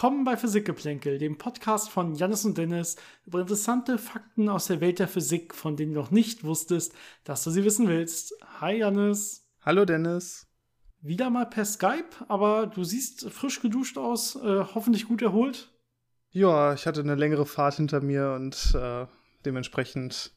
Willkommen bei Physikgeplänkel, dem Podcast von Jannis und Dennis über interessante Fakten aus der Welt der Physik, von denen du noch nicht wusstest, dass du sie wissen willst. Hi Jannis. Hallo Dennis. Wieder mal per Skype, aber du siehst frisch geduscht aus, äh, hoffentlich gut erholt. Ja, ich hatte eine längere Fahrt hinter mir und äh, dementsprechend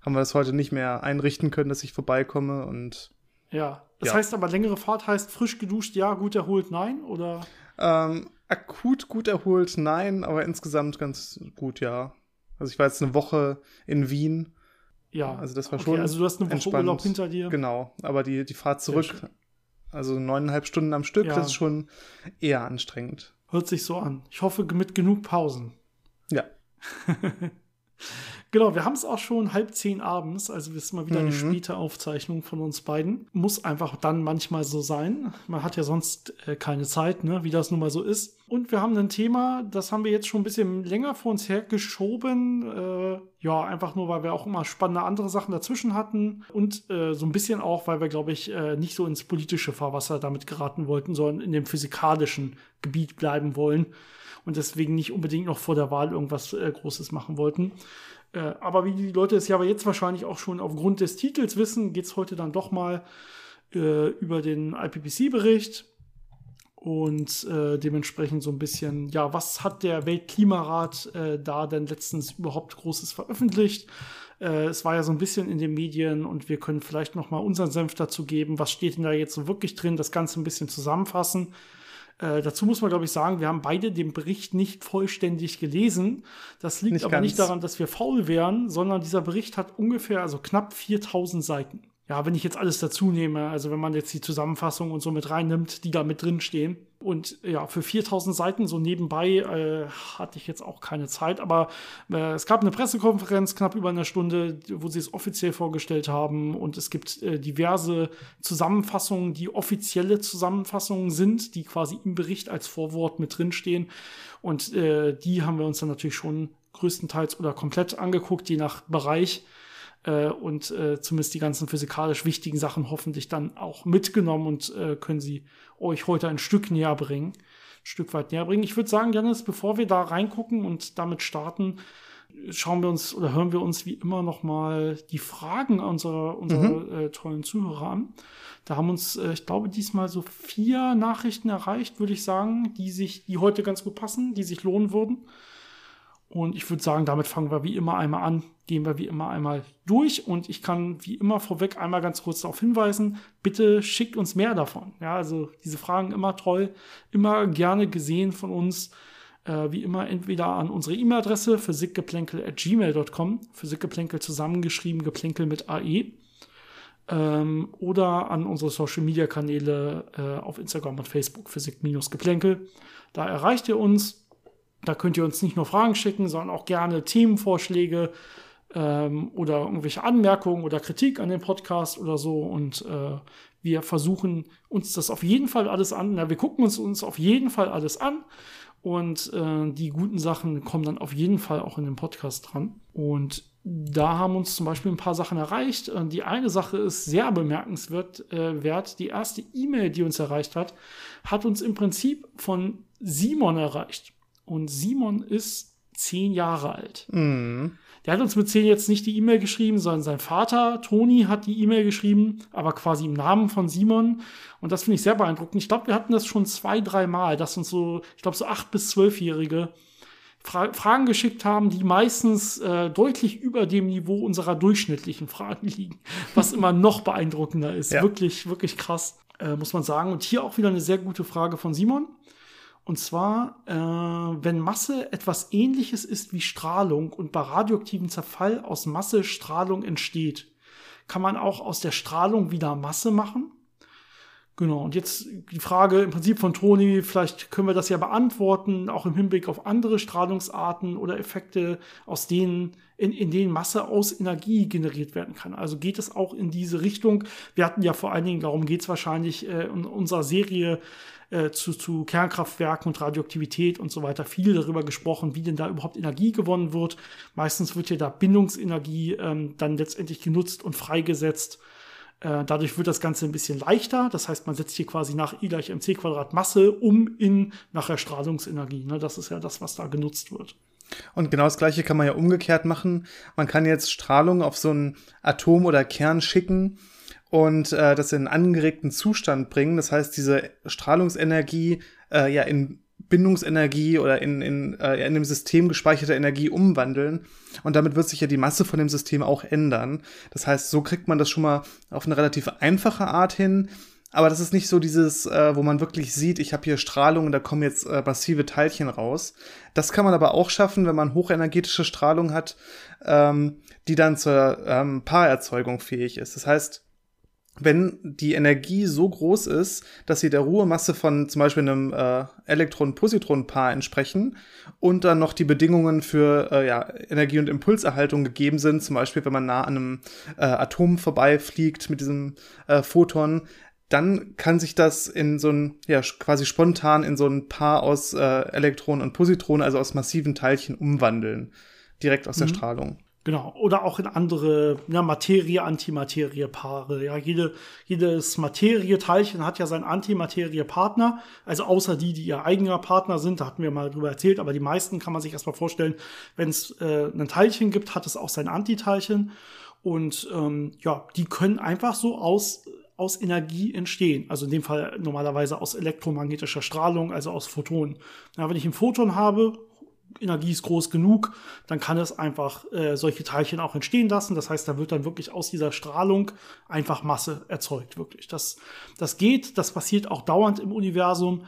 haben wir das heute nicht mehr einrichten können, dass ich vorbeikomme und ja. Das Ja. heißt aber, längere Fahrt heißt frisch geduscht, ja, gut erholt, nein? Oder? Ähm, akut gut erholt, nein, aber insgesamt ganz gut, ja. Also ich war jetzt eine Woche in Wien, Ja. also das war okay, schon also du hast eine Woche entspannt. Urlaub hinter dir. Genau, aber die, die Fahrt zurück, also neuneinhalb Stunden am Stück, Ja. das ist schon eher anstrengend. Hört sich so an. Ich hoffe, mit genug Pausen. Ja. Genau, wir haben es auch schon halb zehn abends, also es ist mal wieder eine Mhm. späte Aufzeichnung von uns beiden. Muss einfach dann manchmal so sein. Man hat ja sonst äh, keine Zeit, ne, wie das nun mal so ist. Und wir haben ein Thema, das haben wir jetzt schon ein bisschen länger vor uns hergeschoben. Äh, ja, einfach nur, weil wir auch immer spannende andere Sachen dazwischen hatten. Und äh, so ein bisschen auch, weil wir, glaube ich, äh, nicht so ins politische Fahrwasser damit geraten wollten, sondern in dem physikalischen Gebiet bleiben wollen. Und deswegen nicht unbedingt noch vor der Wahl irgendwas äh, Großes machen wollten. Äh, aber wie die Leute es ja aber jetzt wahrscheinlich auch schon aufgrund des Titels wissen, geht es heute dann doch mal äh, über den IPCC-Bericht und äh, dementsprechend so ein bisschen, ja, was hat der Weltklimarat äh, da denn letztens überhaupt Großes veröffentlicht? Äh, es war ja so ein bisschen in den Medien und wir können vielleicht noch mal unseren Senf dazu geben. Was steht denn da jetzt so wirklich drin? Das Ganze ein bisschen zusammenfassen. Äh, dazu muss man, glaube ich, sagen, wir haben beide den Bericht nicht vollständig gelesen. Das liegt Nicht aber nicht ganz. daran, dass wir faul wären, sondern dieser Bericht hat ungefähr, also knapp 4000 Seiten. Ja, wenn ich jetzt alles dazu nehme, also wenn man jetzt die Zusammenfassung und so mit reinnimmt, die da mit drin stehen. Und ja, für 4000 Seiten so nebenbei äh, hatte ich jetzt auch keine Zeit, aber äh, es gab eine Pressekonferenz, knapp über eine Stunde, wo sie es offiziell vorgestellt haben und es gibt äh, diverse Zusammenfassungen, die offizielle Zusammenfassungen sind, die quasi im Bericht als Vorwort mit drinstehen. Und äh, die haben wir uns dann natürlich schon größtenteils oder komplett angeguckt, je nach Bereich äh, und äh, zumindest die ganzen physikalisch wichtigen Sachen hoffentlich dann auch mitgenommen und äh, können sie euch heute ein Stück näher bringen, ein Stück weit näher bringen. Ich würde sagen, Janis, bevor wir da reingucken und damit starten, schauen wir uns oder hören wir uns wie immer noch mal die Fragen unserer, unserer äh, tollen Zuhörer an. Da haben uns, äh, ich glaube, diesmal so vier Nachrichten erreicht, würde ich sagen, die sich, die heute ganz gut passen, die sich lohnen würden. Und ich würde sagen, damit fangen wir wie immer einmal an, gehen wir wie immer einmal durch. Und ich kann wie immer vorweg einmal ganz kurz darauf hinweisen, bitte schickt uns mehr davon. Ja, also diese Fragen immer toll, immer gerne gesehen von uns. Äh, wie immer entweder an unsere E-Mail-Adresse physikgeplänkel.gmail.com, Physikgeplänkel zusammengeschrieben, Geplänkel mit AE. Ähm, oder an unsere Social-Media-Kanäle äh, auf Instagram und Facebook, Physik-Geplänkel. Da erreicht ihr uns. Da könnt ihr uns nicht nur Fragen schicken, sondern auch gerne Themenvorschläge ähm, oder irgendwelche Anmerkungen oder Kritik an den Podcast oder so. Und äh, wir versuchen uns das auf jeden Fall alles an. Na, wir gucken uns uns auf jeden Fall alles an. Und äh, die guten Sachen kommen dann auf jeden Fall auch in den Podcast dran. Und da haben uns zum Beispiel ein paar Sachen erreicht. Die eine Sache ist sehr bemerkenswert. Äh, wert. Die erste E-Mail, die uns erreicht hat, hat uns im Prinzip von Simon erreicht. Und Simon ist zehn Jahre alt. Mhm. Der hat uns mit zehn jetzt nicht die E-Mail geschrieben, sondern sein Vater, Toni, hat die E-Mail geschrieben, aber quasi im Namen von Simon. Und das finde ich sehr beeindruckend. Ich glaube, wir hatten das schon zwei, drei Mal, dass uns so, ich glaube, so acht bis zwölfjährige Fra Fragen geschickt haben, die meistens äh, deutlich über dem Niveau unserer durchschnittlichen Fragen liegen, was immer noch beeindruckender ist. Ja. Wirklich, wirklich krass, äh, muss man sagen. Und hier auch wieder eine sehr gute Frage von Simon. Und zwar, äh, wenn Masse etwas ähnliches ist wie Strahlung und bei radioaktivem Zerfall aus Masse Strahlung entsteht, kann man auch aus der Strahlung wieder Masse machen? Genau, und jetzt die Frage im Prinzip von Toni, vielleicht können wir das ja beantworten, auch im Hinblick auf andere Strahlungsarten oder Effekte, aus denen, in, in denen Masse aus Energie generiert werden kann. Also geht es auch in diese Richtung. Wir hatten ja vor allen Dingen, darum geht es wahrscheinlich äh, in unserer Serie äh, zu, zu Kernkraftwerken und Radioaktivität und so weiter viel darüber gesprochen, wie denn da überhaupt Energie gewonnen wird. Meistens wird ja da Bindungsenergie ähm, dann letztendlich genutzt und freigesetzt Äh, dadurch wird das Ganze ein bisschen leichter. Das heißt, man setzt hier quasi nach I gleich mc Quadrat Masse um in nachher Strahlungsenergie. Ne? Das ist ja das, was da genutzt wird. Und genau das Gleiche kann man ja umgekehrt machen. Man kann jetzt Strahlung auf so ein Atom oder Kern schicken und äh, das in einen angeregten Zustand bringen. Das heißt, diese Strahlungsenergie äh, ja in Bindungsenergie oder in, in, äh, in dem System gespeicherte Energie umwandeln. Und damit wird sich ja die Masse von dem System auch ändern. Das heißt, so kriegt man das schon mal auf eine relativ einfache Art hin. Aber das ist nicht so dieses, äh, wo man wirklich sieht, ich habe hier Strahlung und da kommen jetzt äh, massive Teilchen raus. Das kann man aber auch schaffen, wenn man hochenergetische Strahlung hat, ähm, die dann zur ähm, Paarerzeugung fähig ist. Das heißt, wenn die Energie so groß ist, dass sie der Ruhemasse von zum Beispiel einem äh, Elektron-Positron-Paar entsprechen und dann noch die Bedingungen für äh, ja, Energie- und Impulserhaltung gegeben sind, zum Beispiel wenn man nah an einem äh, Atom vorbeifliegt mit diesem äh, Photon, dann kann sich das in so ein, ja, quasi spontan in so ein Paar aus äh, Elektronen und Positronen, also aus massiven Teilchen umwandeln. Direkt aus mhm. der Strahlung. Genau. Oder auch in andere ja, Materie-Antimaterie-Paare. Ja, jede, jedes Materie-Teilchen hat ja seinen Antimaterie-Partner. Also außer die, die ihr eigener Partner sind, da hatten wir mal drüber erzählt, aber die meisten kann man sich erstmal vorstellen, wenn es äh, ein Teilchen gibt, hat es auch sein Antiteilchen. Und ähm, ja, die können einfach so aus aus Energie entstehen. Also in dem Fall normalerweise aus elektromagnetischer Strahlung, also aus Photonen. Ja, wenn ich ein Photon habe, Energie ist groß genug, dann kann es einfach äh, solche Teilchen auch entstehen lassen. Das heißt, da wird dann wirklich aus dieser Strahlung einfach Masse erzeugt, wirklich. Das, das geht, das passiert auch dauernd im Universum.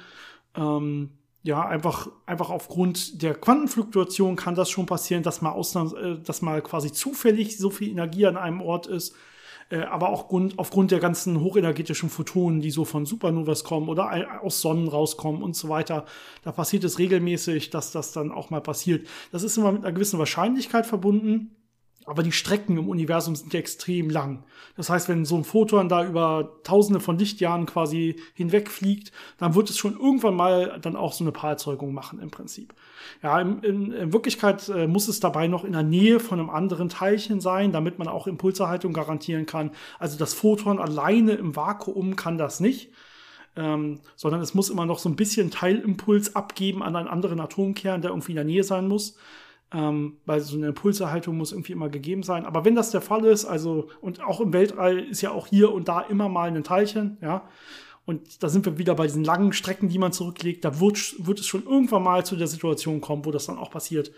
Ähm, ja, einfach, einfach aufgrund der Quantenfluktuation kann das schon passieren, dass mal, Ausnahms äh, dass mal quasi zufällig so viel Energie an einem Ort ist aber auch Grund, aufgrund der ganzen hochenergetischen Photonen, die so von Supernovas kommen oder aus Sonnen rauskommen und so weiter, da passiert es regelmäßig, dass das dann auch mal passiert. Das ist immer mit einer gewissen Wahrscheinlichkeit verbunden. Aber die Strecken im Universum sind ja extrem lang. Das heißt, wenn so ein Photon da über tausende von Lichtjahren quasi hinwegfliegt, dann wird es schon irgendwann mal dann auch so eine Paarerzeugung machen im Prinzip. Ja, in, in, in Wirklichkeit äh, muss es dabei noch in der Nähe von einem anderen Teilchen sein, damit man auch Impulserhaltung garantieren kann. Also das Photon alleine im Vakuum kann das nicht. Ähm, sondern es muss immer noch so ein bisschen Teilimpuls abgeben an einen anderen Atomkern, der irgendwie in der Nähe sein muss ähm, weil so eine Impulserhaltung muss irgendwie immer gegeben sein. Aber wenn das der Fall ist, also und auch im Weltall ist ja auch hier und da immer mal ein Teilchen, ja. Und da sind wir wieder bei diesen langen Strecken, die man zurücklegt. Da wird, wird es schon irgendwann mal zu der Situation kommen, wo das dann auch passiert,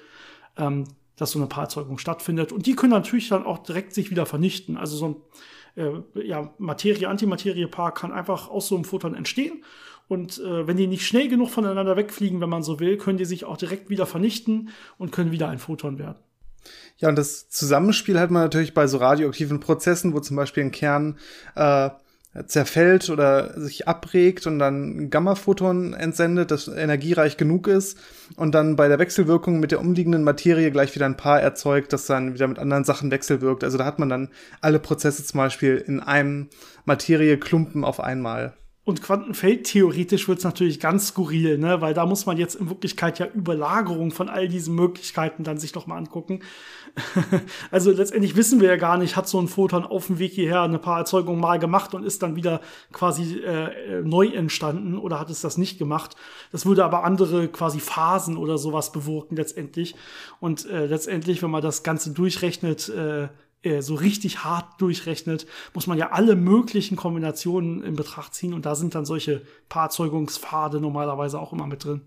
ähm, dass so eine Paarerzeugung stattfindet. Und die können natürlich dann auch direkt sich wieder vernichten. Also so ein äh, ja, Materie-Antimaterie-Paar kann einfach aus so einem Photon entstehen und äh, wenn die nicht schnell genug voneinander wegfliegen, wenn man so will, können die sich auch direkt wieder vernichten und können wieder ein Photon werden. Ja, und das Zusammenspiel hat man natürlich bei so radioaktiven Prozessen, wo zum Beispiel ein Kern äh, zerfällt oder sich abregt und dann ein Gamma-Photon entsendet, das energiereich genug ist und dann bei der Wechselwirkung mit der umliegenden Materie gleich wieder ein Paar erzeugt, das dann wieder mit anderen Sachen wechselwirkt. Also da hat man dann alle Prozesse zum Beispiel in einem Materieklumpen auf einmal. Und Quantenfeld theoretisch wird es natürlich ganz skurril, ne? weil da muss man jetzt in Wirklichkeit ja Überlagerung von all diesen Möglichkeiten dann sich doch mal angucken. also letztendlich wissen wir ja gar nicht, hat so ein Photon auf dem Weg hierher eine paar Erzeugungen mal gemacht und ist dann wieder quasi äh, neu entstanden oder hat es das nicht gemacht. Das würde aber andere quasi Phasen oder sowas bewirken letztendlich. Und äh, letztendlich, wenn man das Ganze durchrechnet, äh, äh, so richtig hart durchrechnet, muss man ja alle möglichen Kombinationen in Betracht ziehen und da sind dann solche Paarzeugungspfade normalerweise auch immer mit drin.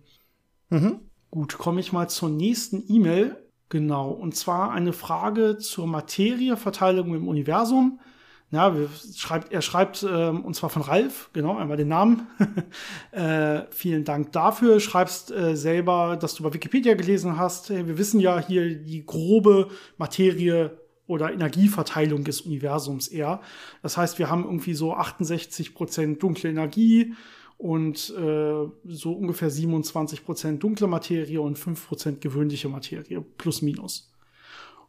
Mhm. Gut, komme ich mal zur nächsten E-Mail. Genau, und zwar eine Frage zur Materieverteilung im Universum. Ja, schreibt, er schreibt, äh, und zwar von Ralf, genau, einmal den Namen. äh, vielen Dank dafür. Schreibst äh, selber, dass du bei Wikipedia gelesen hast. Wir wissen ja hier die grobe Materie oder Energieverteilung des Universums eher. Das heißt, wir haben irgendwie so 68 Prozent dunkle Energie und äh, so ungefähr 27 Prozent dunkle Materie und 5 Prozent gewöhnliche Materie, plus minus.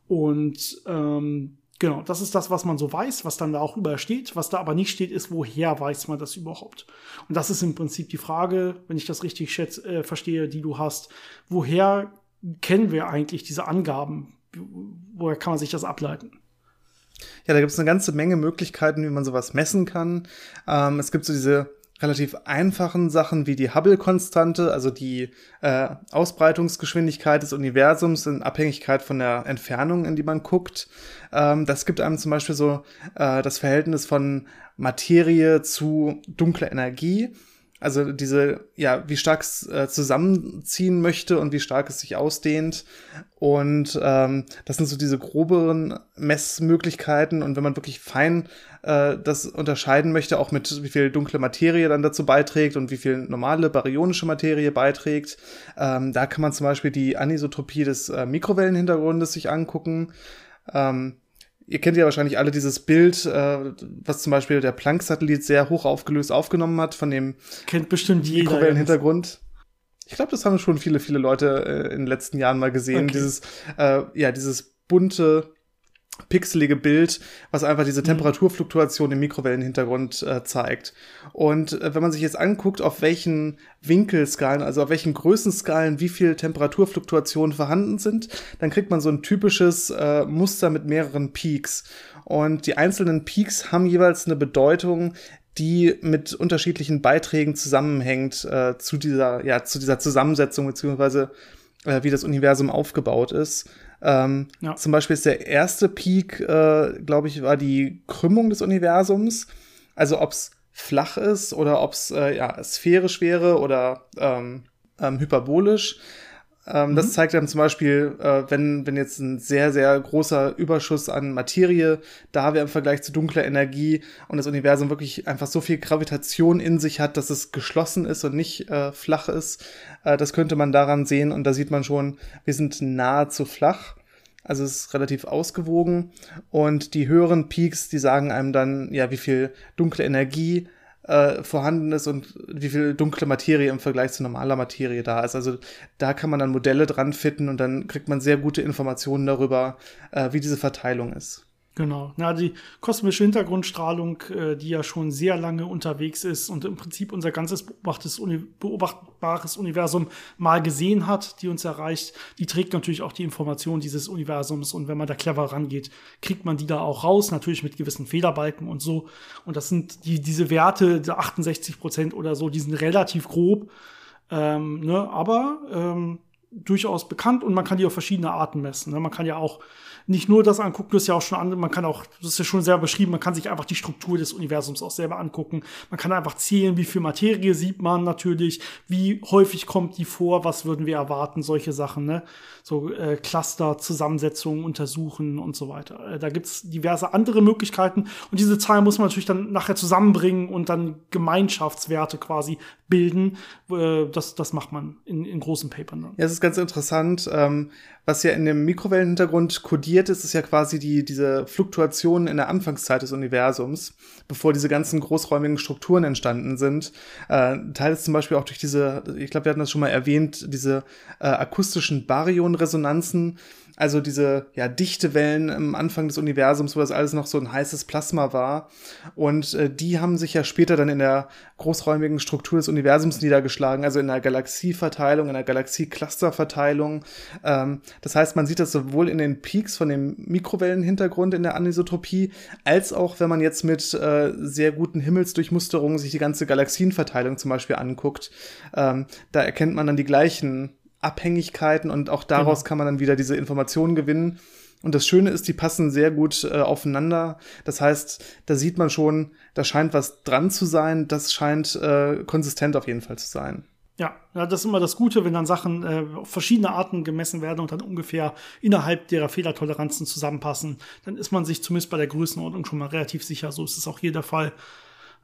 Und ähm, genau, das ist das, was man so weiß, was dann da auch überall steht. Was da aber nicht steht, ist, woher weiß man das überhaupt? Und das ist im Prinzip die Frage, wenn ich das richtig schätze, äh, verstehe, die du hast. Woher kennen wir eigentlich diese Angaben? Woher kann man sich das ableiten? Ja, da gibt es eine ganze Menge Möglichkeiten, wie man sowas messen kann. Ähm, es gibt so diese relativ einfachen Sachen wie die Hubble-Konstante, also die äh, Ausbreitungsgeschwindigkeit des Universums in Abhängigkeit von der Entfernung, in die man guckt. Ähm, das gibt einem zum Beispiel so äh, das Verhältnis von Materie zu dunkler Energie. Also diese, ja, wie stark es äh, zusammenziehen möchte und wie stark es sich ausdehnt. Und ähm, das sind so diese groberen Messmöglichkeiten. Und wenn man wirklich fein äh, das unterscheiden möchte, auch mit wie viel dunkle Materie dann dazu beiträgt und wie viel normale baryonische Materie beiträgt, ähm, da kann man zum Beispiel die Anisotropie des äh, Mikrowellenhintergrundes sich angucken. Ähm, Ihr kennt ja wahrscheinlich alle dieses Bild, äh, was zum Beispiel der Planck-Satellit sehr hoch aufgelöst aufgenommen hat von dem kennt bestimmt jeder Mikrowellenhintergrund. Ich glaube, das haben schon viele, viele Leute äh, in den letzten Jahren mal gesehen. Okay. Dieses, äh, ja, dieses bunte pixelige Bild, was einfach diese mhm. Temperaturfluktuation im Mikrowellenhintergrund äh, zeigt. Und äh, wenn man sich jetzt anguckt, auf welchen Winkelskalen, also auf welchen Größenskalen, wie viel Temperaturfluktuationen vorhanden sind, dann kriegt man so ein typisches äh, Muster mit mehreren Peaks. Und die einzelnen Peaks haben jeweils eine Bedeutung, die mit unterschiedlichen Beiträgen zusammenhängt äh, zu dieser, ja, zu dieser Zusammensetzung beziehungsweise äh, wie das Universum aufgebaut ist. Ähm, ja. Zum Beispiel ist der erste Peak, äh, glaube ich, war die Krümmung des Universums. Also ob es flach ist oder ob es äh, ja, sphärisch wäre oder ähm, ähm, hyperbolisch. Ähm, mhm. Das zeigt dann zum Beispiel, äh, wenn, wenn jetzt ein sehr, sehr großer Überschuss an Materie da wäre im Vergleich zu dunkler Energie und das Universum wirklich einfach so viel Gravitation in sich hat, dass es geschlossen ist und nicht äh, flach ist. Äh, das könnte man daran sehen und da sieht man schon, wir sind nahezu flach. Also es ist relativ ausgewogen und die höheren Peaks, die sagen einem dann, ja, wie viel dunkle Energie äh, vorhanden ist und wie viel dunkle Materie im Vergleich zu normaler Materie da ist. Also da kann man dann Modelle dran fitten und dann kriegt man sehr gute Informationen darüber, äh, wie diese Verteilung ist. Genau. Ja, die kosmische Hintergrundstrahlung, äh, die ja schon sehr lange unterwegs ist und im Prinzip unser ganzes beobachtbares Universum mal gesehen hat, die uns erreicht, die trägt natürlich auch die Information dieses Universums. Und wenn man da clever rangeht, kriegt man die da auch raus, natürlich mit gewissen Federbalken und so. Und das sind die, diese Werte, die 68 Prozent oder so, die sind relativ grob. Ähm, ne, aber ähm, durchaus bekannt und man kann die auf verschiedene Arten messen. Ne? Man kann ja auch nicht nur das angucken, das ist ja auch schon an, man kann auch, das ist ja schon sehr beschrieben, man kann sich einfach die Struktur des Universums auch selber angucken. Man kann einfach zählen, wie viel Materie sieht man natürlich, wie häufig kommt die vor, was würden wir erwarten, solche Sachen, ne? So äh, Cluster, Zusammensetzungen untersuchen und so weiter. Äh, da gibt's diverse andere Möglichkeiten und diese Zahlen muss man natürlich dann nachher zusammenbringen und dann Gemeinschaftswerte quasi bilden. Äh, das, das macht man in, in großen Papern dann. Ja, es ist ganz interessant. Ähm, was ja in dem Mikrowellenhintergrund kodiert ist, ist ja quasi die, diese Fluktuation in der Anfangszeit des Universums, bevor diese ganzen großräumigen Strukturen entstanden sind. Äh, Teil zum Beispiel auch durch diese, ich glaube, wir hatten das schon mal erwähnt, diese äh, akustischen Baryonresonanzen, also diese ja, dichte Wellen am Anfang des Universums, wo das alles noch so ein heißes Plasma war. Und äh, die haben sich ja später dann in der großräumigen Struktur des Universums niedergeschlagen, also in der Galaxieverteilung, in der Galaxieclusterverteilung. Ähm, das heißt, man sieht das sowohl in den Peaks von dem Mikrowellenhintergrund in der Anisotropie, als auch wenn man jetzt mit äh, sehr guten Himmelsdurchmusterungen sich die ganze Galaxienverteilung zum Beispiel anguckt. Ähm, da erkennt man dann die gleichen Abhängigkeiten und auch daraus genau. kann man dann wieder diese Informationen gewinnen. Und das Schöne ist, die passen sehr gut äh, aufeinander. Das heißt, da sieht man schon, da scheint was dran zu sein. Das scheint äh, konsistent auf jeden Fall zu sein. Ja, ja, das ist immer das Gute, wenn dann Sachen äh, auf verschiedene Arten gemessen werden und dann ungefähr innerhalb derer Fehlertoleranzen zusammenpassen. Dann ist man sich zumindest bei der Größenordnung schon mal relativ sicher. So ist es auch hier der Fall.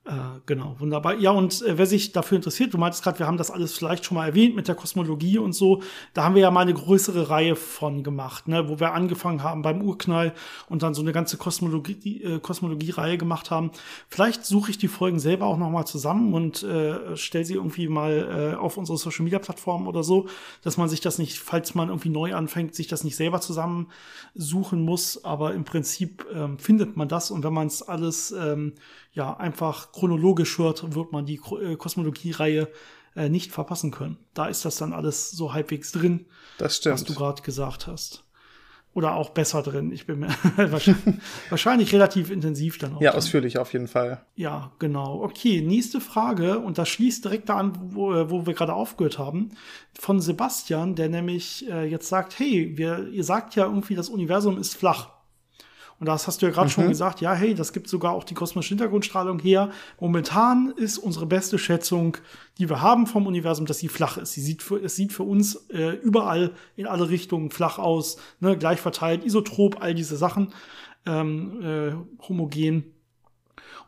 Äh, genau, wunderbar. Ja, und äh, wer sich dafür interessiert, du meintest gerade, wir haben das alles vielleicht schon mal erwähnt mit der Kosmologie und so. Da haben wir ja mal eine größere Reihe von gemacht, ne, wo wir angefangen haben beim Urknall und dann so eine ganze Kosmologie, äh, Kosmologie-Reihe gemacht haben. Vielleicht suche ich die Folgen selber auch noch mal zusammen und äh, stelle sie irgendwie mal äh, auf unsere Social Media Plattform oder so, dass man sich das nicht, falls man irgendwie neu anfängt, sich das nicht selber zusammen suchen muss. Aber im Prinzip ähm, findet man das und wenn man es alles ähm, ja einfach chronologisch hört, wird man die äh, Kosmologie-Reihe äh, nicht verpassen können. Da ist das dann alles so halbwegs drin, das stimmt. was du gerade gesagt hast. oder auch besser drin. Ich bin mir wahrscheinlich, wahrscheinlich, relativ intensiv dann auch. Ja, drin. ausführlich auf jeden Fall. Ja, genau. Okay, nächste Frage und das schließt direkt da an, wo, wo wir gerade aufgehört haben, von Sebastian, der nämlich äh, jetzt sagt, hey, wir, ihr sagt ja irgendwie, das Universum ist flach. Und das hast du ja gerade mhm. schon gesagt, ja, hey, das gibt sogar auch die kosmische Hintergrundstrahlung her. Momentan ist unsere beste Schätzung, die wir haben vom Universum, dass sie flach ist. Sie sieht für, es sieht für uns äh, überall in alle Richtungen flach aus, ne, gleich verteilt, isotrop, all diese Sachen, ähm, äh, homogen.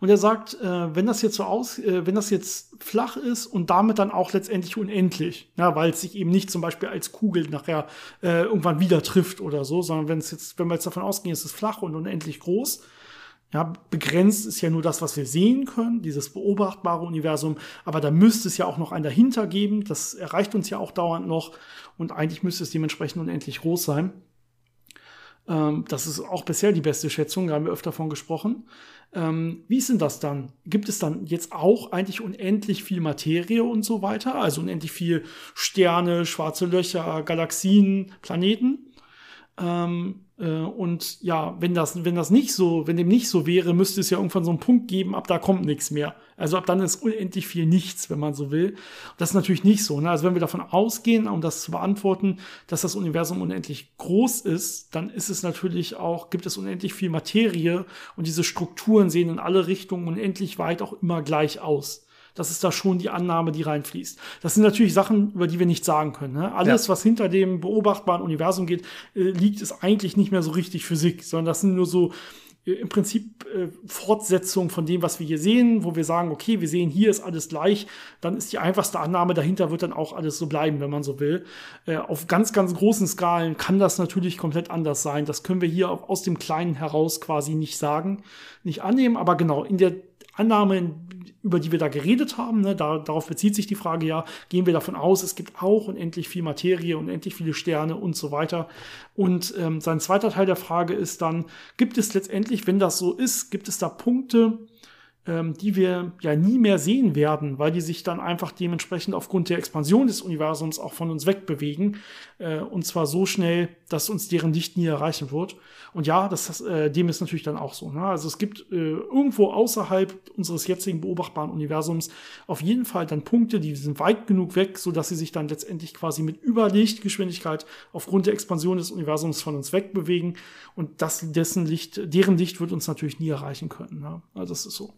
Und er sagt, äh, wenn das jetzt so aus, äh, wenn das jetzt flach ist und damit dann auch letztendlich unendlich, ja, weil es sich eben nicht zum Beispiel als Kugel nachher äh, irgendwann wieder trifft oder so, sondern wenn es jetzt, wenn wir jetzt davon ausgehen, es ist flach und unendlich groß, ja, begrenzt ist ja nur das, was wir sehen können, dieses beobachtbare Universum, aber da müsste es ja auch noch ein dahinter geben, das erreicht uns ja auch dauernd noch und eigentlich müsste es dementsprechend unendlich groß sein. Ähm, das ist auch bisher die beste Schätzung, da haben wir öfter von gesprochen. Ähm, wie ist denn das dann? Gibt es dann jetzt auch eigentlich unendlich viel Materie und so weiter? Also unendlich viel Sterne, schwarze Löcher, Galaxien, Planeten? Ähm, äh, und ja, wenn das, wenn das nicht so, wenn dem nicht so wäre, müsste es ja irgendwann so einen Punkt geben, ab da kommt nichts mehr. Also ab dann ist unendlich viel nichts, wenn man so will. Das ist natürlich nicht so. Ne? Also wenn wir davon ausgehen, um das zu beantworten, dass das Universum unendlich groß ist, dann ist es natürlich auch, gibt es unendlich viel Materie und diese Strukturen sehen in alle Richtungen unendlich weit auch immer gleich aus. Das ist da schon die Annahme, die reinfließt. Das sind natürlich Sachen, über die wir nicht sagen können. Ne? Alles, ja. was hinter dem beobachtbaren Universum geht, äh, liegt es eigentlich nicht mehr so richtig Physik, sondern das sind nur so äh, im Prinzip äh, Fortsetzung von dem, was wir hier sehen, wo wir sagen, okay, wir sehen, hier ist alles gleich, dann ist die einfachste Annahme, dahinter wird dann auch alles so bleiben, wenn man so will. Äh, auf ganz, ganz großen Skalen kann das natürlich komplett anders sein. Das können wir hier aus dem Kleinen heraus quasi nicht sagen, nicht annehmen, aber genau, in der Annahme, über die wir da geredet haben, ne, da, darauf bezieht sich die Frage ja, gehen wir davon aus, es gibt auch unendlich viel Materie, unendlich viele Sterne und so weiter. Und ähm, sein zweiter Teil der Frage ist dann, gibt es letztendlich, wenn das so ist, gibt es da Punkte, ähm, die wir ja nie mehr sehen werden, weil die sich dann einfach dementsprechend aufgrund der Expansion des Universums auch von uns wegbewegen. Äh, und zwar so schnell, dass uns deren Licht nie erreichen wird. Und ja, das, äh, dem ist natürlich dann auch so. Ne? Also es gibt äh, irgendwo außerhalb unseres jetzigen beobachtbaren Universums auf jeden Fall dann Punkte, die sind weit genug weg, so dass sie sich dann letztendlich quasi mit Überlichtgeschwindigkeit aufgrund der Expansion des Universums von uns wegbewegen. Und das, dessen Licht, deren Licht wird uns natürlich nie erreichen können. Ne? Also das ist so.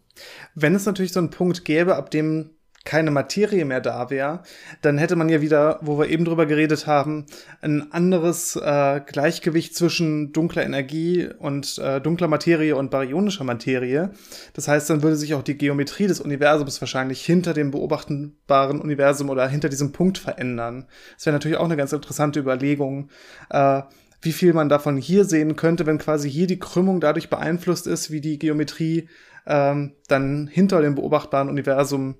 Wenn es natürlich so einen Punkt gäbe, ab dem keine Materie mehr da wäre, dann hätte man ja wieder, wo wir eben drüber geredet haben, ein anderes äh, Gleichgewicht zwischen dunkler Energie und äh, dunkler Materie und baryonischer Materie. Das heißt, dann würde sich auch die Geometrie des Universums wahrscheinlich hinter dem beobachtbaren Universum oder hinter diesem Punkt verändern. Das wäre natürlich auch eine ganz interessante Überlegung. Äh, wie viel man davon hier sehen könnte, wenn quasi hier die Krümmung dadurch beeinflusst ist, wie die Geometrie ähm, dann hinter dem beobachtbaren Universum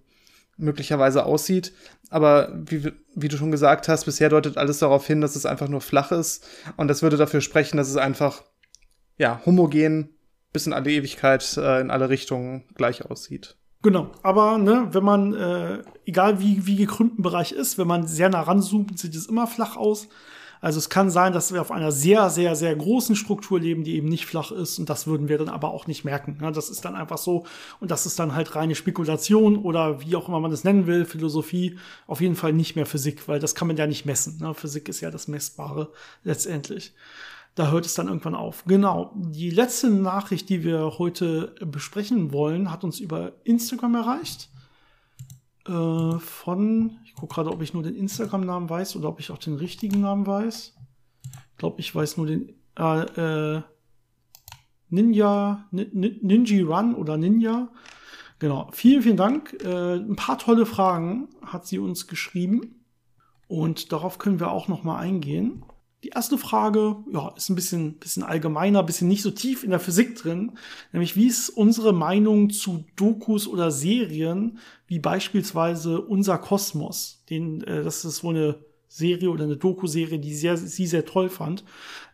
möglicherweise aussieht. Aber wie, wie du schon gesagt hast, bisher deutet alles darauf hin, dass es einfach nur flach ist. Und das würde dafür sprechen, dass es einfach, ja, homogen bis in alle Ewigkeit äh, in alle Richtungen gleich aussieht. Genau, aber ne, wenn man, äh, egal wie, wie gekrümmt ein Bereich ist, wenn man sehr nah ranzoomt, sieht es immer flach aus. Also es kann sein, dass wir auf einer sehr, sehr, sehr großen Struktur leben, die eben nicht flach ist und das würden wir dann aber auch nicht merken. Das ist dann einfach so und das ist dann halt reine Spekulation oder wie auch immer man es nennen will, Philosophie, auf jeden Fall nicht mehr Physik, weil das kann man ja nicht messen. Physik ist ja das Messbare letztendlich. Da hört es dann irgendwann auf. Genau. Die letzte Nachricht, die wir heute besprechen wollen, hat uns über Instagram erreicht. Äh, von, ich gucke gerade, ob ich nur den Instagram-Namen weiß oder ob ich auch den richtigen Namen weiß. Ich glaube, ich weiß nur den äh, äh, Ninja, Ninja Run oder Ninja. Genau. Vielen, vielen Dank. Äh, ein paar tolle Fragen hat sie uns geschrieben. Und darauf können wir auch noch mal eingehen. Die erste Frage, ja, ist ein bisschen, bisschen allgemeiner, bisschen nicht so tief in der Physik drin. Nämlich, wie ist unsere Meinung zu Dokus oder Serien, wie beispielsweise Unser Kosmos? Den, äh, das ist wohl eine Serie oder eine Doku-Serie, die sehr, sie sehr toll fand.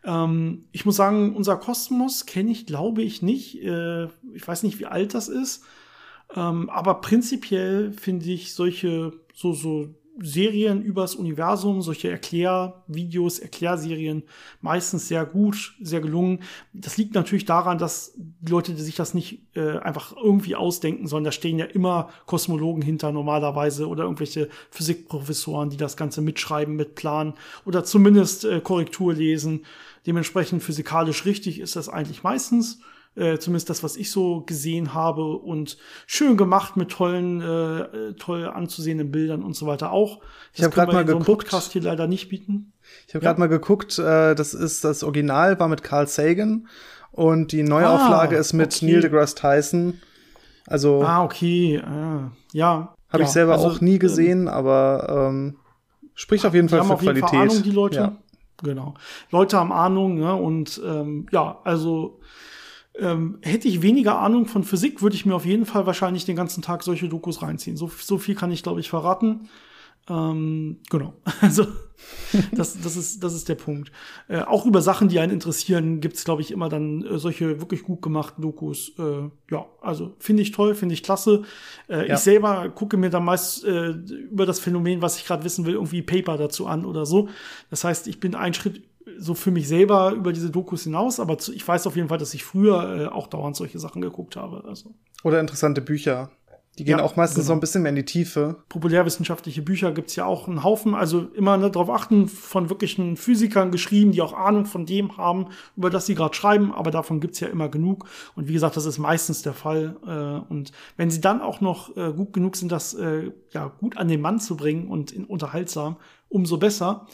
Ähm, ich muss sagen, Unser Kosmos kenne ich, glaube ich, nicht. Äh, ich weiß nicht, wie alt das ist. Ähm, aber prinzipiell finde ich solche, so, so Serien übers Universum, solche Erklärvideos, Erklärserien meistens sehr gut, sehr gelungen. Das liegt natürlich daran, dass die Leute die sich das nicht äh, einfach irgendwie ausdenken, sondern da stehen ja immer Kosmologen hinter normalerweise oder irgendwelche Physikprofessoren, die das Ganze mitschreiben, mitplanen oder zumindest äh, Korrektur lesen. Dementsprechend physikalisch richtig ist das eigentlich meistens. Äh, zumindest das, was ich so gesehen habe und schön gemacht mit tollen, äh, toll anzusehenden Bildern und so weiter auch. Das ich habe gerade mal so geguckt. Podcast hier leider nicht bieten. Ich habe ja. gerade mal geguckt. Äh, das ist das Original war mit Carl Sagan und die Neuauflage ah, ist mit okay. Neil deGrasse Tyson. Also ah okay, ah, ja. Habe ja, ich selber also, auch nie ähm, gesehen, ähm, aber ähm, spricht auf jeden Fall für Qualität. Fall Ahnung, die Leute. Ja. Genau. Leute haben Ahnung, ne? Und ähm, ja, also ähm, hätte ich weniger Ahnung von Physik, würde ich mir auf jeden Fall wahrscheinlich den ganzen Tag solche Dokus reinziehen. So, so viel kann ich, glaube ich, verraten. Ähm, genau. Also, das, das, ist, das ist der Punkt. Äh, auch über Sachen, die einen interessieren, gibt's glaube ich, immer dann äh, solche wirklich gut gemachten Dokus. Äh, ja, also finde ich toll, finde ich klasse. Äh, ja. Ich selber gucke mir dann meist äh, über das Phänomen, was ich gerade wissen will, irgendwie Paper dazu an oder so. Das heißt, ich bin einen Schritt so für mich selber über diese Dokus hinaus, aber zu, ich weiß auf jeden Fall, dass ich früher äh, auch dauernd solche Sachen geguckt habe. Also. Oder interessante Bücher. Die gehen ja, auch meistens genau. so ein bisschen mehr in die Tiefe. Populärwissenschaftliche Bücher gibt's ja auch einen Haufen. Also immer ne, darauf achten, von wirklichen Physikern geschrieben, die auch Ahnung von dem haben, über das sie gerade schreiben. Aber davon gibt's ja immer genug. Und wie gesagt, das ist meistens der Fall. Äh, und wenn sie dann auch noch äh, gut genug sind, das äh, ja gut an den Mann zu bringen und in, unterhaltsam, umso besser.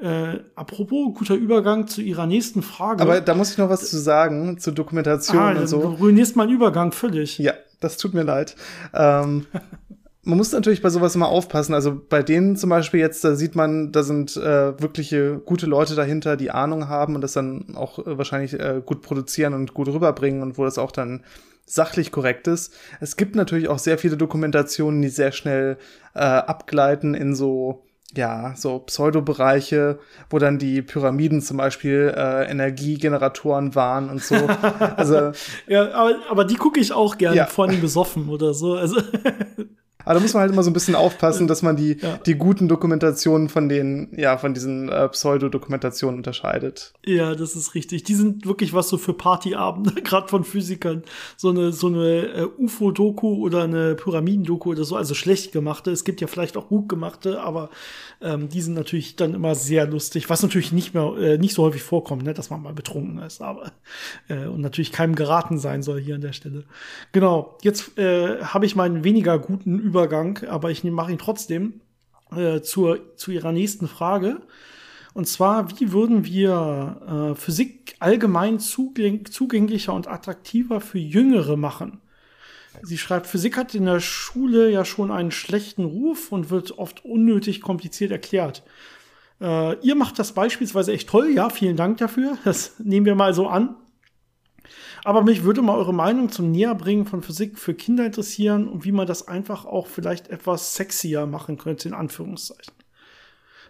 Äh, apropos, guter Übergang zu Ihrer nächsten Frage. Aber da muss ich noch was zu sagen, zur Dokumentation ah, und so. Du ruinierst meinen Übergang völlig. Ja, das tut mir leid. Ähm, man muss natürlich bei sowas immer aufpassen. Also bei denen zum Beispiel jetzt, da sieht man, da sind äh, wirkliche gute Leute dahinter, die Ahnung haben und das dann auch äh, wahrscheinlich äh, gut produzieren und gut rüberbringen und wo das auch dann sachlich korrekt ist. Es gibt natürlich auch sehr viele Dokumentationen, die sehr schnell äh, abgleiten in so ja, so Pseudobereiche, wo dann die Pyramiden zum Beispiel äh, Energiegeneratoren waren und so. Also ja, aber, aber die gucke ich auch gerne, ja. vor allem besoffen oder so. Also Aber da muss man halt immer so ein bisschen aufpassen, dass man die, ja. die guten Dokumentationen von den, ja, von diesen äh, Pseudodokumentationen unterscheidet. Ja, das ist richtig. Die sind wirklich was so für Partyabende, gerade von Physikern. So eine, so eine äh, UFO-Doku oder eine Pyramiden-Doku oder so, also schlecht gemachte. Es gibt ja vielleicht auch gut gemachte, aber ähm, die sind natürlich dann immer sehr lustig, was natürlich nicht mehr, äh, nicht so häufig vorkommt, ne, dass man mal betrunken ist, aber äh, und natürlich keinem geraten sein soll hier an der Stelle. Genau, jetzt äh, habe ich meinen weniger guten Übergang, aber ich mache ihn trotzdem äh, zur, zu Ihrer nächsten Frage. Und zwar, wie würden wir äh, Physik allgemein zugänglicher und attraktiver für Jüngere machen? Sie schreibt, Physik hat in der Schule ja schon einen schlechten Ruf und wird oft unnötig kompliziert erklärt. Äh, ihr macht das beispielsweise echt toll, ja, vielen Dank dafür. Das nehmen wir mal so an. Aber mich würde mal eure Meinung zum Näherbringen von Physik für Kinder interessieren und wie man das einfach auch vielleicht etwas sexier machen könnte, in Anführungszeichen.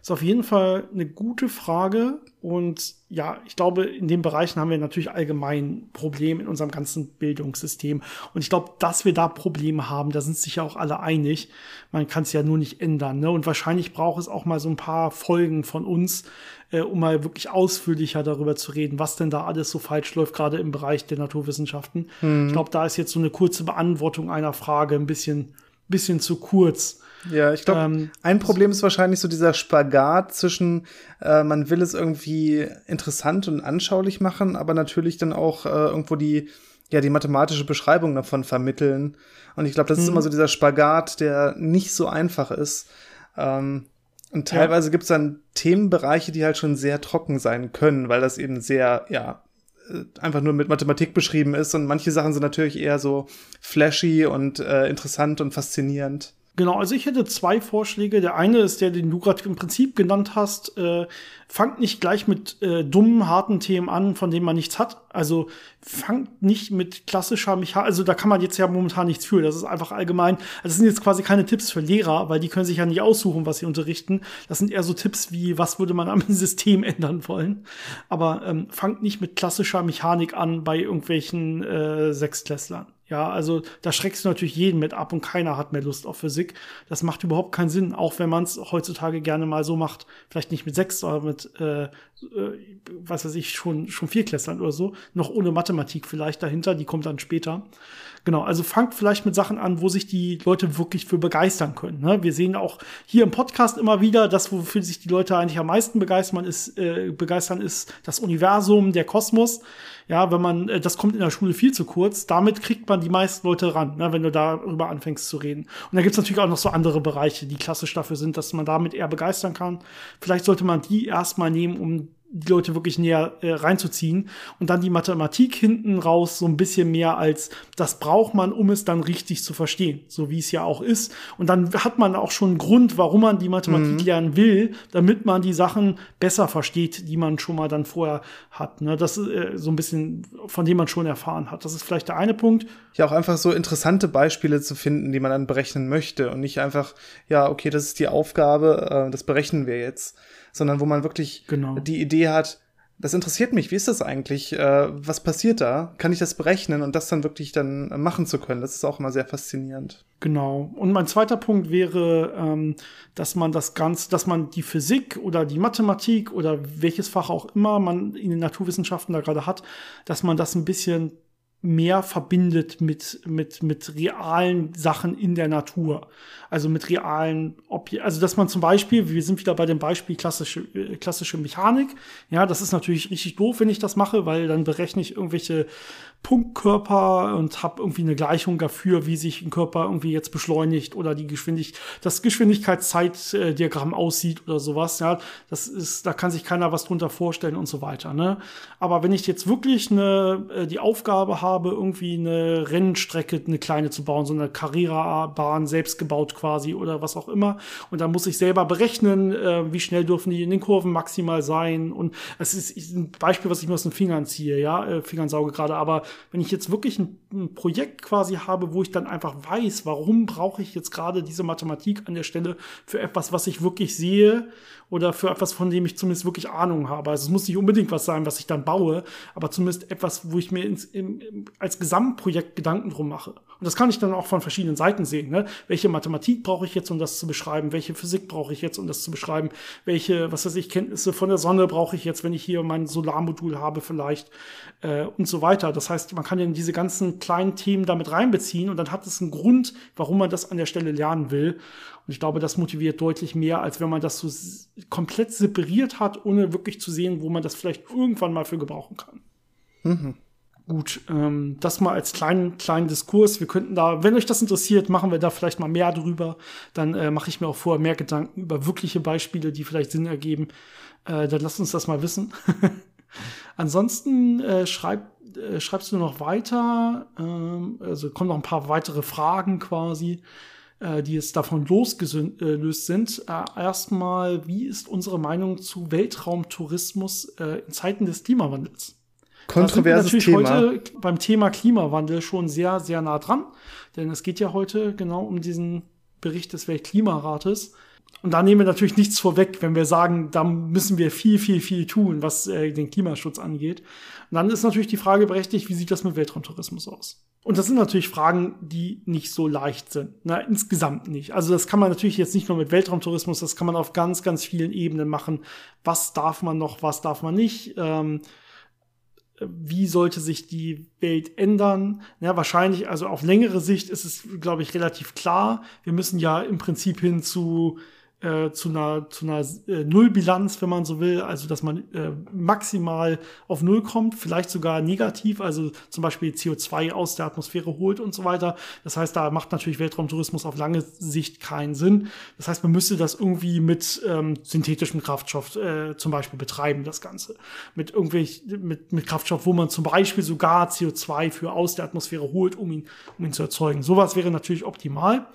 Ist auf jeden Fall eine gute Frage. Und ja, ich glaube, in den Bereichen haben wir natürlich allgemein Probleme in unserem ganzen Bildungssystem. Und ich glaube, dass wir da Probleme haben, da sind sich ja auch alle einig. Man kann es ja nur nicht ändern. Ne? Und wahrscheinlich braucht es auch mal so ein paar Folgen von uns, äh, um mal wirklich ausführlicher darüber zu reden, was denn da alles so falsch läuft, gerade im Bereich der Naturwissenschaften. Mhm. Ich glaube, da ist jetzt so eine kurze Beantwortung einer Frage ein bisschen, bisschen zu kurz. Ja, ich glaube, ähm, ein Problem ist wahrscheinlich so dieser Spagat zwischen, äh, man will es irgendwie interessant und anschaulich machen, aber natürlich dann auch äh, irgendwo die, ja, die mathematische Beschreibung davon vermitteln. Und ich glaube, das ist mhm. immer so dieser Spagat, der nicht so einfach ist. Ähm, und teilweise ja. gibt es dann Themenbereiche, die halt schon sehr trocken sein können, weil das eben sehr, ja, äh, einfach nur mit Mathematik beschrieben ist. Und manche Sachen sind natürlich eher so flashy und äh, interessant und faszinierend. Genau, also ich hätte zwei Vorschläge. Der eine ist der, den du gerade im Prinzip genannt hast. Äh, fangt nicht gleich mit äh, dummen, harten Themen an, von denen man nichts hat. Also fangt nicht mit klassischer Mechanik, also da kann man jetzt ja momentan nichts für. Das ist einfach allgemein. Also das sind jetzt quasi keine Tipps für Lehrer, weil die können sich ja nicht aussuchen, was sie unterrichten. Das sind eher so Tipps wie, was würde man am System ändern wollen. Aber ähm, fangt nicht mit klassischer Mechanik an bei irgendwelchen äh, Sechsklässlern. Ja, also da schreckst du natürlich jeden mit ab und keiner hat mehr Lust auf Physik. Das macht überhaupt keinen Sinn, auch wenn man es heutzutage gerne mal so macht. Vielleicht nicht mit sechs, aber mit, äh, äh, was weiß ich, schon, schon vier Klässlern oder so. Noch ohne Mathematik vielleicht dahinter, die kommt dann später. Genau, also fangt vielleicht mit Sachen an, wo sich die Leute wirklich für begeistern können. Ne? Wir sehen auch hier im Podcast immer wieder, das, wofür sich die Leute eigentlich am meisten begeistern, ist, äh, begeistern, ist das Universum, der Kosmos. Ja, wenn man, äh, das kommt in der Schule viel zu kurz. Damit kriegt man die meisten Leute ran, ne, wenn du darüber anfängst zu reden. Und da gibt's natürlich auch noch so andere Bereiche, die klassisch dafür sind, dass man damit eher begeistern kann. Vielleicht sollte man die erstmal nehmen, um die Leute wirklich näher äh, reinzuziehen und dann die Mathematik hinten raus so ein bisschen mehr als das braucht man, um es dann richtig zu verstehen, so wie es ja auch ist. Und dann hat man auch schon einen Grund, warum man die Mathematik mhm. lernen will, damit man die Sachen besser versteht, die man schon mal dann vorher hat. Ne? Das ist äh, so ein bisschen, von dem man schon erfahren hat. Das ist vielleicht der eine Punkt. Ja, auch einfach so interessante Beispiele zu finden, die man dann berechnen möchte und nicht einfach, ja, okay, das ist die Aufgabe, äh, das berechnen wir jetzt sondern wo man wirklich genau. die Idee hat, das interessiert mich, wie ist das eigentlich? Äh, was passiert da? Kann ich das berechnen und das dann wirklich dann machen zu können? Das ist auch immer sehr faszinierend. Genau. Und mein zweiter Punkt wäre, ähm, dass man das Ganze, dass man die Physik oder die Mathematik oder welches Fach auch immer man in den Naturwissenschaften da gerade hat, dass man das ein bisschen mehr verbindet mit, mit, mit realen Sachen in der Natur. Also mit realen Objekten. Also, dass man zum Beispiel, wir sind wieder bei dem Beispiel klassische, äh, klassische Mechanik. Ja, das ist natürlich richtig doof, wenn ich das mache, weil dann berechne ich irgendwelche Punktkörper und habe irgendwie eine Gleichung dafür, wie sich ein Körper irgendwie jetzt beschleunigt oder die Geschwindigkeit, das Geschwindigkeitszeitdiagramm aussieht oder sowas. Ja, das ist, da kann sich keiner was drunter vorstellen und so weiter. Ne? Aber wenn ich jetzt wirklich eine, äh, die Aufgabe habe, irgendwie eine Rennstrecke, eine kleine zu bauen, so eine Carrera-Bahn selbst gebaut quasi oder was auch immer, und dann muss ich selber berechnen, äh, wie schnell dürfen die in den Kurven maximal sein. Und es ist ein Beispiel, was ich mir aus den Fingern ziehe, ja, äh, Fingern sauge gerade, aber wenn ich jetzt wirklich ein, ein, Projekt quasi habe, wo ich dann einfach weiß, warum brauche ich jetzt gerade diese Mathematik an der Stelle für etwas, was ich wirklich sehe oder für etwas, von dem ich zumindest wirklich Ahnung habe. Also es muss nicht unbedingt was sein, was ich dann baue, aber zumindest etwas, wo ich mir ins, im, als Gesamtprojekt Gedanken drum mache. Und das kann ich dann auch von verschiedenen Seiten sehen. Ne? Welche Mathematik brauche ich jetzt, um das zu beschreiben? Welche Physik brauche ich jetzt, um das zu beschreiben? Welche, was weiß ich, Kenntnisse von der Sonne brauche ich jetzt, wenn ich hier mein Solarmodul habe vielleicht äh, und so weiter. Das heißt, man kann ja diese ganzen kleinen Themen damit reinbeziehen und dann hat es einen Grund, warum man das an der Stelle lernen will. Und ich glaube, das motiviert deutlich mehr, als wenn man das so komplett separiert hat, ohne wirklich zu sehen, wo man das vielleicht irgendwann mal für gebrauchen kann. Mhm. Gut, ähm, das mal als kleinen, kleinen Diskurs. Wir könnten da, wenn euch das interessiert, machen wir da vielleicht mal mehr drüber. Dann äh, mache ich mir auch vorher mehr Gedanken über wirkliche Beispiele, die vielleicht Sinn ergeben. Äh, dann lasst uns das mal wissen. Ansonsten äh, schreib, äh, schreibst du noch weiter, ähm, also kommen noch ein paar weitere Fragen quasi, äh, die jetzt davon losgelöst äh, sind. Äh, erstmal, wie ist unsere Meinung zu Weltraumtourismus äh, in Zeiten des Klimawandels? Kontroverses natürlich Thema. heute beim Thema Klimawandel schon sehr, sehr nah dran. Denn es geht ja heute genau um diesen Bericht des Weltklimarates. Und da nehmen wir natürlich nichts vorweg, wenn wir sagen, da müssen wir viel, viel, viel tun, was äh, den Klimaschutz angeht. Und dann ist natürlich die Frage berechtigt, wie sieht das mit Weltraumtourismus aus? Und das sind natürlich Fragen, die nicht so leicht sind. Na, insgesamt nicht. Also das kann man natürlich jetzt nicht nur mit Weltraumtourismus, das kann man auf ganz, ganz vielen Ebenen machen. Was darf man noch, was darf man nicht? Ähm, wie sollte sich die Welt ändern? Ja, wahrscheinlich, also auf längere Sicht ist es, glaube ich, relativ klar. Wir müssen ja im Prinzip hin zu äh, zu einer, zu einer äh, Nullbilanz, wenn man so will, also dass man äh, maximal auf Null kommt, vielleicht sogar negativ, also zum Beispiel CO2 aus der Atmosphäre holt und so weiter. Das heißt, da macht natürlich Weltraumtourismus auf lange Sicht keinen Sinn. Das heißt, man müsste das irgendwie mit ähm, synthetischem Kraftstoff äh, zum Beispiel betreiben, das Ganze. Mit irgendwelch, mit, mit Kraftstoff, wo man zum Beispiel sogar CO2 für aus der Atmosphäre holt, um ihn, um ihn zu erzeugen. Sowas wäre natürlich optimal.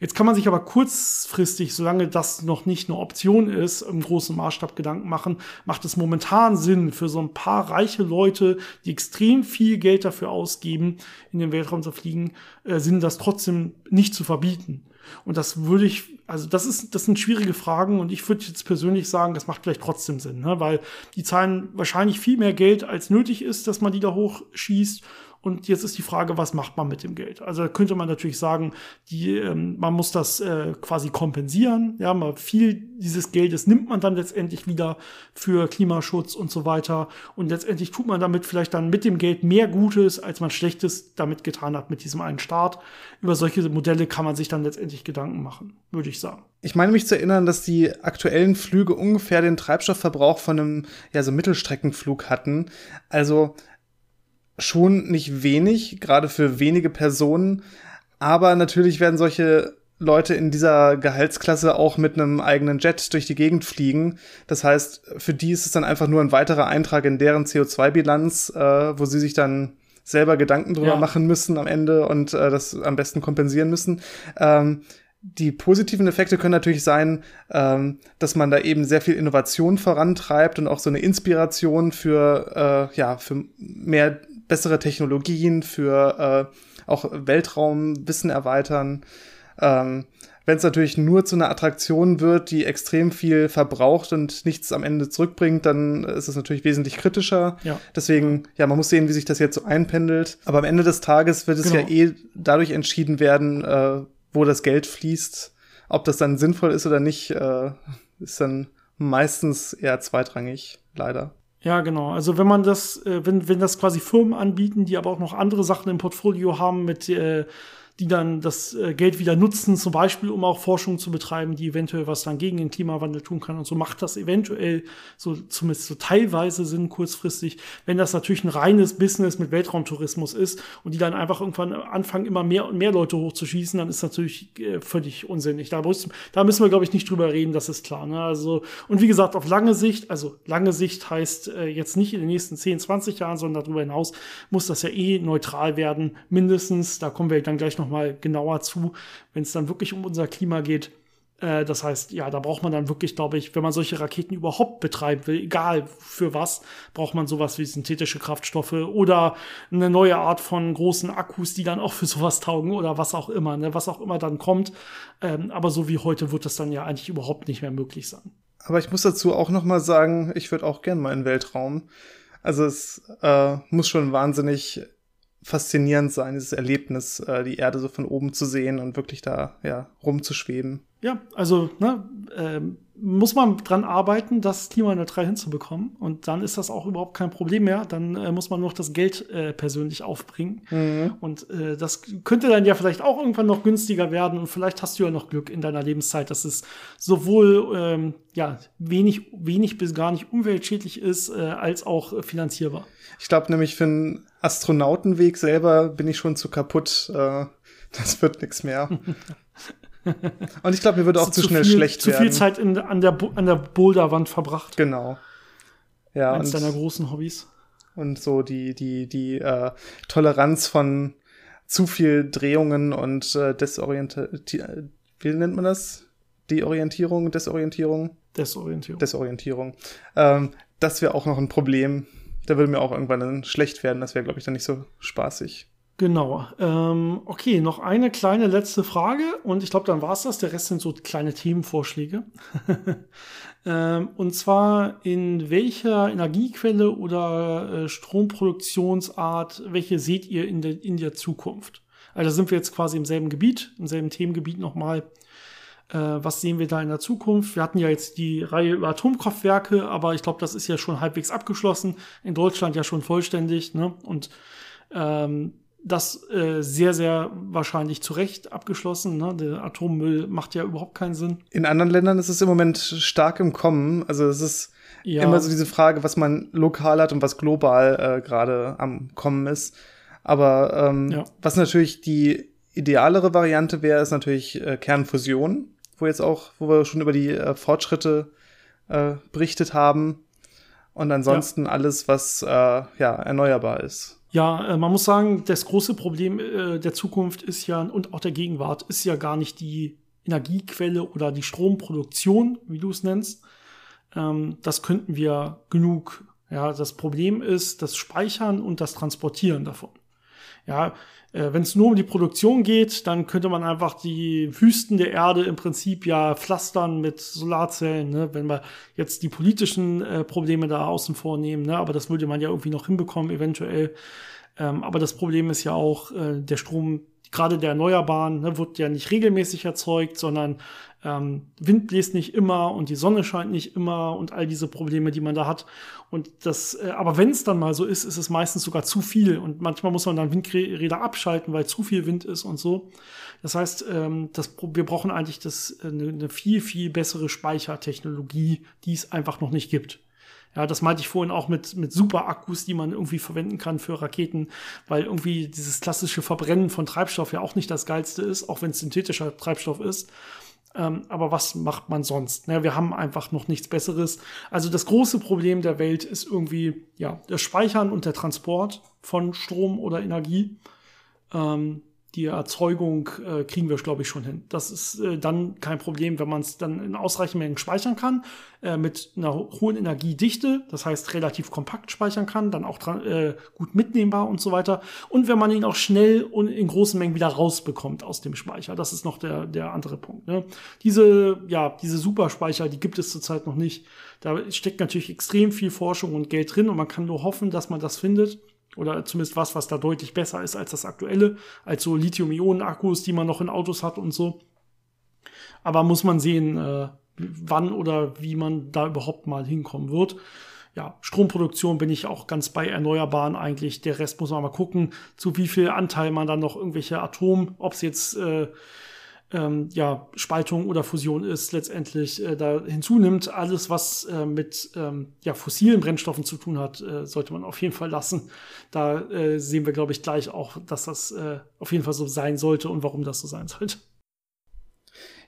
Jetzt kann man sich aber kurzfristig, solange das noch nicht eine Option ist, im großen Maßstab Gedanken machen, macht es momentan Sinn für so ein paar reiche Leute, die extrem viel Geld dafür ausgeben, in den Weltraum zu fliegen, äh, Sinn, das trotzdem nicht zu verbieten. Und das würde ich, also das ist, das sind schwierige Fragen und ich würde jetzt persönlich sagen, das macht vielleicht trotzdem Sinn, ne? weil die zahlen wahrscheinlich viel mehr Geld, als nötig ist, dass man die da hochschießt und jetzt ist die Frage, was macht man mit dem Geld? Also könnte man natürlich sagen, die, ähm, man muss das äh, quasi kompensieren. Ja, mal viel dieses Geldes nimmt man dann letztendlich wieder für Klimaschutz und so weiter. Und letztendlich tut man damit vielleicht dann mit dem Geld mehr Gutes, als man Schlechtes damit getan hat mit diesem einen Staat. Über solche Modelle kann man sich dann letztendlich Gedanken machen, würde ich sagen. Ich meine mich zu erinnern, dass die aktuellen Flüge ungefähr den Treibstoffverbrauch von einem ja so Mittelstreckenflug hatten. Also schon nicht wenig, gerade für wenige Personen. Aber natürlich werden solche Leute in dieser Gehaltsklasse auch mit einem eigenen Jet durch die Gegend fliegen. Das heißt, für die ist es dann einfach nur ein weiterer Eintrag in deren CO2-Bilanz, äh, wo sie sich dann selber Gedanken drüber ja. machen müssen am Ende und äh, das am besten kompensieren müssen. Ähm, die positiven Effekte können natürlich sein, ähm, dass man da eben sehr viel Innovation vorantreibt und auch so eine Inspiration für, äh, ja, für mehr bessere Technologien, für äh, auch Weltraumwissen erweitern. Ähm, wenn es natürlich nur zu einer Attraktion wird, die extrem viel verbraucht und nichts am Ende zurückbringt, dann ist es natürlich wesentlich kritischer. Ja. Deswegen, ja, man muss sehen, wie sich das jetzt so einpendelt. Aber am Ende des Tages wird es genau. ja eh dadurch entschieden werden, äh, wo das Geld fließt. Ob das dann sinnvoll ist oder nicht, äh, ist dann meistens eher zweitrangig, leider. Ja, genau. Also wenn man das, äh, wenn, wenn das quasi Firmen anbieten, die aber auch noch andere Sachen im Portfolio haben mit äh, die dann das äh, Geld wieder nutzen, zum Beispiel, um auch Forschung zu betreiben, die eventuell was dann gegen den Klimawandel tun kann. Und so macht das eventuell so zumindest so teilweise Sinn kurzfristig, wenn das natürlich ein reines Business mit Weltraumtourismus ist und die dann einfach irgendwann anfangen, immer mehr und mehr Leute hochzuschießen, dann ist natürlich äh, völlig unsinnig. Da, muss, da müssen wir, glaube ich, nicht drüber reden, das ist klar. Ne? Also, und wie gesagt, auf lange Sicht, also lange Sicht heißt äh, jetzt nicht in den nächsten 10, 20 Jahren, sondern darüber hinaus muss das ja eh neutral werden, mindestens. Da kommen wir dann gleich noch nochmal genauer zu, wenn es dann wirklich um unser Klima geht. Äh, das heißt, ja, da braucht man dann wirklich, glaube ich, wenn man solche Raketen überhaupt betreiben will, egal für was, braucht man sowas wie synthetische Kraftstoffe oder eine neue Art von großen Akkus, die dann auch für sowas taugen oder was auch immer, ne, was auch immer dann kommt. Ähm, aber so wie heute wird das dann ja eigentlich überhaupt nicht mehr möglich sein. Aber ich muss dazu auch noch mal sagen, ich würde auch gern mal in den Weltraum. Also es äh, muss schon wahnsinnig faszinierend sein, dieses Erlebnis, äh, die Erde so von oben zu sehen und wirklich da ja rumzuschweben. Ja, also ne, ähm, muss man dran arbeiten, das klimaneutral hinzubekommen. Und dann ist das auch überhaupt kein Problem mehr. Dann äh, muss man nur noch das Geld äh, persönlich aufbringen. Mhm. Und äh, das könnte dann ja vielleicht auch irgendwann noch günstiger werden. Und vielleicht hast du ja noch Glück in deiner Lebenszeit, dass es sowohl ähm, ja, wenig, wenig bis gar nicht umweltschädlich ist, äh, als auch finanzierbar. Ich glaube nämlich für einen Astronautenweg selber bin ich schon zu kaputt. Äh, das wird nichts mehr. Und ich glaube, mir würde auch zu, zu schnell viel, schlecht zu werden. Zu viel Zeit in, an der, an der Boulderwand verbracht. Genau. Ja, Eines deiner großen Hobbys. Und so die, die, die äh, Toleranz von zu viel Drehungen und äh, Desorientierung. Wie nennt man das? Die Orientierung, Desorientierung? Desorientierung. Desorientierung. Ähm, das wäre auch noch ein Problem. Da würde mir auch irgendwann dann schlecht werden. Das wäre, glaube ich, dann nicht so spaßig. Genau. Ähm, okay, noch eine kleine letzte Frage und ich glaube, dann war es das. Der Rest sind so kleine Themenvorschläge. ähm, und zwar, in welcher Energiequelle oder äh, Stromproduktionsart, welche seht ihr in der, in der Zukunft? Also sind wir jetzt quasi im selben Gebiet, im selben Themengebiet nochmal. Äh, was sehen wir da in der Zukunft? Wir hatten ja jetzt die Reihe über Atomkraftwerke, aber ich glaube, das ist ja schon halbwegs abgeschlossen. In Deutschland ja schon vollständig. Ne? Und ähm, das äh, sehr, sehr wahrscheinlich zu Recht abgeschlossen. Ne? Der Atommüll macht ja überhaupt keinen Sinn. In anderen Ländern ist es im Moment stark im Kommen. Also es ist ja. immer so diese Frage, was man lokal hat und was global äh, gerade am Kommen ist. Aber ähm, ja. was natürlich die idealere Variante wäre, ist natürlich äh, Kernfusion, wo jetzt auch, wo wir schon über die äh, Fortschritte äh, berichtet haben. Und ansonsten ja. alles, was äh, ja erneuerbar ist. Ja, äh, man muss sagen, das große Problem äh, der Zukunft ist ja und auch der Gegenwart ist ja gar nicht die Energiequelle oder die Stromproduktion, wie du es nennst, ähm, das könnten wir genug. Ja, das Problem ist das Speichern und das Transportieren davon. Ja, äh, wenn es nur um die Produktion geht, dann könnte man einfach die Wüsten der Erde im Prinzip ja pflastern mit Solarzellen, ne? wenn wir jetzt die politischen äh, Probleme da außen vornehmen, ne? aber das würde man ja irgendwie noch hinbekommen, eventuell. Ähm, aber das Problem ist ja auch, äh, der Strom gerade der Erneuerbaren ne, wird ja nicht regelmäßig erzeugt, sondern ähm, Wind bläst nicht immer und die Sonne scheint nicht immer und all diese Probleme, die man da hat. Und das, äh, aber wenn es dann mal so ist, ist es meistens sogar zu viel und manchmal muss man dann Windräder abschalten, weil zu viel Wind ist und so. Das heißt, ähm, das, wir brauchen eigentlich das, äh, eine, eine viel, viel bessere Speichertechnologie, die es einfach noch nicht gibt. Ja, das meinte ich vorhin auch mit, mit Super-Akkus, die man irgendwie verwenden kann für Raketen, weil irgendwie dieses klassische Verbrennen von Treibstoff ja auch nicht das geilste ist, auch wenn es synthetischer Treibstoff ist. Ähm, aber was macht man sonst? Ne, wir haben einfach noch nichts Besseres. Also das große Problem der Welt ist irgendwie ja das Speichern und der Transport von Strom oder Energie. Ähm, die Erzeugung äh, kriegen wir, glaube ich, schon hin. Das ist äh, dann kein Problem, wenn man es dann in ausreichenden Mengen speichern kann, äh, mit einer hohen Energiedichte, das heißt relativ kompakt speichern kann, dann auch äh, gut mitnehmbar und so weiter. Und wenn man ihn auch schnell und in großen Mengen wieder rausbekommt aus dem Speicher. Das ist noch der, der andere Punkt. Ne? Diese, ja, diese Superspeicher, die gibt es zurzeit noch nicht. Da steckt natürlich extrem viel Forschung und Geld drin und man kann nur hoffen, dass man das findet. Oder zumindest was, was da deutlich besser ist als das aktuelle, als so Lithium-Ionen-Akkus, die man noch in Autos hat und so. Aber muss man sehen, äh, wann oder wie man da überhaupt mal hinkommen wird. Ja, Stromproduktion bin ich auch ganz bei Erneuerbaren eigentlich. Der Rest muss man mal gucken, zu wie viel Anteil man dann noch irgendwelche Atom, ob es jetzt äh, ähm, ja, Spaltung oder Fusion ist, letztendlich äh, da hinzunimmt. Alles, was äh, mit ähm, ja, fossilen Brennstoffen zu tun hat, äh, sollte man auf jeden Fall lassen. Da äh, sehen wir, glaube ich, gleich auch, dass das äh, auf jeden Fall so sein sollte und warum das so sein sollte.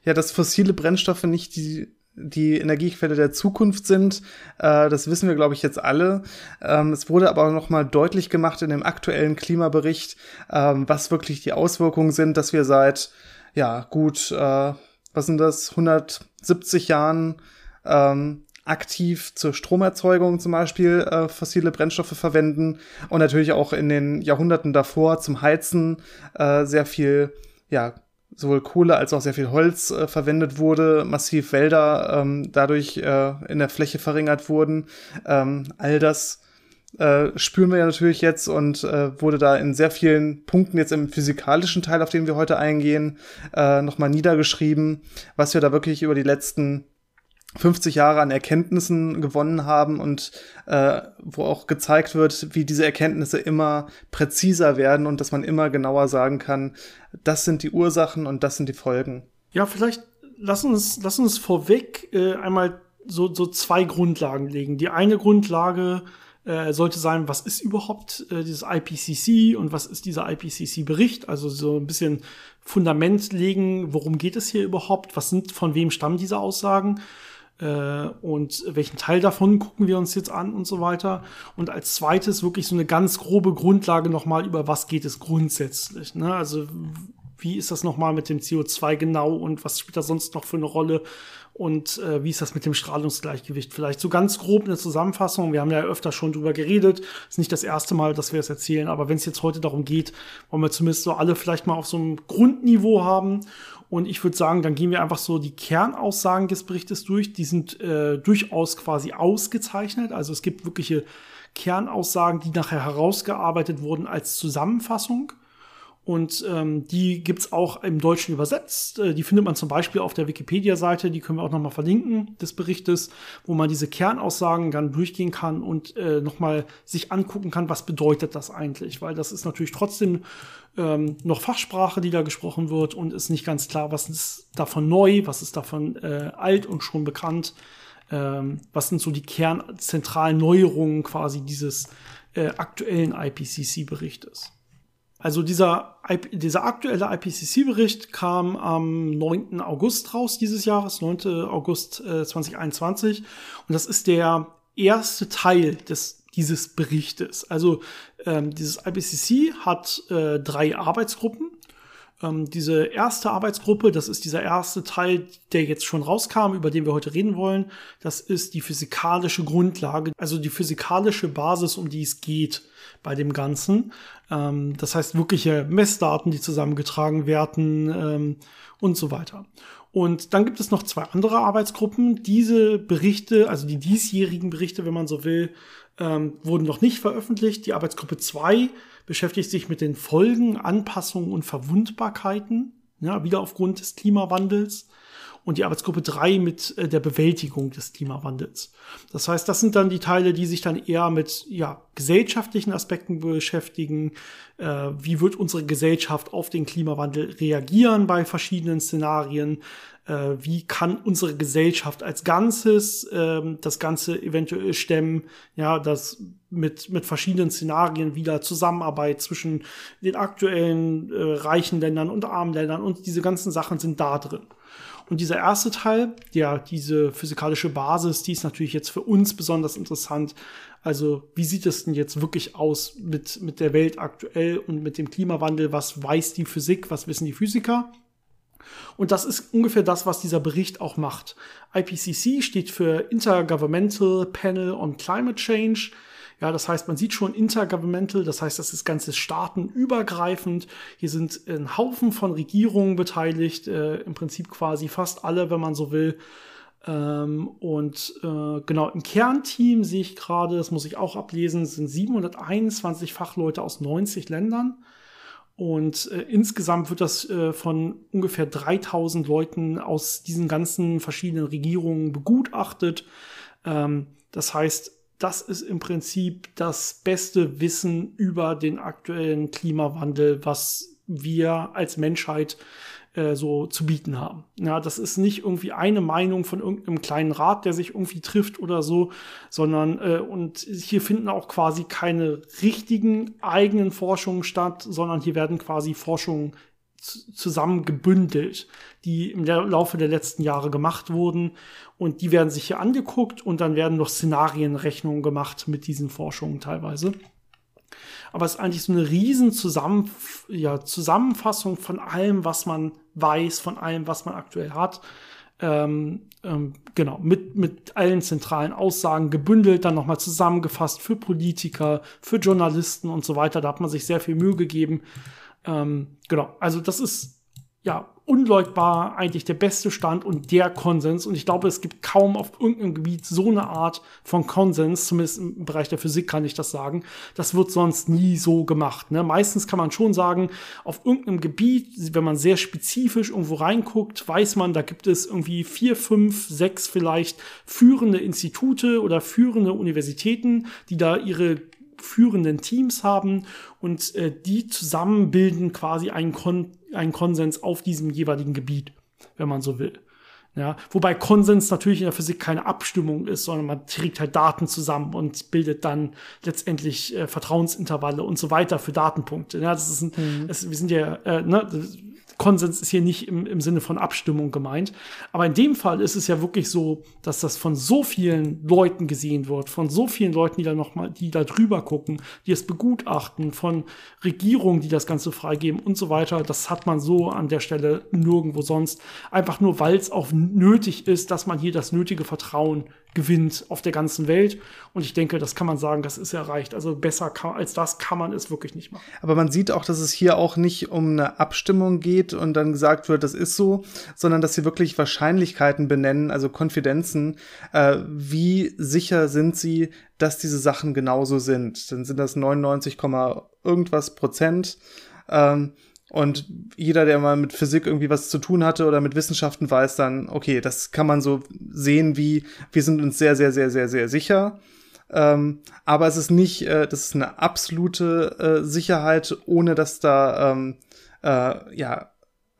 Ja, dass fossile Brennstoffe nicht die die Energiequelle der Zukunft sind. Äh, das wissen wir, glaube ich, jetzt alle. Ähm, es wurde aber noch mal deutlich gemacht in dem aktuellen Klimabericht, ähm, was wirklich die Auswirkungen sind, dass wir seit ja, gut, äh, was sind das, 170 Jahren ähm, aktiv zur Stromerzeugung zum Beispiel äh, fossile Brennstoffe verwenden und natürlich auch in den Jahrhunderten davor zum Heizen äh, sehr viel, ja, sowohl Kohle als auch sehr viel Holz äh, verwendet wurde, massiv Wälder ähm, dadurch äh, in der Fläche verringert wurden. Ähm, all das äh, spüren wir ja natürlich jetzt und äh, wurde da in sehr vielen Punkten jetzt im physikalischen Teil, auf den wir heute eingehen, äh, nochmal niedergeschrieben, was wir da wirklich über die letzten 50 Jahre an Erkenntnissen gewonnen haben und äh, wo auch gezeigt wird, wie diese Erkenntnisse immer präziser werden und dass man immer genauer sagen kann, das sind die Ursachen und das sind die Folgen. Ja, vielleicht lass uns, lass uns vorweg äh, einmal so, so zwei Grundlagen legen. Die eine Grundlage äh, sollte sein, was ist überhaupt äh, dieses IPCC und was ist dieser IPCC-Bericht? Also so ein bisschen Fundament legen, worum geht es hier überhaupt? Was sind, von wem stammen diese Aussagen? Äh, und welchen Teil davon gucken wir uns jetzt an und so weiter. Und als zweites wirklich so eine ganz grobe Grundlage nochmal über was geht es grundsätzlich. Ne? Also wie ist das nochmal mit dem CO2 genau und was spielt da sonst noch für eine Rolle? und äh, wie ist das mit dem Strahlungsgleichgewicht? Vielleicht so ganz grob eine Zusammenfassung. Wir haben ja öfter schon drüber geredet. Ist nicht das erste Mal, dass wir es erzählen, aber wenn es jetzt heute darum geht, wollen wir zumindest so alle vielleicht mal auf so einem Grundniveau haben. Und ich würde sagen, dann gehen wir einfach so die Kernaussagen des Berichtes durch. Die sind äh, durchaus quasi ausgezeichnet. Also es gibt wirkliche Kernaussagen, die nachher herausgearbeitet wurden als Zusammenfassung. Und ähm, die gibt's auch im Deutschen übersetzt. Äh, die findet man zum Beispiel auf der Wikipedia-Seite, die können wir auch nochmal verlinken, des Berichtes, wo man diese Kernaussagen dann durchgehen kann und äh, nochmal sich angucken kann, was bedeutet das eigentlich. Weil das ist natürlich trotzdem ähm, noch Fachsprache, die da gesprochen wird und ist nicht ganz klar, was ist davon neu, was ist davon äh, alt und schon bekannt. Ähm, was sind so die kernzentralen Neuerungen quasi dieses äh, aktuellen IPCC-Berichtes. Also dieser, dieser aktuelle IPCC-Bericht kam am 9. August raus dieses Jahres, 9. August äh, 2021. Und das ist der erste Teil des, dieses Berichtes. Also ähm, dieses IPCC hat äh, drei Arbeitsgruppen Ähm, diese erste Arbeitsgruppe, das ist dieser erste Teil, der jetzt schon rauskam, über den wir heute reden wollen. Das ist die physikalische Grundlage, also die physikalische Basis, um die es geht bei dem Ganzen. Ähm, das heißt wirkliche Messdaten, die zusammengetragen werden ähm, und so weiter. Und dann gibt es noch zwei andere Arbeitsgruppen. Diese Berichte, also die diesjährigen Berichte, wenn man so will, ähm, wurden noch nicht veröffentlicht. Die Arbeitsgruppe 2 beschäftigt sich mit den Folgen, Anpassungen und Verwundbarkeiten, ja, wieder aufgrund des Klimawandels. Und die Arbeitsgruppe 3 mit äh, der Bewältigung des Klimawandels. Das heißt, das sind dann die Teile, die sich dann eher mit ja, gesellschaftlichen Aspekten beschäftigen. Äh, wie wird unsere Gesellschaft auf den Klimawandel reagieren bei verschiedenen Szenarien? Äh, wie kann unsere Gesellschaft als Ganzes ähm, das Ganze eventuell stemmen, ja, das mit, mit verschiedenen Szenarien wieder Zusammenarbeit zwischen den aktuellen äh, reichen Ländern und armen Ländern und diese ganzen Sachen sind da drin. Und dieser erste Teil, ja, diese physikalische Basis, die ist natürlich jetzt für uns besonders interessant. Also, wie sieht es denn jetzt wirklich aus mit, mit der Welt aktuell und mit dem Klimawandel? Was weiß die Physik? Was wissen die Physiker? Und das ist ungefähr das, was dieser Bericht auch macht. IPCC steht für Intergovernmental Panel on Climate Change. Ja, das heißt, man sieht schon intergovernmental, das heißt, das ist ganze staatenübergreifend. Hier sind ein Haufen von Regierungen beteiligt, äh, im Prinzip quasi fast alle, wenn man so will. Ähm, und äh, genau im Kernteam sehe ich gerade, das muss ich auch ablesen, sind 721 Fachleute aus 90 Ländern. Und äh, insgesamt wird das äh, von ungefähr 3000 Leuten aus diesen ganzen verschiedenen Regierungen begutachtet. Ähm, das heißt, das ist im Prinzip das beste Wissen über den aktuellen Klimawandel, was wir als Menschheit äh, so zu bieten haben. Ja, das ist nicht irgendwie eine Meinung von irgendeinem kleinen Rat, der sich irgendwie trifft oder so, sondern äh, und hier finden auch quasi keine richtigen eigenen Forschungen statt, sondern hier werden quasi Forschungen zusammengebündelt, die im Laufe der letzten Jahre gemacht wurden. Und die werden sich hier angeguckt und dann werden noch Szenarienrechnungen gemacht mit diesen Forschungen teilweise aber es ist eigentlich so eine riesen Zusammen ja, Zusammenfassung von allem, was man weiß, von allem, was man aktuell hat. Ähm, ähm, genau, mit, mit allen zentralen Aussagen gebündelt, dann nochmal zusammengefasst für Politiker, für Journalisten und so weiter. Da hat man sich sehr viel Mühe gegeben. Ähm, genau, also das ist ja unleugbar eigentlich der beste Stand und der Konsens. Und ich glaube, es gibt kaum auf irgendeinem Gebiet so eine Art von Konsens, zumindest im Bereich der Physik kann ich das sagen. Das wird sonst nie so gemacht. Ne? Meistens kann man schon sagen, auf irgendeinem Gebiet, wenn man sehr spezifisch irgendwo reinguckt, weiß man, da gibt es irgendwie vier, fünf, sechs vielleicht führende Institute oder führende Universitäten, die da ihre führenden Teams haben und äh, die zusammen bilden quasi einen, Kon einen Konsens auf diesem jeweiligen Gebiet, wenn man so will. Ja, wobei Konsens natürlich in der Physik keine Abstimmung ist, sondern man trägt halt Daten zusammen und bildet dann letztendlich äh, Vertrauensintervalle und so weiter für Datenpunkte. Ja, das ist ein, mhm. es, wir sind ja, äh, ne, Konsens ist hier nicht im, im Sinne von Abstimmung gemeint. Aber in dem Fall ist es ja wirklich so, dass das von so vielen Leuten gesehen wird, von so vielen Leuten, die da noch mal, die da drüber gucken, die es begutachten, von Regierungen, die das Ganze freigeben und so weiter. Das hat man so an der Stelle nirgendwo sonst. Einfach nur, weil es auch nötig ist, dass man hier das nötige Vertrauen gewinnt auf der ganzen Welt. Und ich denke, das kann man sagen, das ist erreicht. Also besser kann, als das kann man es wirklich nicht machen. Aber man sieht auch, dass es hier auch nicht um eine Abstimmung geht und dann gesagt wird, das ist so, sondern dass sie wirklich Wahrscheinlichkeiten benennen, also Konfidenzen. Äh, wie sicher sind sie, dass diese Sachen genauso sind? Dann sind das 99, irgendwas Prozent. Ähm, und jeder, der mal mit Physik irgendwie was zu tun hatte oder mit Wissenschaften weiß dann, okay, das kann man so sehen wie, wir sind uns sehr, sehr, sehr, sehr, sehr sicher. Ähm, aber es ist nicht, äh, das ist eine absolute äh, Sicherheit, ohne dass da ähm, äh, ja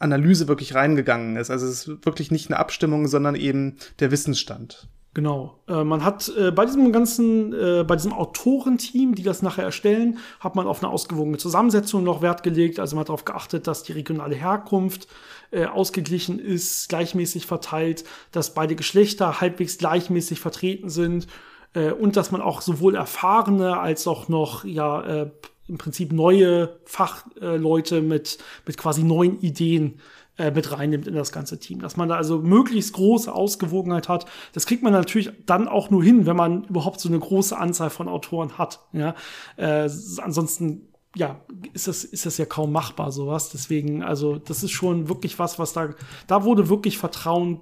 Analyse wirklich reingegangen ist. Also es ist wirklich nicht eine Abstimmung, sondern eben der Wissensstand. Genau. Äh, man hat äh, bei diesem ganzen, äh, bei diesem Autorenteam, die das nachher erstellen, hat man auf eine ausgewogene Zusammensetzung noch Wert gelegt. Also man hat darauf geachtet, dass die regionale Herkunft äh, ausgeglichen ist, gleichmäßig verteilt, dass beide Geschlechter halbwegs gleichmäßig vertreten sind äh, und dass man auch sowohl erfahrene als auch noch ja äh, im Prinzip neue Fachleute mit, mit quasi neuen Ideen äh, mit reinnimmt in das ganze Team. Dass man da also möglichst große Ausgewogenheit hat. Das kriegt man natürlich dann auch nur hin, wenn man überhaupt so eine große Anzahl von Autoren hat. Ja? Äh, ansonsten ja, ist das, ist das ja kaum machbar, sowas. Deswegen, also, das ist schon wirklich was, was da, da wurde wirklich Vertrauen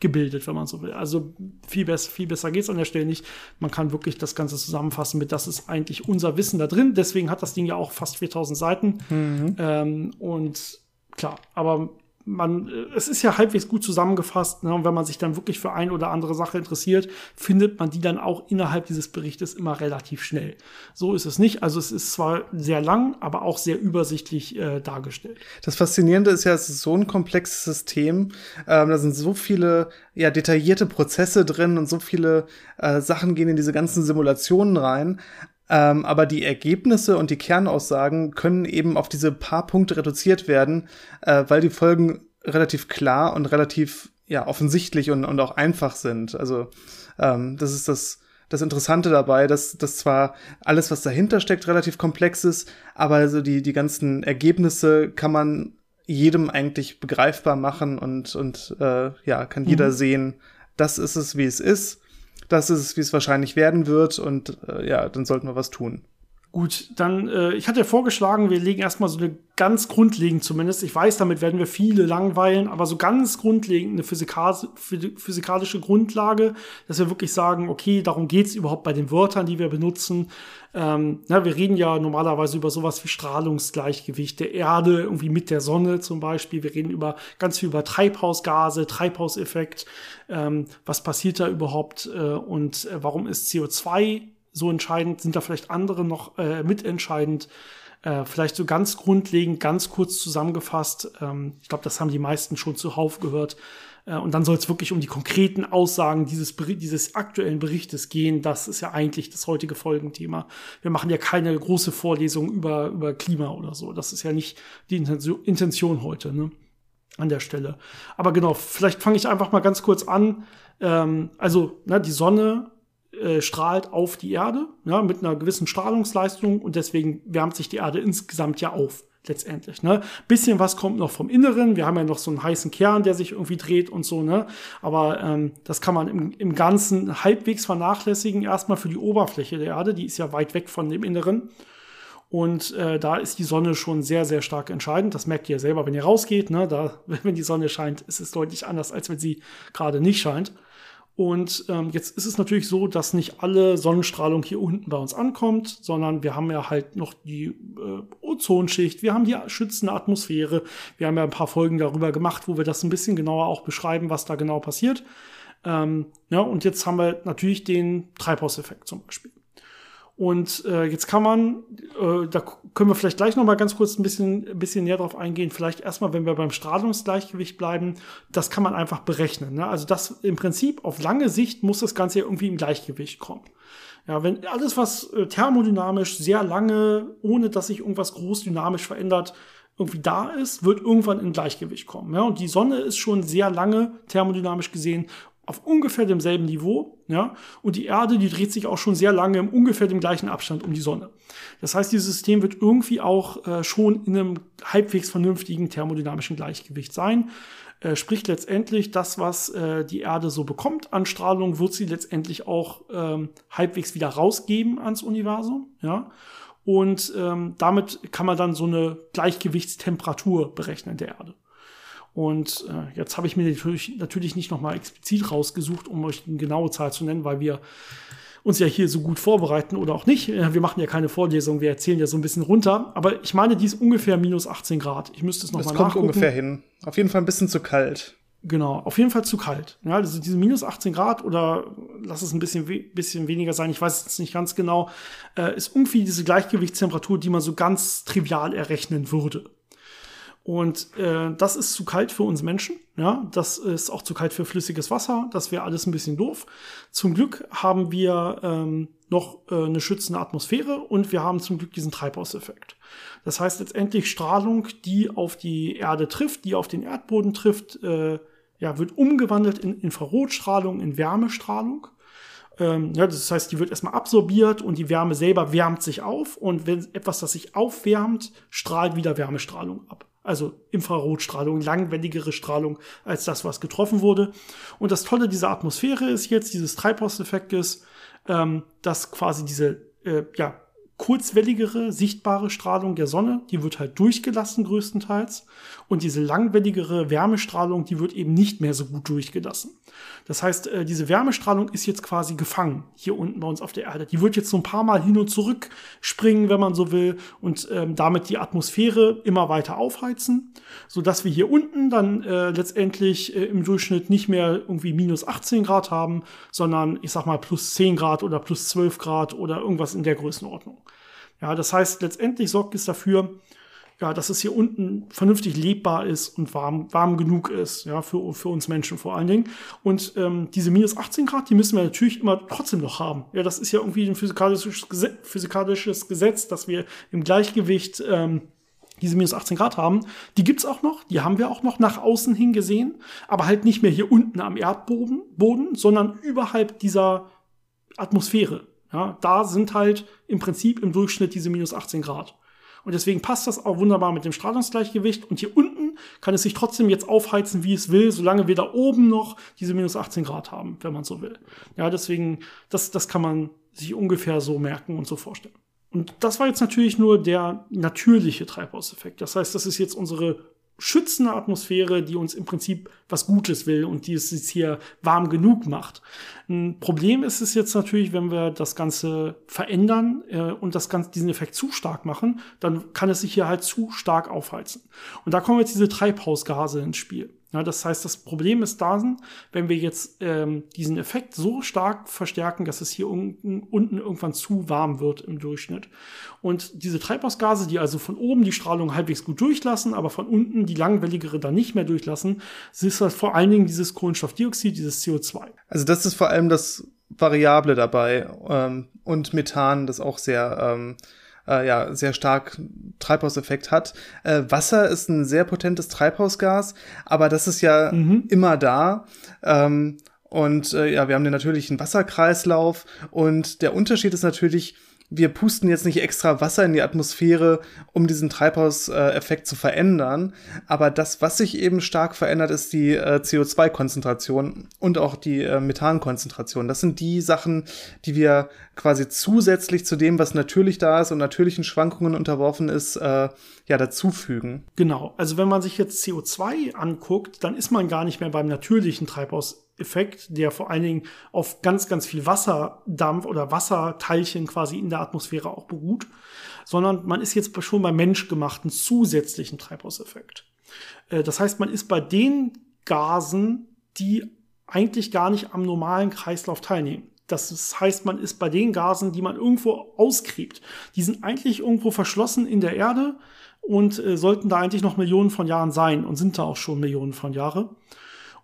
gebildet, wenn man so will. Also viel besser, viel besser geht's an der Stelle nicht. Man kann wirklich das Ganze zusammenfassen mit, das ist eigentlich unser Wissen da drin. Deswegen hat das Ding ja auch fast 4000 Seiten. Mhm. Ähm, und klar, aber man, äh, es ist ja halbwegs gut zusammengefasst, ne? und wenn man sich dann wirklich für ein oder andere Sache interessiert, findet man die dann auch innerhalb dieses Berichtes immer relativ schnell. So ist es nicht. Also es ist zwar sehr lang, aber auch sehr übersichtlich äh, dargestellt. Das Faszinierende ist ja, es ist so ein komplexes System. Ähm, da sind so viele ja detaillierte Prozesse drin und so viele äh, Sachen gehen in diese ganzen Simulationen rein. Ähm, aber die Ergebnisse und die Kernaussagen können eben auf diese paar Punkte reduziert werden, äh, weil die Folgen relativ klar und relativ ja offensichtlich und, und auch einfach sind. Also ähm, das ist das das Interessante dabei, dass, dass zwar alles, was dahinter steckt, relativ komplex ist, aber also die, die ganzen Ergebnisse kann man jedem eigentlich begreifbar machen und, und äh, ja, kann jeder mhm. sehen, das ist es, wie es ist das ist es, wie es wahrscheinlich werden wird und äh, ja, dann sollten wir was tun. Gut, dann, äh, ich hatte vorgeschlagen, wir legen erstmal so eine ganz grundlegend zumindest, ich weiß, damit werden wir viele langweilen, aber so ganz grundlegend eine physikal physikalische Grundlage, dass wir wirklich sagen, okay, darum geht's überhaupt bei den Wörtern, die wir benutzen. Ähm, na, wir reden ja normalerweise über sowas wie Strahlungsgleichgewicht der Erde, irgendwie mit der Sonne zum Beispiel. Wir reden über ganz viel über Treibhausgase, Treibhauseffekt. Ähm, was passiert da überhaupt äh, und äh, warum ist CO2 so entscheidend? Sind da vielleicht andere noch äh, mitentscheidend? Äh, vielleicht so ganz grundlegend, ganz kurz zusammengefasst. Ähm, ich glaube, das haben die meisten schon zuhauf gehört. Äh, und dann soll es wirklich um die konkreten Aussagen dieses, dieses aktuellen Berichtes gehen. Das ist ja eigentlich das heutige Folgenthema. Wir machen ja keine große Vorlesung über, über Klima oder so. Das ist ja nicht die Intention, Intention heute, ne? An der Stelle. Aber genau, vielleicht fange ich einfach mal ganz kurz an. Ähm, also, ne, die Sonne äh, strahlt auf die Erde, ja, mit einer gewissen Strahlungsleistung und deswegen wärmt sich die Erde insgesamt ja auf, letztendlich. Ne? Bisschen was kommt noch vom Inneren, wir haben ja noch so einen heißen Kern, der sich irgendwie dreht und so, ne? Aber ähm, das kann man im, im Ganzen halbwegs vernachlässigen, erstmal für die Oberfläche der Erde, die ist ja weit weg von dem Inneren. Und äh, da ist die Sonne schon sehr, sehr stark entscheidend. Das merkt ihr selber, wenn ihr rausgeht. Ne? Da, wenn die Sonne scheint, ist es deutlich anders, als wenn sie gerade nicht scheint. Und ähm, jetzt ist es natürlich so, dass nicht alle Sonnenstrahlung hier unten bei uns ankommt, sondern wir haben ja halt noch die äh, Ozonschicht, wir haben die schützende Atmosphäre. Wir haben ja ein paar Folgen darüber gemacht, wo wir das ein bisschen genauer auch beschreiben, was da genau passiert. Ähm, ja, und jetzt haben wir natürlich den Treibhauseffekt zum Beispiel. Und äh, jetzt kann man, äh, da können wir vielleicht gleich noch mal ganz kurz ein bisschen, ein bisschen näher drauf eingehen. Vielleicht erstmal, wenn wir beim Strahlungsgleichgewicht bleiben, das kann man einfach berechnen. Ne? Also das im Prinzip auf lange Sicht muss das Ganze irgendwie im Gleichgewicht kommen. Ja, wenn alles, was äh, thermodynamisch sehr lange, ohne dass sich irgendwas groß dynamisch verändert, irgendwie da ist, wird irgendwann in Gleichgewicht kommen. Ja, und die Sonne ist schon sehr lange thermodynamisch gesehen auf ungefähr demselben Niveau, ja, und die Erde, die dreht sich auch schon sehr lange im ungefähr dem gleichen Abstand um die Sonne. Das heißt, dieses System wird irgendwie auch äh, schon in einem halbwegs vernünftigen thermodynamischen Gleichgewicht sein. Äh, sprich letztendlich, das, was äh, die Erde so bekommt an Strahlung, wird sie letztendlich auch ähm, halbwegs wieder rausgeben ans Universum, ja. Und ähm, damit kann man dann so eine Gleichgewichtstemperatur berechnen der Erde. Und äh, jetzt habe ich mir natürlich, natürlich nicht nochmal explizit rausgesucht, um euch eine genaue Zahl zu nennen, weil wir uns ja hier so gut vorbereiten oder auch nicht. Äh, wir machen ja keine Vorlesung, wir erzählen ja so ein bisschen runter. Aber ich meine, die ist ungefähr minus 18 Grad. Ich müsste es nochmal nachgucken. Das kommt ungefähr hin. Auf jeden Fall ein bisschen zu kalt. Genau, auf jeden Fall zu kalt. Ja, also diese minus 18 Grad oder lass es ein bisschen, we bisschen weniger sein, ich weiß jetzt nicht ganz genau, äh, ist irgendwie diese Gleichgewichtstemperatur, die man so ganz trivial errechnen würde. Und äh, das ist zu kalt für uns Menschen. Ja, das ist auch zu kalt für flüssiges Wasser. Das wäre alles ein bisschen doof. Zum Glück haben wir ähm, noch äh, eine schützende Atmosphäre und wir haben zum Glück diesen Treibhauseffekt. Das heißt letztendlich Strahlung, die auf die Erde trifft, die auf den Erdboden trifft, äh, ja, wird umgewandelt in Infrarotstrahlung, in Wärmestrahlung. Ähm, ja, das heißt, die wird erstmal absorbiert und die Wärme selber wärmt sich auf. Und wenn etwas, das sich aufwärmt, strahlt wieder Wärmestrahlung ab. Also Infrarotstrahlung, langwelligere Strahlung als das, was getroffen wurde. Und das Tolle dieser Atmosphäre ist jetzt, dieses Treibhauseffektes, ähm, dass quasi diese äh, ja, kurzwelligere, sichtbare Strahlung der Sonne, die wird halt durchgelassen größtenteils. Und diese langwelligere Wärmestrahlung, die wird eben nicht mehr so gut durchgelassen. Das heißt, äh, diese Wärmestrahlung ist jetzt quasi gefangen hier unten bei uns auf der Erde. Die wird jetzt so ein paar Mal hin und zurück springen, wenn man so will, und ähm, damit die Atmosphäre immer weiter aufheizen, so dass wir hier unten dann äh, letztendlich äh, im Durchschnitt nicht mehr irgendwie minus 18 Grad haben, sondern ich sag mal plus 10 Grad oder plus 12 Grad oder irgendwas in der Größenordnung. Ja, das heißt, letztendlich sorgt es dafür, ja, dass es hier unten vernünftig lebbar ist und warm, warm genug ist, ja, für, für uns Menschen vor allen Dingen. Und ähm, diese minus 18 Grad, die müssen wir natürlich immer trotzdem noch haben. Ja, das ist ja irgendwie ein physikalisches, Gesetz, physikalisches Gesetz, dass wir im Gleichgewicht ähm, diese minus 18 Grad haben. Die gibt's auch noch, die haben wir auch noch nach außen hin gesehen, aber halt nicht mehr hier unten am Erdboden, Boden, sondern überhalb dieser Atmosphäre. Ja, da sind halt im Prinzip im Durchschnitt diese minus 18 Grad. Und deswegen passt das auch wunderbar mit dem Strahlungsgleichgewicht. Und hier unten kann es sich trotzdem jetzt aufheizen, wie es will, solange wir da oben noch diese minus 18 Grad haben, wenn man so will. Ja, deswegen, das, das kann man sich ungefähr so merken und so vorstellen. Und das war jetzt natürlich nur der natürliche Treibhauseffekt. Das heißt, das ist jetzt unsere schützende Atmosphäre, die uns im Prinzip was Gutes will und die es jetzt hier warm genug macht. Ein Problem ist es jetzt natürlich, wenn wir das Ganze verändern äh, und das Ganze, diesen Effekt zu stark machen, dann kann es sich hier halt zu stark aufheizen. Und da kommen jetzt diese Treibhausgase ins Spiel. Ja, das heißt, das Problem ist da, wenn wir jetzt ähm, diesen Effekt so stark verstärken, dass es hier unten, unten irgendwann zu warm wird im Durchschnitt. Und diese Treibhausgase, die also von oben die Strahlung halbwegs gut durchlassen, aber von unten die langwelligere dann nicht mehr durchlassen, ist das vor allen Dingen dieses Kohlenstoffdioxid, dieses CO2. Also das ist vor allem das Variable dabei ähm, und Methan, das auch sehr ähm, äh, ja sehr stark Treibhauseffekt hat. Äh, Wasser ist ein sehr potentes Treibhausgas, aber das ist ja mhm. immer da. Ähm, und äh, ja, wir haben den natürlichen Wasserkreislauf und der Unterschied ist natürlich, wir pusten jetzt nicht extra Wasser in die Atmosphäre, um diesen Treibhauseffekt zu verändern. Aber das, was sich eben stark verändert, ist die äh, CO2-Konzentration und auch die äh, Methankonzentration. Das sind die Sachen, die wir quasi zusätzlich zu dem, was natürlich da ist und natürlichen Schwankungen unterworfen ist, äh, ja, dazufügen. Genau. Also wenn man sich jetzt CO2 anguckt, dann ist man gar nicht mehr beim natürlichen Treibhaus Effekt, der vor allen Dingen auf ganz, ganz viel Wasserdampf oder Wasserteilchen quasi in der Atmosphäre auch beruht, sondern man ist jetzt schon beim menschgemachten zusätzlichen Treibhauseffekt. Äh, das heißt, man ist bei den Gasen, die eigentlich gar nicht am normalen Kreislauf teilnehmen. Das heißt, man ist bei den Gasen, die man irgendwo ausgräbt. Die sind eigentlich irgendwo verschlossen in der Erde und äh, sollten da eigentlich noch Millionen von Jahren sein und sind da auch schon Millionen von Jahren.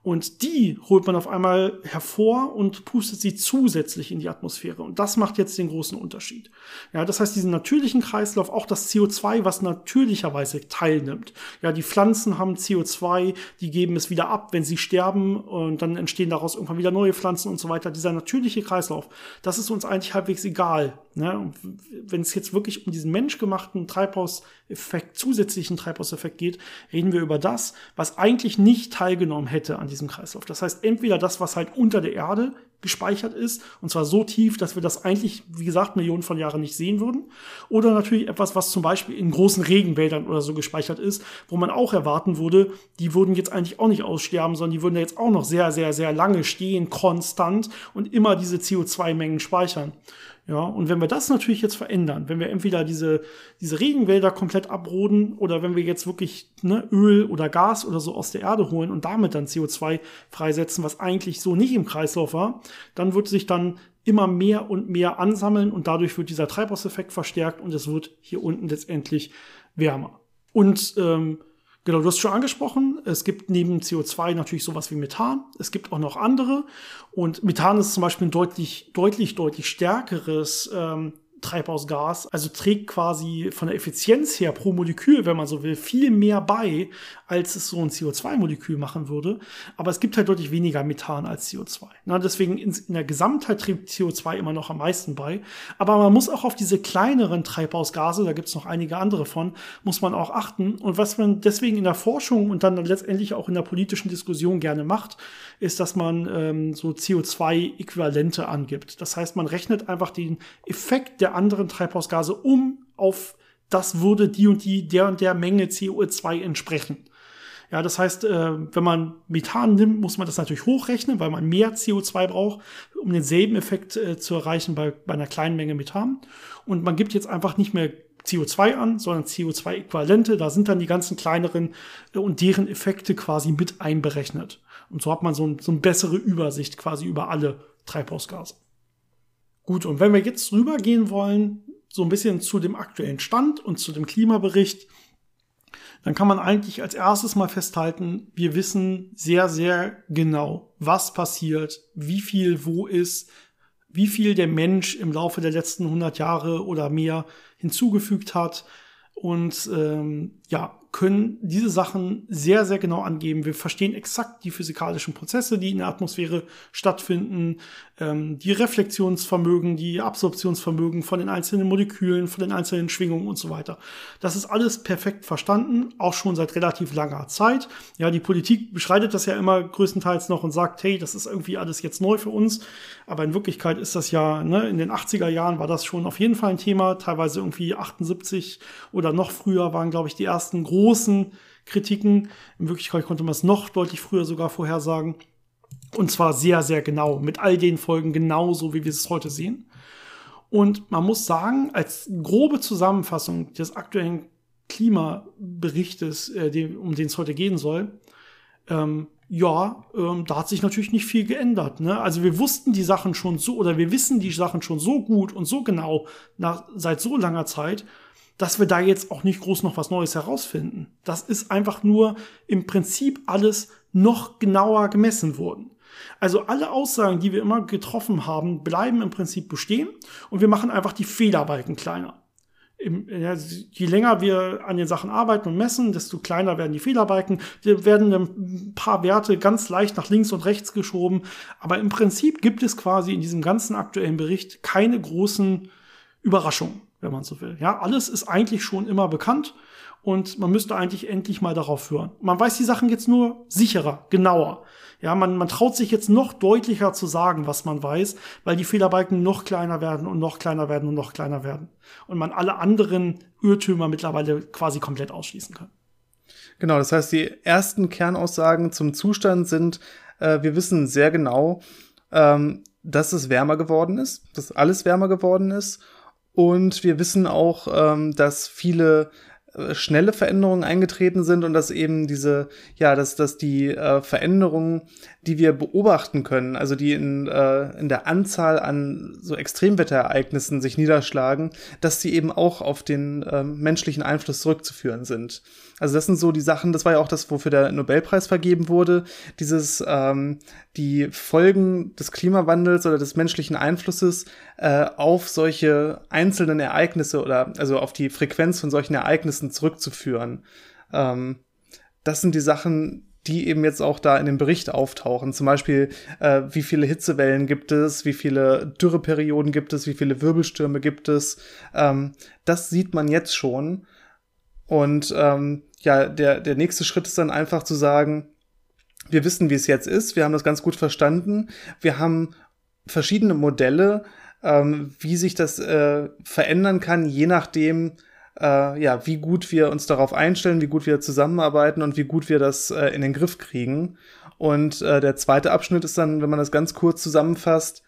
Und die holt man auf einmal hervor und pustet sie zusätzlich in die Atmosphäre. Und das macht jetzt den großen Unterschied. Ja, das heißt, diesen natürlichen Kreislauf, auch das CO2, was natürlicherweise teilnimmt. Ja, die Pflanzen haben CO2, die geben es wieder ab, wenn sie sterben und dann entstehen daraus irgendwann wieder neue Pflanzen und so weiter. Dieser natürliche Kreislauf, das ist uns eigentlich halbwegs egal. Ne? Wenn es jetzt wirklich um diesen menschgemachten Treibhauseffekt, zusätzlichen Treibhauseffekt geht, reden wir über das, was eigentlich nicht teilgenommen hätte an diesem Kreislauf. Das heißt, entweder das, was halt unter der Erde gespeichert ist, und zwar so tief, dass wir das eigentlich, wie gesagt, Millionen von Jahren nicht sehen würden, oder natürlich etwas, was zum Beispiel in großen Regenwäldern oder so gespeichert ist, wo man auch erwarten würde, die würden jetzt eigentlich auch nicht aussterben, sondern die würden jetzt auch noch sehr, sehr, sehr lange stehen, konstant und immer diese CO2-Mengen speichern. Ja, und wenn wir das natürlich jetzt verändern, wenn wir entweder diese, diese Regenwälder komplett abroden oder wenn wir jetzt wirklich ne, Öl oder Gas oder so aus der Erde holen und damit dann CO2 freisetzen, was eigentlich so nicht im Kreislauf war, dann wird sich dann immer mehr und mehr ansammeln und dadurch wird dieser Treibhauseffekt verstärkt und es wird hier unten letztendlich wärmer. Und ähm, Genau, du hast schon angesprochen, es gibt neben CO2 natürlich sowas wie Methan. Es gibt auch noch andere. Und Methan ist zum Beispiel ein deutlich, deutlich, deutlich stärkeres ähm, Treibhausgas, also trägt quasi von der Effizienz her pro Molekül, wenn man so will, viel mehr bei, als es so ein CO2-Molekül machen würde. Aber es gibt halt deutlich weniger Methan als CO2. Na, deswegen in, in der Gesamtheit trägt CO2 immer noch am meisten bei. Aber man muss auch auf diese kleineren Treibhausgase, da gibt es noch einige andere von, muss man auch achten. Und was man deswegen in der Forschung und dann letztendlich auch in der politischen Diskussion gerne macht, ist, dass man ähm, so CO2-Äquivalente angibt. Das heißt, man rechnet einfach den Effekt der anderen Treibhausgase um auf das würde die und die der und der Menge CO2 entsprechen. Ja, das heißt, äh, wenn man Methan nimmt, muss man das natürlich hochrechnen, weil man mehr CO2 braucht, um denselben Effekt äh, zu erreichen bei, bei einer kleinen Menge Methan. Und man gibt jetzt einfach nicht mehr CO2 an, sondern CO2-Äquivalente. Da sind dann die ganzen kleineren äh, und deren Effekte quasi mit einberechnet. Und so hat man so, ein, so eine bessere Übersicht quasi über alle Treibhausgase. Gut, und wenn wir jetzt rübergehen wollen, so ein bisschen zu dem aktuellen Stand und zu dem Klimabericht, dann kann man eigentlich als erstes mal festhalten, wir wissen sehr, sehr genau, was passiert, wie viel wo ist, wie viel der Mensch im Laufe der letzten 100 Jahre oder mehr hinzugefügt hat. Und ähm, ja, können diese Sachen sehr, sehr genau angeben. Wir verstehen exakt die physikalischen Prozesse, die in der Atmosphäre stattfinden, ähm, die Reflexionsvermögen, die Absorptionsvermögen von den einzelnen Molekülen, von den einzelnen Schwingungen und so weiter. Das ist alles perfekt verstanden, auch schon seit relativ langer Zeit. Ja, die Politik beschreitet das ja immer größtenteils noch und sagt, hey, das ist irgendwie alles jetzt neu für uns. Aber in Wirklichkeit ist das ja, ne, in den 80er Jahren war das schon auf jeden Fall ein Thema. Teilweise irgendwie 78 oder noch früher waren, glaube ich, die ersten großen großen Kritiken. In Wirklichkeit konnte man es noch deutlich früher sogar vorhersagen. Und zwar sehr, sehr genau, mit all den Folgen genauso, wie wir es heute sehen. Und man muss sagen, als grobe Zusammenfassung des aktuellen Klimaberichtes, äh, um den es heute gehen soll, ähm, ja, ähm, da hat sich natürlich nicht viel geändert. Ne? Also wir wussten die Sachen schon so, oder wir wissen die Sachen schon so gut und so genau nach, seit so langer Zeit, dass wir da jetzt auch nicht groß noch was Neues herausfinden. Das ist einfach nur im Prinzip alles noch genauer gemessen worden. Also alle Aussagen, die wir immer getroffen haben, bleiben im Prinzip bestehen und wir machen einfach die Fehlerbalken kleiner. je länger wir an den Sachen arbeiten und messen, desto kleiner werden die Fehlerbalken. Wir werden ein paar Werte ganz leicht nach links und rechts geschoben. Aber im Prinzip gibt es quasi in diesem ganzen aktuellen Bericht keine großen Überraschungen wenn man so will. Ja, alles ist eigentlich schon immer bekannt und man müsste eigentlich endlich mal darauf hören. Man weiß die Sachen jetzt nur sicherer, genauer. Ja, man, man traut sich jetzt noch deutlicher zu sagen, was man weiß, weil die Fehlerbalken noch kleiner werden und noch kleiner werden und noch kleiner werden. Und man alle anderen Irrtümer mittlerweile quasi komplett ausschließen kann. Genau, das heißt, die ersten Kernaussagen zum Zustand sind, äh, wir wissen sehr genau, ähm, dass es wärmer geworden ist, dass alles wärmer geworden ist und wir wissen auch, ähm, dass viele äh, schnelle Veränderungen eingetreten sind und dass eben diese, ja, dass, dass die äh, Veränderungen, die wir beobachten können, also die in, äh, in der Anzahl an so Extremwetterereignissen sich niederschlagen, dass die eben auch auf den äh, menschlichen Einfluss zurückzuführen sind. Also das sind so die Sachen, das war ja auch das, wofür der Nobelpreis vergeben wurde, dieses ähm, die Folgen des Klimawandels oder des menschlichen Einflusses äh, auf solche einzelnen Ereignisse oder also auf die Frequenz von solchen Ereignissen zurückzuführen. Ähm, das sind die Sachen, die eben jetzt auch da in dem Bericht auftauchen. Zum Beispiel, äh, wie viele Hitzewellen gibt es, wie viele Dürreperioden gibt es, wie viele Wirbelstürme gibt es. Ähm, das sieht man jetzt schon. Und ähm, ja, der, der nächste Schritt ist dann einfach zu sagen, wir wissen, wie es jetzt ist, wir haben das ganz gut verstanden, wir haben verschiedene Modelle, ähm, wie sich das äh, verändern kann, je nachdem, äh, ja, wie gut wir uns darauf einstellen, wie gut wir zusammenarbeiten und wie gut wir das äh, in den Griff kriegen. Und äh, der zweite Abschnitt ist dann, wenn man das ganz kurz zusammenfasst,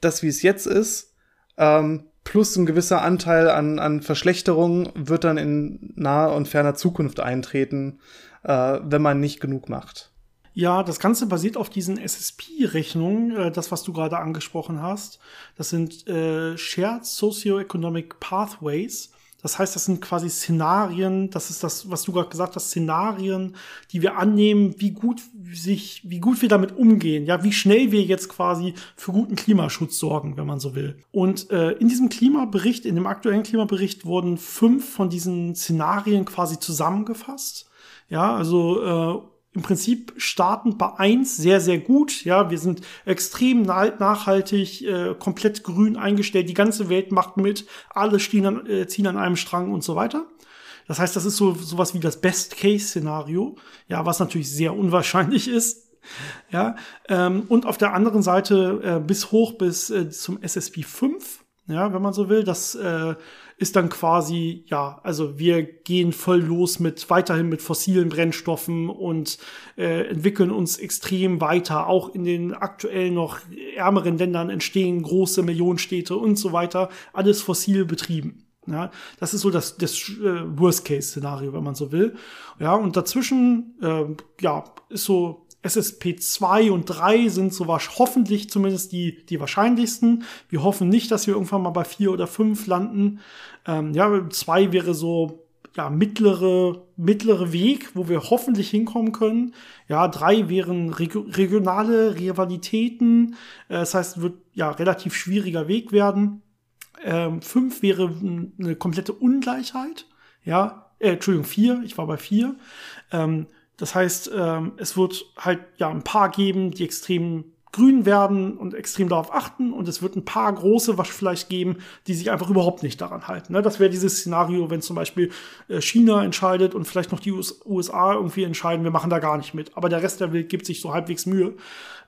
das, wie es jetzt ist, ähm, plus ein gewisser Anteil an, an Verschlechterung wird dann in naher und ferner Zukunft eintreten, äh, wenn man nicht genug macht. Ja, das Ganze basiert auf diesen SSP-Rechnungen, äh, das, was du gerade angesprochen hast. Das sind äh, Shared Socioeconomic Pathways. Das heißt, das sind quasi Szenarien, das ist das, was du gerade gesagt hast, Szenarien, die wir annehmen, wie gut sich, wie gut wir damit umgehen, ja, wie schnell wir jetzt quasi für guten Klimaschutz sorgen, wenn man so will. Und äh, in diesem Klimabericht, in dem aktuellen Klimabericht wurden fünf von diesen Szenarien quasi zusammengefasst. Ja, also äh, im Prinzip starten bei eins sehr, sehr gut. Ja, wir sind extrem nachhaltig, äh, komplett grün eingestellt. Die ganze Welt macht mit. Alle stehen an, äh, ziehen an einem Strang und so weiter. Das heißt, das ist so sowas wie das Best-Case-Szenario. Ja, was natürlich sehr unwahrscheinlich ist. Ja, ähm, und auf der anderen Seite äh, bis hoch bis äh, zum SSP 5. Ja, wenn man so will, das äh, ist dann quasi, ja, also wir gehen voll los mit weiterhin mit fossilen Brennstoffen und äh, entwickeln uns extrem weiter. Auch in den aktuell noch ärmeren Ländern entstehen große Millionenstädte und so weiter. Alles fossil betrieben. Ja, das ist so das, das äh, Worst-Case-Szenario, wenn man so will. Ja, und dazwischen, äh, ja, ist so SSP 2 und 3 sind so was, hoffentlich zumindest die, die wahrscheinlichsten. Wir hoffen nicht, dass wir irgendwann mal bei 4 oder 5 landen. Ähm, ja, 2 wäre so ja, mittlere, mittlere Weg, wo wir hoffentlich hinkommen können. Ja, drei wären reg regionale Rivalitäten. Äh, das heißt, wird ja relativ schwieriger Weg werden. Ähm, fünf wäre eine komplette Ungleichheit. Ja, äh, Entschuldigung, vier. Ich war bei vier. Ähm, das heißt, ähm, es wird halt ja ein paar geben, die extrem grün werden und extrem darauf achten und es wird ein paar große was vielleicht geben, die sich einfach überhaupt nicht daran halten. Ne? Das wäre dieses Szenario, wenn zum Beispiel äh, China entscheidet und vielleicht noch die USA irgendwie entscheiden, wir machen da gar nicht mit, aber der Rest der Welt gibt sich so halbwegs Mühe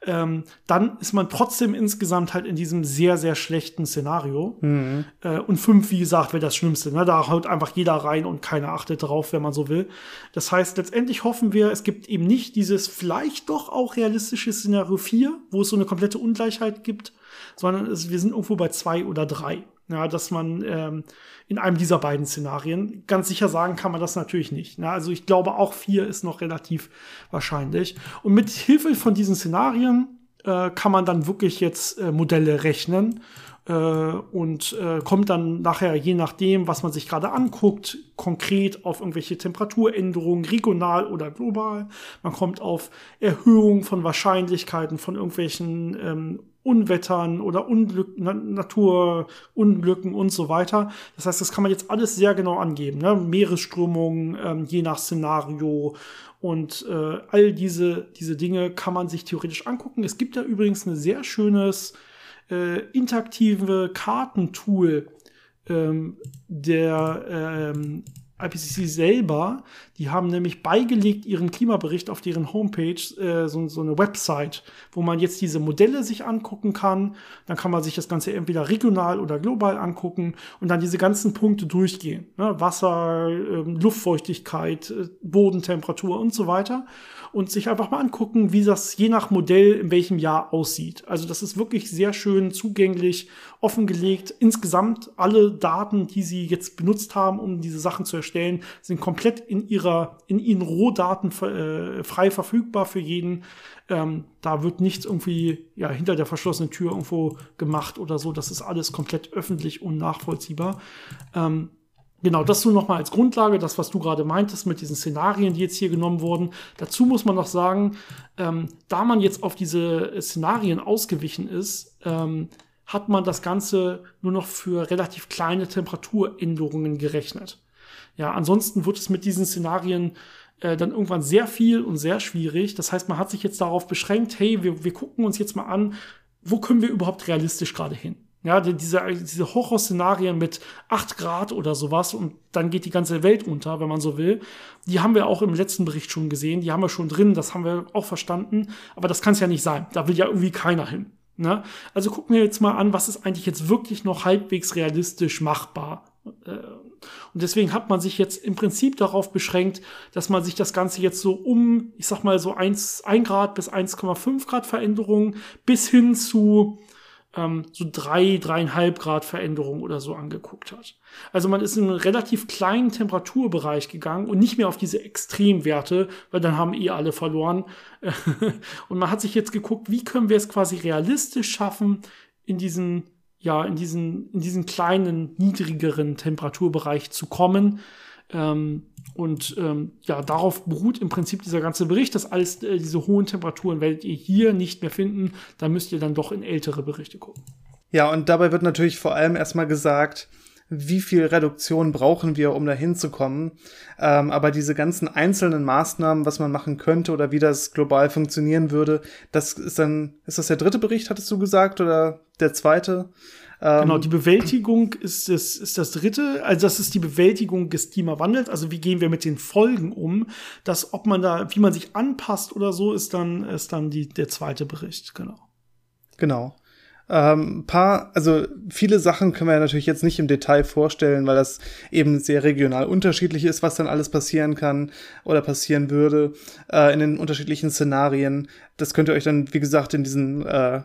ähm, dann ist man trotzdem insgesamt halt in diesem sehr, sehr schlechten Szenario. Mhm. Äh, und fünf, wie gesagt, wäre das Schlimmste. Ne? Da haut einfach jeder rein und keiner achtet drauf, wenn man so will. Das heißt, letztendlich hoffen wir, es gibt eben nicht dieses vielleicht doch auch realistische Szenario 4, wo es so eine komplette Ungleichheit gibt, sondern es, wir sind irgendwo bei zwei oder drei. Ja, dass man ähm, in einem dieser beiden Szenarien, ganz sicher sagen kann man das natürlich nicht. Ne? Also ich glaube, auch vier ist noch relativ wahrscheinlich. Und mit Hilfe von diesen Szenarien äh, kann man dann wirklich jetzt äh, Modelle rechnen äh, und äh, kommt dann nachher, je nachdem, was man sich gerade anguckt, konkret auf irgendwelche Temperaturänderungen, regional oder global. Man kommt auf Erhöhung von Wahrscheinlichkeiten von irgendwelchen ähm, Unwettern oder Unglück, Na Naturunglücken und so weiter. Das heißt, das kann man jetzt alles sehr genau angeben. Ne? Meeresströmungen, ähm, je nach Szenario und äh, all diese, diese Dinge kann man sich theoretisch angucken. Es gibt da übrigens ein sehr schönes äh, interaktive Kartentool ähm, der ähm, IPCC selber, die haben nämlich beigelegt ihren Klimabericht auf deren Homepage, äh, so, so, eine Website, wo man jetzt diese Modelle sich angucken kann. Dann kann man sich das Ganze entweder regional oder global angucken und dann diese ganzen Punkte durchgehen. Ne? Wasser, äh, Luftfeuchtigkeit, äh, Bodentemperatur und so weiter und sich einfach mal angucken, wie das je nach Modell in welchem Jahr aussieht. Also das ist wirklich sehr schön zugänglich, offengelegt. Insgesamt alle Daten, die Sie jetzt benutzt haben, um diese Sachen zu erstellen, sind komplett in ihrer, in ihren Rohdaten äh, frei verfügbar für jeden. Ähm, da wird nichts irgendwie ja, hinter der verschlossenen Tür irgendwo gemacht oder so. Das ist alles komplett öffentlich und nachvollziehbar. Ähm, Genau, das nur nochmal als Grundlage, das, was du gerade meintest mit diesen Szenarien, die jetzt hier genommen wurden. Dazu muss man noch sagen, ähm, da man jetzt auf diese Szenarien ausgewichen ist, ähm, hat man das Ganze nur noch für relativ kleine Temperaturänderungen gerechnet. Ja, ansonsten wird es mit diesen Szenarien äh, dann irgendwann sehr viel und sehr schwierig. Das heißt, man hat sich jetzt darauf beschränkt, hey, wir, wir gucken uns jetzt mal an, wo können wir überhaupt realistisch gerade hin? Ja, diese, diese Horrorszenarien mit 8 Grad oder sowas und dann geht die ganze Welt unter, wenn man so will. Die haben wir auch im letzten Bericht schon gesehen, die haben wir schon drin, das haben wir auch verstanden. Aber das kann es ja nicht sein. Da will ja irgendwie keiner hin. Ne? Also gucken wir jetzt mal an, was ist eigentlich jetzt wirklich noch halbwegs realistisch machbar. Äh, und deswegen hat man sich jetzt im Prinzip darauf beschränkt, dass man sich das Ganze jetzt so um, ich sag mal so 1, 1 Grad bis 1,5 Grad Veränderungen bis hin zu ähm, so drei, dreieinhalb Grad Veränderung oder so angeguckt hat. Also man ist in einen relativ kleinen Temperaturbereich gegangen und nicht mehr auf diese Extremwerte, weil dann haben eh alle verloren. und man hat sich jetzt geguckt, wie können wir es quasi realistisch schaffen, in diesen ja, in diesen, in diesen kleinen, niedrigeren Temperaturbereich zu kommen. Ähm, und ähm, ja, darauf beruht im Prinzip dieser ganze Bericht, dass alles äh, diese hohen Temperaturen werdet ihr hier nicht mehr finden. Da müsst ihr dann doch in ältere Berichte gucken. Ja, und dabei wird natürlich vor allem erstmal gesagt, wie viel Reduktion brauchen wir, um da hinzukommen. Ähm, aber diese ganzen einzelnen Maßnahmen, was man machen könnte oder wie das global funktionieren würde, das ist dann, ist das der dritte Bericht, hattest du gesagt, oder der zweite? Ähm, genau, die Bewältigung ist das, ist das dritte. Also das ist die Bewältigung des Klimawandels. Also wie gehen wir mit den Folgen um? Das, ob man da, wie man sich anpasst oder so, ist dann, ist dann die, der zweite Bericht, genau. Genau. Ähm, paar, also viele Sachen können wir ja natürlich jetzt nicht im Detail vorstellen, weil das eben sehr regional unterschiedlich ist, was dann alles passieren kann oder passieren würde äh, in den unterschiedlichen Szenarien. Das könnt ihr euch dann, wie gesagt, in diesen äh,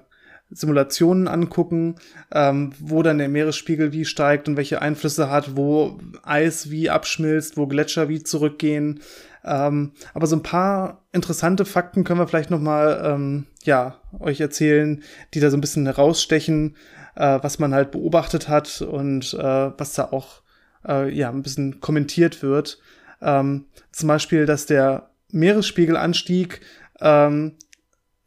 Simulationen angucken, ähm, wo dann der Meeresspiegel wie steigt und welche Einflüsse hat, wo Eis wie abschmilzt, wo Gletscher wie zurückgehen. Ähm, aber so ein paar interessante Fakten können wir vielleicht noch mal ähm, ja euch erzählen, die da so ein bisschen herausstechen, äh, was man halt beobachtet hat und äh, was da auch äh, ja ein bisschen kommentiert wird. Ähm, zum Beispiel, dass der Meeresspiegelanstieg ähm,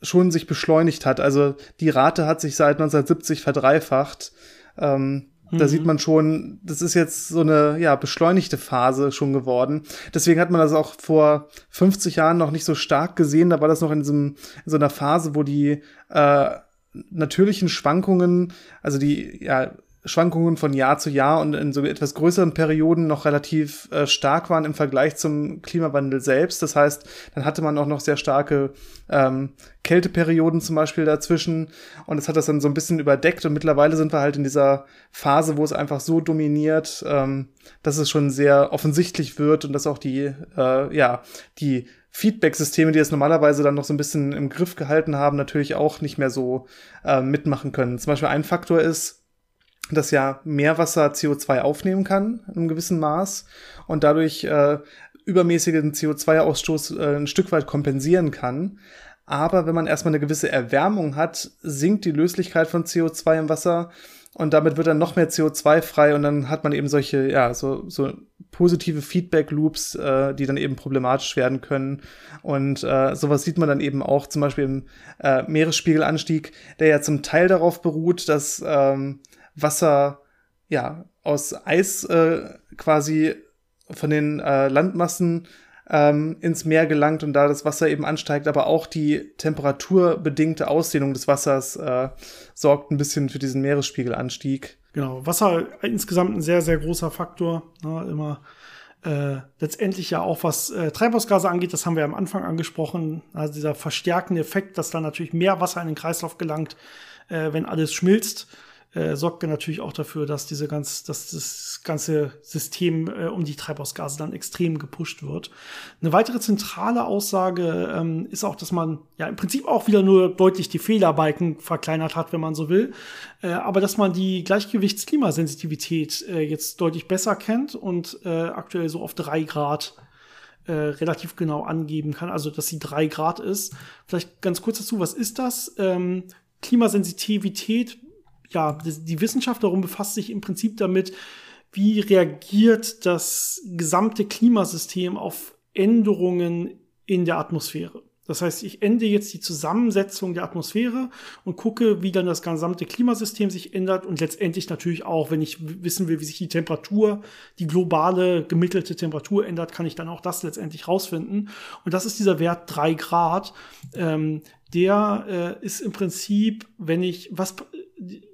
schon sich beschleunigt hat. Also die Rate hat sich seit 1970 verdreifacht. Ähm, mhm. Da sieht man schon, das ist jetzt so eine ja, beschleunigte Phase schon geworden. Deswegen hat man das auch vor 50 Jahren noch nicht so stark gesehen. Da war das noch in, diesem, in so einer Phase, wo die äh, natürlichen Schwankungen, also die ja, Schwankungen von Jahr zu Jahr und in so etwas größeren Perioden noch relativ äh, stark waren im Vergleich zum Klimawandel selbst. Das heißt, dann hatte man auch noch sehr starke ähm, Kälteperioden zum Beispiel dazwischen und es hat das dann so ein bisschen überdeckt und mittlerweile sind wir halt in dieser Phase, wo es einfach so dominiert, ähm, dass es schon sehr offensichtlich wird und dass auch die, äh, ja, die Feedback-Systeme, die es normalerweise dann noch so ein bisschen im Griff gehalten haben, natürlich auch nicht mehr so äh, mitmachen können. Zum Beispiel ein Faktor ist, dass ja Meerwasser CO2 aufnehmen kann in einem gewissen Maß und dadurch äh, übermäßigen CO2-Ausstoß äh, ein Stück weit kompensieren kann. Aber wenn man erstmal eine gewisse Erwärmung hat, sinkt die Löslichkeit von CO2 im Wasser und damit wird dann noch mehr CO2 frei und dann hat man eben solche, ja, so, so positive Feedback-Loops, äh, die dann eben problematisch werden können. Und äh, sowas sieht man dann eben auch zum Beispiel im äh, Meeresspiegelanstieg, der ja zum Teil darauf beruht, dass ähm, Wasser ja aus Eis äh, quasi von den äh, Landmassen ähm, ins Meer gelangt und da das Wasser eben ansteigt, aber auch die temperaturbedingte Ausdehnung des Wassers äh, sorgt ein bisschen für diesen Meeresspiegelanstieg. Genau, Wasser insgesamt ein sehr, sehr großer Faktor. Ne, immer äh, letztendlich ja auch was äh, Treibhausgase angeht, das haben wir am Anfang angesprochen, also dieser verstärkende Effekt, dass da natürlich mehr Wasser in den Kreislauf gelangt, äh, wenn alles schmilzt äh, sorgt natürlich auch dafür, dass diese ganz, dass das ganze System äh, um die Treibhausgase dann extrem gepusht wird. Eine weitere zentrale Aussage ähm, ist auch, dass man ja im Prinzip auch wieder nur deutlich die Fehlerbalken verkleinert hat, wenn man so will, äh, aber dass man die Gleichgewichtsklimasensitivität äh, jetzt deutlich besser kennt und äh, aktuell so auf drei Grad äh, relativ genau angeben kann, also dass sie drei Grad ist. Vielleicht ganz kurz dazu, was ist das? Ähm, Klimasensitivität ja, die Wissenschaft darum befasst sich im Prinzip damit, wie reagiert das gesamte Klimasystem auf Änderungen in der Atmosphäre. Das heißt, ich ende jetzt die Zusammensetzung der Atmosphäre und gucke, wie dann das gesamte Klimasystem sich ändert und letztendlich natürlich auch, wenn ich wissen will, wie sich die Temperatur, die globale gemittelte Temperatur ändert, kann ich dann auch das letztendlich rausfinden. Und das ist dieser Wert drei Grad. Ähm, der äh, ist im Prinzip, wenn ich, was,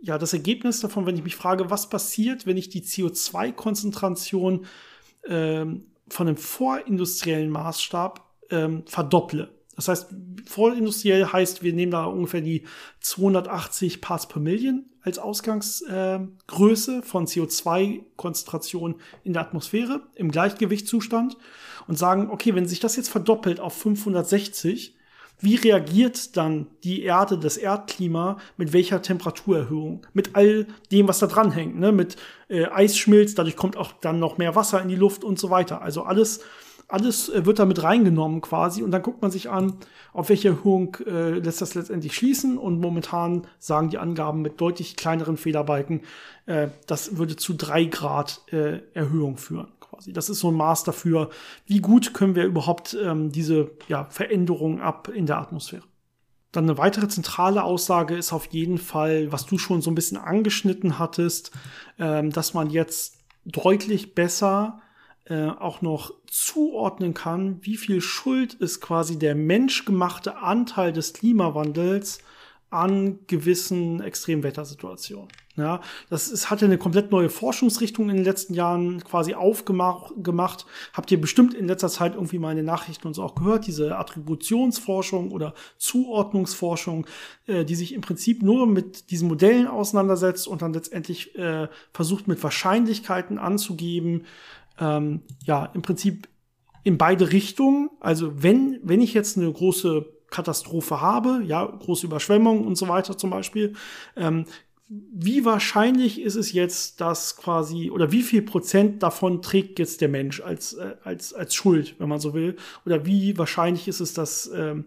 ja, das Ergebnis davon, wenn ich mich frage, was passiert, wenn ich die CO2-Konzentration ähm, von einem vorindustriellen Maßstab ähm, verdopple. Das heißt, vorindustriell heißt, wir nehmen da ungefähr die 280 Parts per Million als Ausgangsgröße äh, von CO2-Konzentration in der Atmosphäre im Gleichgewichtszustand und sagen, okay, wenn sich das jetzt verdoppelt auf 560, wie reagiert dann die Erde, das Erdklima mit welcher Temperaturerhöhung? Mit all dem, was da dran hängt, ne? mit äh, Eisschmilz, dadurch kommt auch dann noch mehr Wasser in die Luft und so weiter. Also alles, alles äh, wird damit reingenommen quasi und dann guckt man sich an, auf welche Erhöhung äh, lässt das letztendlich schließen und momentan sagen die Angaben mit deutlich kleineren Fehlerbalken, äh, das würde zu drei Grad äh, Erhöhung führen quasi. Das ist so ein Maß dafür, wie gut können wir überhaupt ähm, diese ja, Veränderung ab in der Atmosphäre. Dann eine weitere zentrale Aussage ist auf jeden Fall, was du schon so ein bisschen angeschnitten hattest, ähm, dass man jetzt deutlich besser äh, auch noch zuordnen kann, wie viel Schuld ist quasi der menschgemachte Anteil des Klimawandels an gewissen Extremwettersituationen. Ja, das ist, hat ja eine komplett neue Forschungsrichtung in den letzten Jahren quasi aufgemacht. Habt ihr bestimmt in letzter Zeit irgendwie meine Nachrichten und so auch gehört, diese Attributionsforschung oder Zuordnungsforschung, äh, die sich im Prinzip nur mit diesen Modellen auseinandersetzt und dann letztendlich äh, versucht mit Wahrscheinlichkeiten anzugeben, ähm, ja, im Prinzip in beide Richtungen. Also wenn, wenn ich jetzt eine große Katastrophe habe, ja, große Überschwemmungen und so weiter zum Beispiel, ähm, wie wahrscheinlich ist es jetzt, dass quasi, oder wie viel Prozent davon trägt jetzt der Mensch als, äh, als, als Schuld, wenn man so will? Oder wie wahrscheinlich ist es, dass, ähm,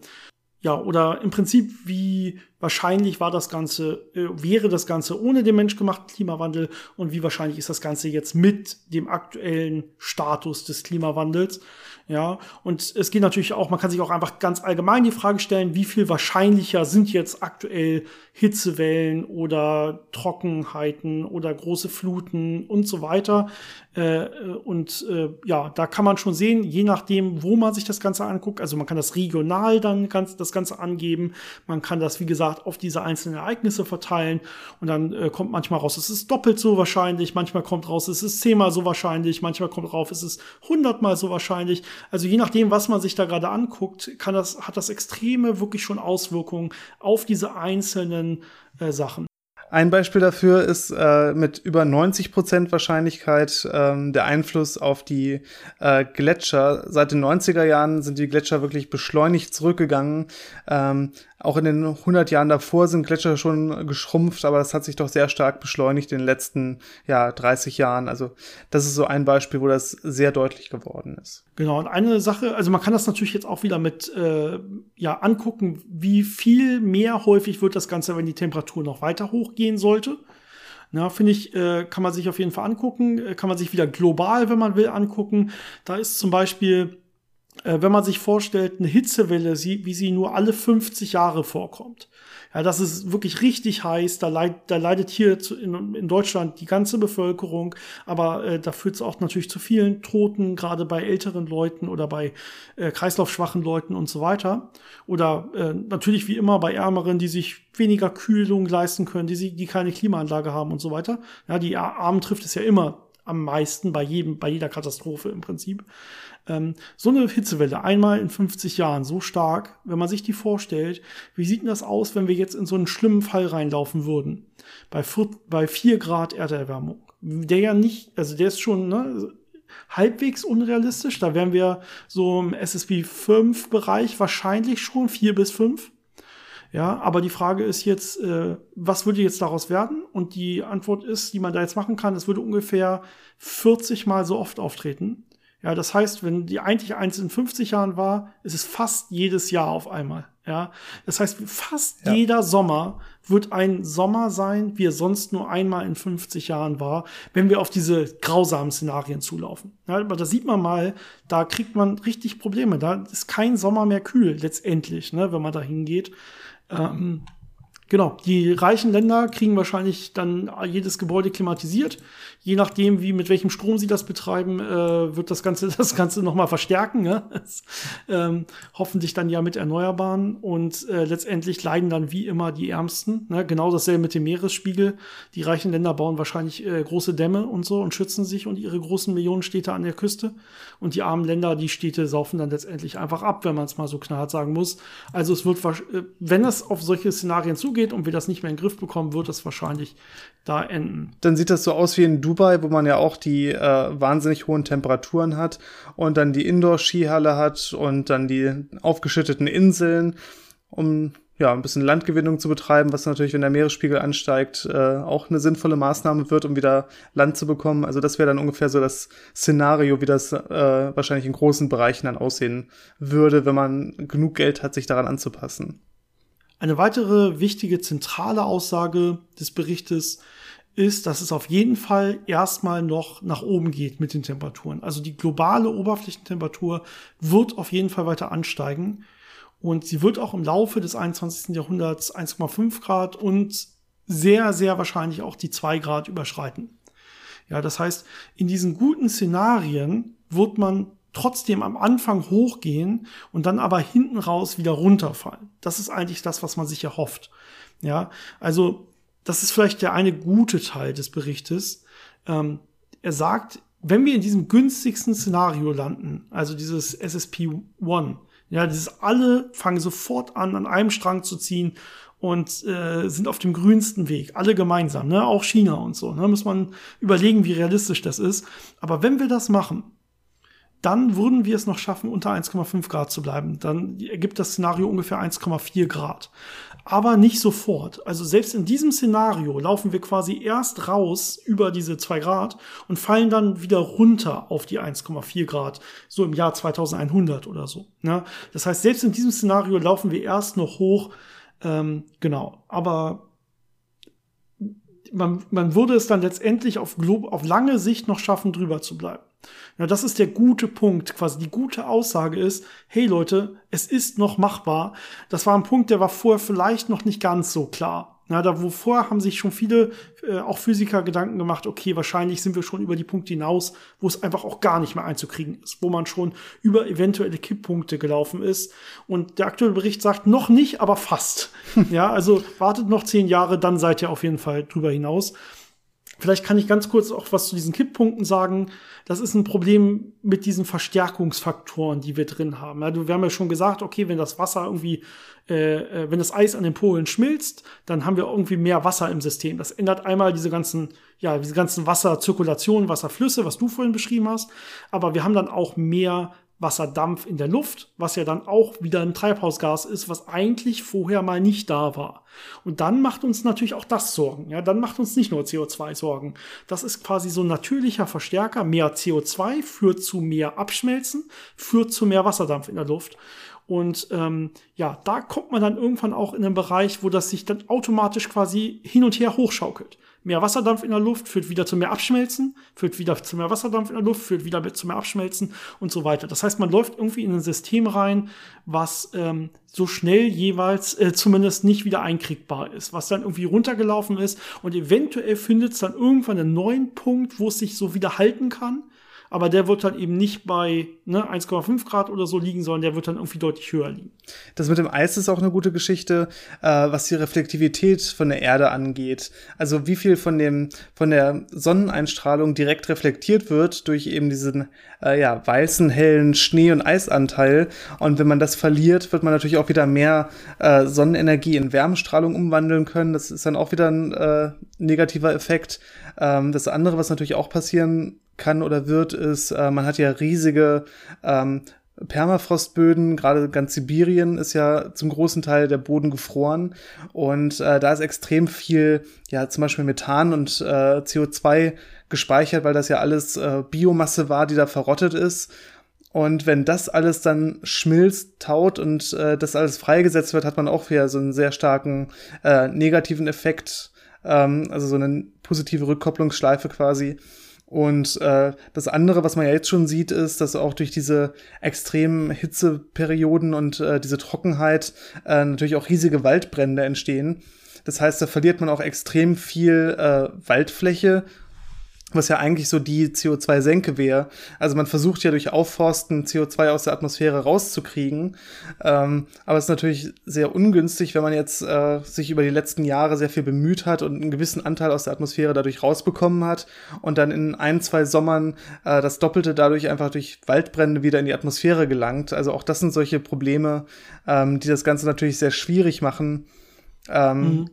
ja, oder im Prinzip, wie wahrscheinlich war das Ganze, äh, wäre das Ganze ohne den menschgemachten Klimawandel und wie wahrscheinlich ist das Ganze jetzt mit dem aktuellen Status des Klimawandels? Ja, und es geht natürlich auch, man kann sich auch einfach ganz allgemein die Frage stellen, wie viel wahrscheinlicher sind jetzt aktuell Hitzewellen oder Trockenheiten oder große Fluten und so weiter. Äh, und äh, ja, da kann man schon sehen, je nachdem, wo man sich das Ganze anguckt, also man kann das regional dann ganz, das Ganze angeben, man kann das, wie gesagt, auf diese einzelnen Ereignisse verteilen und dann äh, kommt manchmal raus, es ist doppelt so wahrscheinlich, manchmal kommt raus, es ist zehnmal so wahrscheinlich, manchmal kommt raus, es ist hundertmal so wahrscheinlich. Also je nachdem, was man sich da gerade anguckt, kann das, hat das extreme wirklich schon Auswirkungen auf diese einzelnen äh, Sachen. Ein Beispiel dafür ist äh, mit über 90 Prozent Wahrscheinlichkeit ähm, der Einfluss auf die äh, Gletscher. Seit den 90er Jahren sind die Gletscher wirklich beschleunigt zurückgegangen. Ähm, auch in den 100 Jahren davor sind Gletscher schon geschrumpft, aber das hat sich doch sehr stark beschleunigt in den letzten ja, 30 Jahren. Also das ist so ein Beispiel, wo das sehr deutlich geworden ist. Genau, und eine Sache, also man kann das natürlich jetzt auch wieder mit äh, ja angucken, wie viel mehr häufig wird das Ganze, wenn die Temperatur noch weiter hochgehen sollte. Na, finde ich, äh, kann man sich auf jeden Fall angucken, äh, kann man sich wieder global, wenn man will, angucken. Da ist zum Beispiel äh, wenn man sich vorstellt, eine Hitzewelle, wie sie nur alle 50 Jahre vorkommt. Ja, das ist wirklich richtig heiß. Da, leid, da leidet hier in, in, Deutschland die ganze Bevölkerung, aber äh, da führt es auch natürlich zu vielen Toten, gerade bei älteren Leuten oder bei äh, kreislaufschwachen Leuten und so weiter. Oder äh, natürlich wie immer bei Ärmeren, die sich weniger Kühlung leisten können, die, sie, die keine Klimaanlage haben und so weiter. Ja, die Armen trifft es ja immer am meisten bei jedem, bei jeder Katastrophe im Prinzip. Ähm, so eine Hitzewelle einmal in 50 Jahren so stark, wenn man sich die vorstellt, wie sieht denn das aus, wenn wir jetzt in so einen schlimmen Fall reinlaufen würden? Bei, vier, bei 4 Grad Erderwärmung. Der ja nicht, also der ist schon ne, halbwegs unrealistisch. Da wären wir so im SSB 5 Bereich wahrscheinlich schon 4 bis 5. Ja, aber die Frage ist jetzt, äh, was würde jetzt daraus werden? Und die Antwort ist, die man da jetzt machen kann, es würde ungefähr 40 mal so oft auftreten. Ja, das heißt, wenn die eigentlich eins in 50 Jahren war, ist es fast jedes Jahr auf einmal. Ja, das heißt, fast ja. jeder Sommer wird ein Sommer sein, wie er sonst nur einmal in 50 Jahren war, wenn wir auf diese grausamen Szenarien zulaufen. Ja, aber da sieht man mal, da kriegt man richtig Probleme. Da ist kein Sommer mehr kühl letztendlich, ne, wenn man da hingeht. Ähm, genau, die reichen Länder kriegen wahrscheinlich dann jedes Gebäude klimatisiert je nachdem, wie mit welchem Strom sie das betreiben, äh, wird das Ganze das Ganze noch verstärken. Ne? Ähm, hoffentlich dann ja mit Erneuerbaren und äh, letztendlich leiden dann wie immer die Ärmsten. Ne? Genau dasselbe mit dem Meeresspiegel. Die reichen Länder bauen wahrscheinlich äh, große Dämme und so und schützen sich und ihre großen Millionenstädte an der Küste. Und die armen Länder, die Städte saufen dann letztendlich einfach ab, wenn man es mal so knallhart sagen muss. Also es wird, äh, wenn es auf solche Szenarien zugeht und wir das nicht mehr in den Griff bekommen, wird es wahrscheinlich da enden. Dann sieht das so aus wie in Dubai, wo man ja auch die äh, wahnsinnig hohen Temperaturen hat und dann die Indoor-Skihalle hat und dann die aufgeschütteten Inseln. Um ja, ein bisschen Landgewinnung zu betreiben, was natürlich, wenn der Meeresspiegel ansteigt, äh, auch eine sinnvolle Maßnahme wird, um wieder Land zu bekommen. Also das wäre dann ungefähr so das Szenario, wie das äh, wahrscheinlich in großen Bereichen dann aussehen würde, wenn man genug Geld hat, sich daran anzupassen. Eine weitere wichtige zentrale Aussage des Berichtes ist, dass es auf jeden Fall erstmal noch nach oben geht mit den Temperaturen. Also die globale Oberflächentemperatur wird auf jeden Fall weiter ansteigen und sie wird auch im Laufe des 21. Jahrhunderts 1,5 Grad und sehr, sehr wahrscheinlich auch die 2 Grad überschreiten. Ja, das heißt, in diesen guten Szenarien wird man trotzdem am Anfang hochgehen und dann aber hinten raus wieder runterfallen. Das ist eigentlich das, was man sich erhofft. Ja, also das ist vielleicht der eine gute Teil des Berichtes. Ähm, er sagt, wenn wir in diesem günstigsten Szenario landen, also dieses SSP-1, ja, dieses alle fangen sofort an, an einem Strang zu ziehen und äh, sind auf dem grünsten Weg, alle gemeinsam, ne, auch China und so. Ne, muss man überlegen, wie realistisch das ist. Aber wenn wir das machen, dann würden wir es noch schaffen, unter 1,5 Grad zu bleiben. Dann ergibt das Szenario ungefähr 1,4 Grad aber nicht sofort. Also selbst in diesem Szenario laufen wir quasi erst raus über diese zwei Grad und fallen dann wieder runter auf die 1,4 Grad, so im Jahr 2100 oder so. Ne? Das heißt, selbst in diesem Szenario laufen wir erst noch hoch, ähm, genau. Aber man, man würde es dann letztendlich auf, auf lange Sicht noch schaffen, drüber zu bleiben. Ja, das ist der gute Punkt. Quasi die gute Aussage ist, hey Leute, es ist noch machbar. Das war ein Punkt, der war vorher vielleicht noch nicht ganz so klar. Ja, da wo vorher haben sich schon viele, äh, auch Physiker, Gedanken gemacht, okay, wahrscheinlich sind wir schon über die Punkte hinaus, wo es einfach auch gar nicht mehr einzukriegen ist, wo man schon über eventuelle Kipppunkte gelaufen ist. Und der aktuelle Bericht sagt, noch nicht, aber fast. ja, also wartet noch zehn Jahre, dann seid ihr auf jeden Fall drüber hinaus. Vielleicht kann ich ganz kurz auch was zu diesen Kipppunkten sagen. Das ist ein Problem mit diesen Verstärkungsfaktoren, die wir drin haben. Also wir haben ja schon gesagt, okay, wenn das Wasser irgendwie, äh, äh, wenn das Eis an den Polen schmilzt, dann haben wir irgendwie mehr Wasser im System. Das ändert einmal diese ganzen, ja, diese ganzen Wasserzirkulationen, Wasserflüsse, was du vorhin beschrieben hast. Aber wir haben dann auch mehr Wasserdampf in der Luft, was ja dann auch wieder ein Treibhausgas ist, was eigentlich vorher mal nicht da war. Und dann macht uns natürlich auch das Sorgen. Ja, dann macht uns nicht nur CO2 Sorgen. Das ist quasi so ein natürlicher Verstärker. Mehr CO2 führt zu mehr Abschmelzen, führt zu mehr Wasserdampf in der Luft. Und ähm, ja, da kommt man dann irgendwann auch in einen Bereich, wo das sich dann automatisch quasi hin und her hochschaukelt mehr Wasserdampf in der Luft führt wieder zu mehr Abschmelzen, führt wieder zu mehr Wasserdampf in der Luft, führt wieder zu mehr Abschmelzen und so weiter. Das heißt, man läuft irgendwie in ein System rein, was ähm, so schnell jeweils äh, zumindest nicht wieder einkriegbar ist, was dann irgendwie runtergelaufen ist und eventuell findet es dann irgendwann einen neuen Punkt, wo es sich so wieder halten kann aber der wird dann eben nicht bei ne, 1,5 Grad oder so liegen, sondern der wird dann irgendwie deutlich höher liegen. Das mit dem Eis ist auch eine gute Geschichte, äh, was die Reflektivität von der Erde angeht. Also wie viel von dem von der Sonneneinstrahlung direkt reflektiert wird durch eben diesen äh, ja weißen hellen Schnee- und Eisanteil. Und wenn man das verliert, wird man natürlich auch wieder mehr äh, Sonnenenergie in Wärmestrahlung umwandeln können. Das ist dann auch wieder ein äh, negativer Effekt. Ähm, das andere, was natürlich auch passieren kann oder wird, ist, äh, man hat ja riesige ähm, Permafrostböden, gerade ganz Sibirien ist ja zum großen Teil der Boden gefroren und äh, da ist extrem viel, ja zum Beispiel Methan und äh, CO2 gespeichert, weil das ja alles äh, Biomasse war, die da verrottet ist. Und wenn das alles dann schmilzt, taut und äh, das alles freigesetzt wird, hat man auch wieder so einen sehr starken äh, negativen Effekt, ähm, also so eine positive Rückkopplungsschleife quasi. Und äh, das andere, was man ja jetzt schon sieht, ist, dass auch durch diese extremen Hitzeperioden und äh, diese Trockenheit äh, natürlich auch riesige Waldbrände entstehen. Das heißt, da verliert man auch extrem viel äh, Waldfläche was ja eigentlich so die CO2-Senke wäre. Also man versucht ja durch Aufforsten CO2 aus der Atmosphäre rauszukriegen. Ähm, aber es ist natürlich sehr ungünstig, wenn man jetzt äh, sich über die letzten Jahre sehr viel bemüht hat und einen gewissen Anteil aus der Atmosphäre dadurch rausbekommen hat und dann in ein, zwei Sommern äh, das Doppelte dadurch einfach durch Waldbrände wieder in die Atmosphäre gelangt. Also auch das sind solche Probleme, ähm, die das Ganze natürlich sehr schwierig machen. Ähm, mhm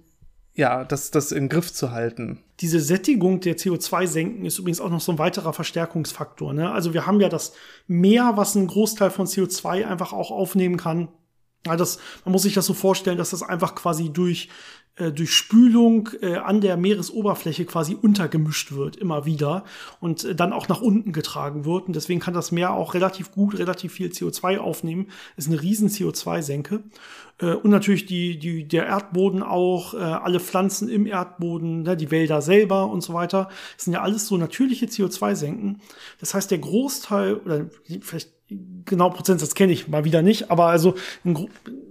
ja, das, das in Griff zu halten. Diese Sättigung der CO2-Senken ist übrigens auch noch so ein weiterer Verstärkungsfaktor. Ne? Also wir haben ja das Meer, was einen Großteil von CO2 einfach auch aufnehmen kann. Ja, das, man muss sich das so vorstellen, dass das einfach quasi durch äh, durch Spülung äh, an der Meeresoberfläche quasi untergemischt wird, immer wieder und äh, dann auch nach unten getragen wird. Und deswegen kann das Meer auch relativ gut, relativ viel CO2 aufnehmen. Ist eine riesen CO2-Senke. Äh, und natürlich die, die, der Erdboden auch, äh, alle Pflanzen im Erdboden, ne, die Wälder selber und so weiter. Das sind ja alles so natürliche CO2-Senken. Das heißt, der Großteil, oder vielleicht genau Prozentsatz kenne ich mal wieder nicht, aber also ein,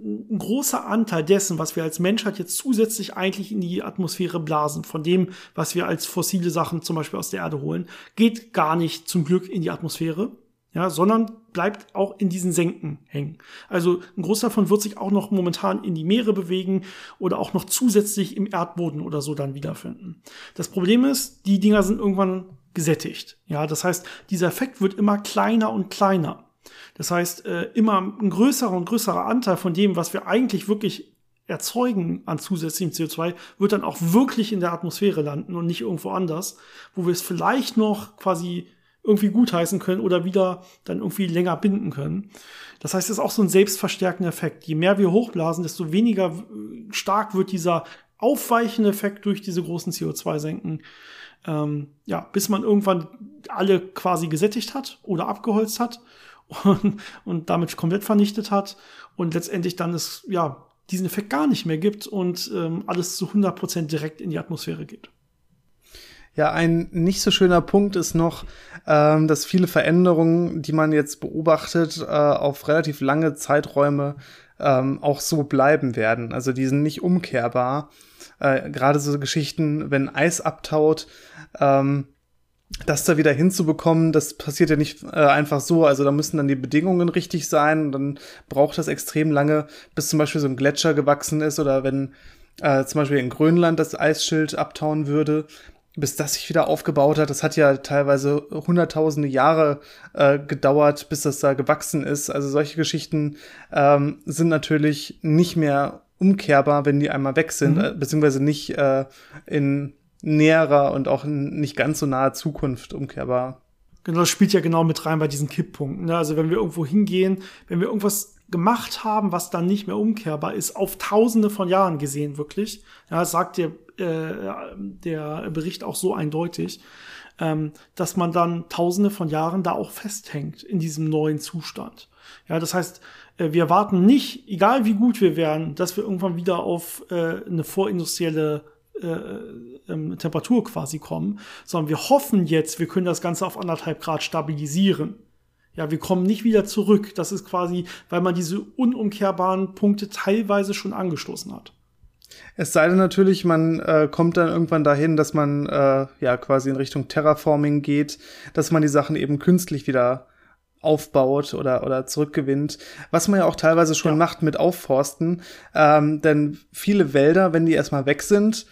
ein, großer Anteil dessen, was wir als Menschheit jetzt zusätzlich eigentlich in die Atmosphäre blasen, von dem, was wir als fossile Sachen zum Beispiel aus der Erde holen, geht gar nicht zum Glück in die Atmosphäre, ja, sondern bleibt auch in diesen Senken hängen. Also ein Großteil davon wird sich auch noch momentan in die Meere bewegen oder auch noch zusätzlich im Erdboden oder so dann wiederfinden. Das Problem ist, die Dinger sind irgendwann gesättigt. Ja, das heißt, dieser Effekt wird immer kleiner und kleiner. Das heißt, äh, immer ein größerer und größerer Anteil von dem, was wir eigentlich wirklich erzeugen an zusätzlichem CO2, wird dann auch wirklich in der Atmosphäre landen und nicht irgendwo anders, wo wir es vielleicht noch quasi irgendwie gutheißen können oder wieder dann irgendwie länger binden können. Das heißt, es ist auch so ein selbstverstärkender Effekt. Je mehr wir hochblasen, desto weniger äh, stark wird dieser aufweichende Effekt durch diese großen CO2-Senken. Ähm, ja, bis man irgendwann alle quasi gesättigt hat oder abgeholzt hat und, und damit komplett vernichtet hat und letztendlich dann es ja diesen Effekt gar nicht mehr gibt und ähm, alles zu 100% direkt in die Atmosphäre geht. Ja, ein nicht so schöner Punkt ist noch, ähm, dass viele Veränderungen, die man jetzt beobachtet, äh, auf relativ lange Zeiträume ähm, auch so bleiben werden. Also die sind nicht umkehrbar. Äh, Gerade so Geschichten, wenn Eis abtaut, ähm, das da wieder hinzubekommen, das passiert ja nicht äh, einfach so. Also da müssen dann die Bedingungen richtig sein. Und dann braucht das extrem lange, bis zum Beispiel so ein Gletscher gewachsen ist oder wenn äh, zum Beispiel in Grönland das Eisschild abtauen würde, bis das sich wieder aufgebaut hat. Das hat ja teilweise hunderttausende Jahre äh, gedauert, bis das da gewachsen ist. Also solche Geschichten ähm, sind natürlich nicht mehr umkehrbar, wenn die einmal weg sind, mhm. äh, beziehungsweise nicht äh, in näherer und auch nicht ganz so nahe Zukunft umkehrbar. Genau, das spielt ja genau mit rein bei diesen Kipppunkten. Ne? Also wenn wir irgendwo hingehen, wenn wir irgendwas gemacht haben, was dann nicht mehr umkehrbar ist, auf Tausende von Jahren gesehen wirklich. Ja, sagt der, äh, der Bericht auch so eindeutig, ähm, dass man dann Tausende von Jahren da auch festhängt in diesem neuen Zustand. Ja, das heißt, äh, wir warten nicht, egal wie gut wir wären, dass wir irgendwann wieder auf äh, eine vorindustrielle äh, ähm, Temperatur quasi kommen, sondern wir hoffen jetzt, wir können das Ganze auf anderthalb Grad stabilisieren. Ja, wir kommen nicht wieder zurück. Das ist quasi, weil man diese unumkehrbaren Punkte teilweise schon angestoßen hat. Es sei denn natürlich, man äh, kommt dann irgendwann dahin, dass man äh, ja quasi in Richtung Terraforming geht, dass man die Sachen eben künstlich wieder aufbaut oder, oder zurückgewinnt, was man ja auch teilweise schon ja. macht mit Aufforsten. Ähm, denn viele Wälder, wenn die erstmal weg sind,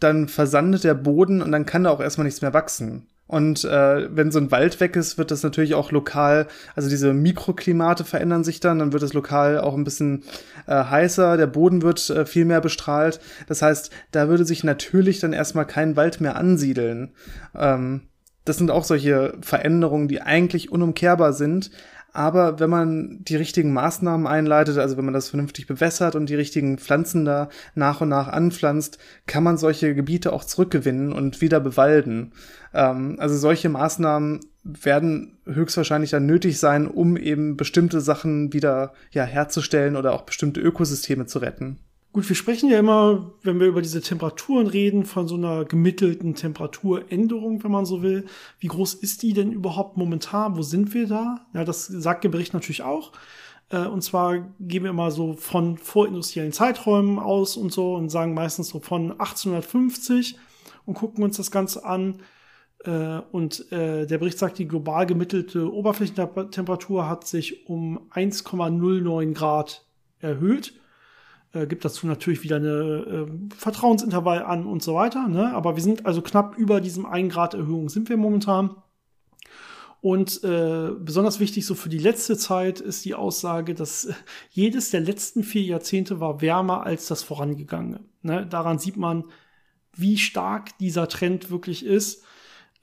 dann versandet der Boden und dann kann da auch erstmal nichts mehr wachsen. Und äh, wenn so ein Wald weg ist, wird das natürlich auch lokal, also diese Mikroklimate verändern sich dann, dann wird es lokal auch ein bisschen äh, heißer, der Boden wird äh, viel mehr bestrahlt. Das heißt, da würde sich natürlich dann erstmal kein Wald mehr ansiedeln. Ähm, das sind auch solche Veränderungen, die eigentlich unumkehrbar sind, aber wenn man die richtigen Maßnahmen einleitet, also wenn man das vernünftig bewässert und die richtigen Pflanzen da nach und nach anpflanzt, kann man solche Gebiete auch zurückgewinnen und wieder bewalden. Ähm, also solche Maßnahmen werden höchstwahrscheinlich dann nötig sein, um eben bestimmte Sachen wieder ja, herzustellen oder auch bestimmte Ökosysteme zu retten. Gut, wir sprechen ja immer, wenn wir über diese Temperaturen reden, von so einer gemittelten Temperaturänderung, wenn man so will. Wie groß ist die denn überhaupt momentan? Wo sind wir da? Ja, das sagt der Bericht natürlich auch. Äh, und zwar gehen wir immer so von vorindustriellen Zeiträumen aus und so und sagen meistens so von 1850 und gucken uns das Ganze an. Äh, und äh, der Bericht sagt, die global gemittelte Oberflächentemperatur hat sich um 1,09 Grad erhöht äh, gibt dazu natürlich wieder eine äh, Vertrauensintervall an und so weiter. Ne? Aber wir sind also knapp über diesem 1 Grad Erhöhung sind wir momentan. Und äh, besonders wichtig so für die letzte Zeit ist die Aussage, dass jedes der letzten vier Jahrzehnte war wärmer als das vorangegangene. Ne? Daran sieht man, wie stark dieser Trend wirklich ist.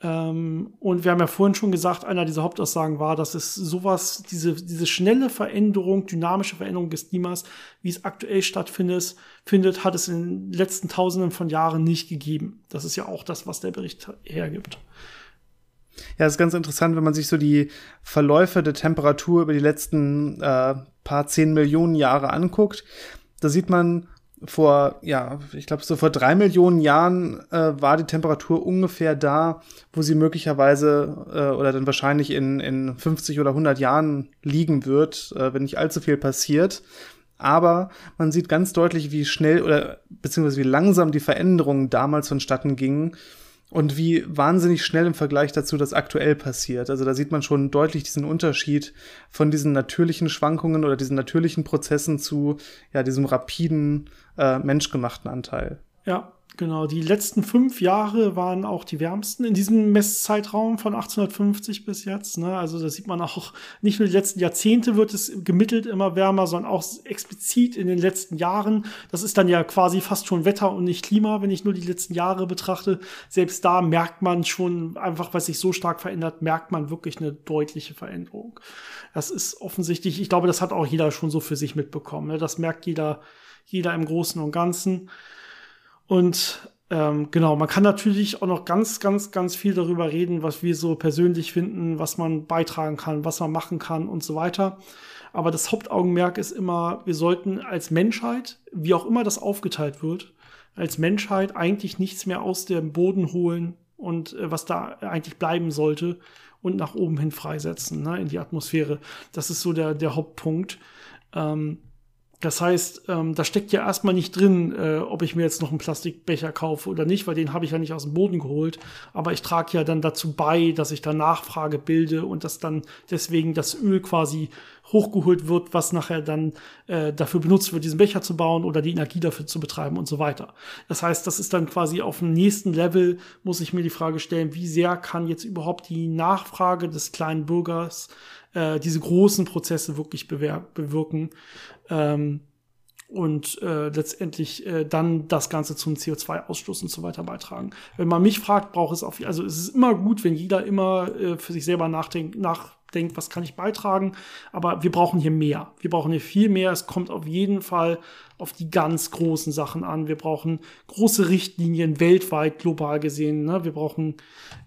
Ähm, und wir haben ja vorhin schon gesagt, einer dieser Hauptaussagen war, dass es sowas, diese, diese schnelle Veränderung, dynamische Veränderung des Klimas, wie es aktuell stattfindet, findet, hat es in den letzten Tausenden von Jahren nicht gegeben. Das ist ja auch das, was der Bericht hergibt. Ja, es ist ganz interessant, wenn man sich so die Verläufe der Temperatur über die letzten äh, paar zehn Millionen Jahre anguckt. Da sieht man, vor, ja, ich glaube, so vor drei Millionen Jahren äh, war die Temperatur ungefähr da, wo sie möglicherweise äh, oder dann wahrscheinlich in, in 50 oder 100 Jahren liegen wird, äh, wenn nicht allzu viel passiert. Aber man sieht ganz deutlich, wie schnell oder beziehungsweise wie langsam die Veränderungen damals vonstatten gingen und wie wahnsinnig schnell im Vergleich dazu das aktuell passiert. Also da sieht man schon deutlich diesen Unterschied von diesen natürlichen Schwankungen oder diesen natürlichen Prozessen zu ja diesem rapiden äh, menschgemachten Anteil. Ja, Genau, die letzten fünf Jahre waren auch die wärmsten in diesem Messzeitraum von 1850 bis jetzt. Ne? Also da sieht man auch, nicht nur die letzten Jahrzehnte wird es gemittelt immer wärmer, sondern auch explizit in den letzten Jahren. Das ist dann ja quasi fast schon Wetter und nicht Klima, wenn ich nur die letzten Jahre betrachte. Selbst da merkt man schon, einfach weil sich so stark verändert, merkt man wirklich eine deutliche Veränderung. Das ist offensichtlich, ich glaube, das hat auch jeder schon so für sich mitbekommen. Ne? Das merkt jeder, jeder im Großen und Ganzen. Und ähm, genau, man kann natürlich auch noch ganz, ganz, ganz viel darüber reden, was wir so persönlich finden, was man beitragen kann, was man machen kann und so weiter. Aber das Hauptaugenmerk ist immer, wir sollten als Menschheit, wie auch immer das aufgeteilt wird, als Menschheit eigentlich nichts mehr aus dem Boden holen und äh, was da eigentlich bleiben sollte und nach oben hin freisetzen, ne, in die Atmosphäre. Das ist so der, der Hauptpunkt. Ähm, das heißt, ähm, da steckt ja erstmal nicht drin, äh, ob ich mir jetzt noch einen Plastikbecher kaufe oder nicht, weil den habe ich ja nicht aus dem Boden geholt. Aber ich trage ja dann dazu bei, dass ich da Nachfrage bilde und dass dann deswegen das Öl quasi hochgeholt wird, was nachher dann äh, dafür benutzt wird, diesen Becher zu bauen oder die Energie dafür zu betreiben und so weiter. Das heißt, das ist dann quasi auf dem nächsten Level, muss ich mir die Frage stellen, wie sehr kann jetzt überhaupt die Nachfrage des kleinen Bürgers äh, diese großen Prozesse wirklich bewirken ähm, und äh, letztendlich äh, dann das Ganze zum CO2-Ausstoß und so weiter beitragen. Wenn man mich fragt, braucht es auf, also es ist immer gut, wenn jeder immer äh, für sich selber nachdenkt, nachdenkt, was kann ich beitragen, aber wir brauchen hier mehr. Wir brauchen hier viel mehr. Es kommt auf jeden Fall auf die ganz großen Sachen an. Wir brauchen große Richtlinien weltweit, global gesehen. Ne? Wir brauchen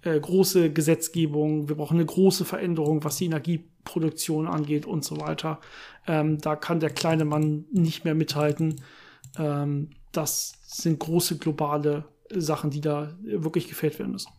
äh, große Gesetzgebung. Wir brauchen eine große Veränderung, was die Energieproduktion angeht und so weiter. Ähm, da kann der kleine Mann nicht mehr mithalten. Ähm, das sind große globale Sachen, die da wirklich gefällt werden müssen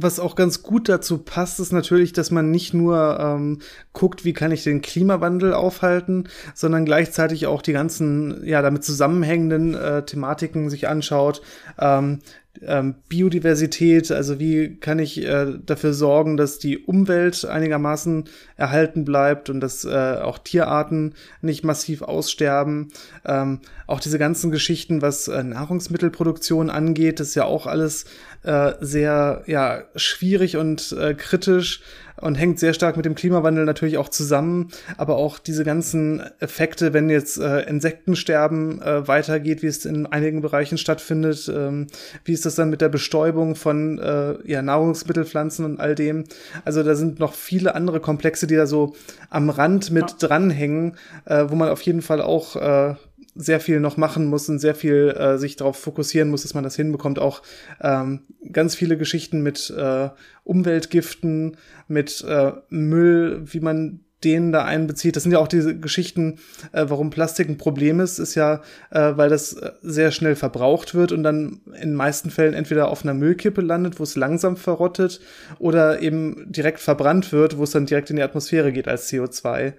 was auch ganz gut dazu passt, ist natürlich, dass man nicht nur ähm, guckt, wie kann ich den Klimawandel aufhalten, sondern gleichzeitig auch die ganzen, ja, damit zusammenhängenden äh, Thematiken sich anschaut. Ähm, ähm, Biodiversität, also wie kann ich äh, dafür sorgen, dass die Umwelt einigermaßen erhalten bleibt und dass äh, auch Tierarten nicht massiv aussterben. Ähm, auch diese ganzen Geschichten, was äh, Nahrungsmittelproduktion angeht, ist ja auch alles äh, sehr ja, schwierig und äh, kritisch und hängt sehr stark mit dem Klimawandel natürlich auch zusammen, aber auch diese ganzen Effekte, wenn jetzt äh, Insektensterben äh, weitergeht, wie es in einigen Bereichen stattfindet, ähm, wie ist das dann mit der Bestäubung von äh, ja, Nahrungsmittelpflanzen und all dem. Also da sind noch viele andere Komplexe, die da so am Rand mit ja. dranhängen, äh, wo man auf jeden Fall auch äh, sehr viel noch machen muss und sehr viel äh, sich darauf fokussieren muss, dass man das hinbekommt. Auch ähm, ganz viele Geschichten mit äh, Umweltgiften, mit äh, Müll, wie man den da einbezieht. Das sind ja auch diese Geschichten, äh, warum Plastik ein Problem ist, ist ja, äh, weil das äh, sehr schnell verbraucht wird und dann in meisten Fällen entweder auf einer Müllkippe landet, wo es langsam verrottet, oder eben direkt verbrannt wird, wo es dann direkt in die Atmosphäre geht als CO2.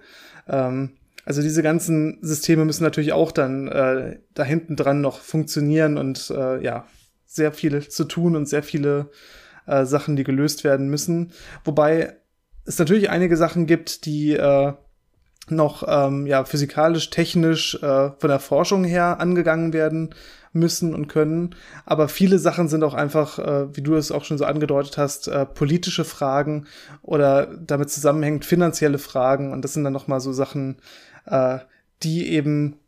Ähm, also diese ganzen Systeme müssen natürlich auch dann äh, da hinten dran noch funktionieren und äh, ja, sehr viel zu tun und sehr viele äh, Sachen, die gelöst werden müssen. Wobei es natürlich einige Sachen gibt, die äh, noch ähm, ja physikalisch, technisch äh, von der Forschung her angegangen werden müssen und können. Aber viele Sachen sind auch einfach, äh, wie du es auch schon so angedeutet hast, äh, politische Fragen oder damit zusammenhängend finanzielle Fragen. Und das sind dann noch mal so Sachen, äh, die eben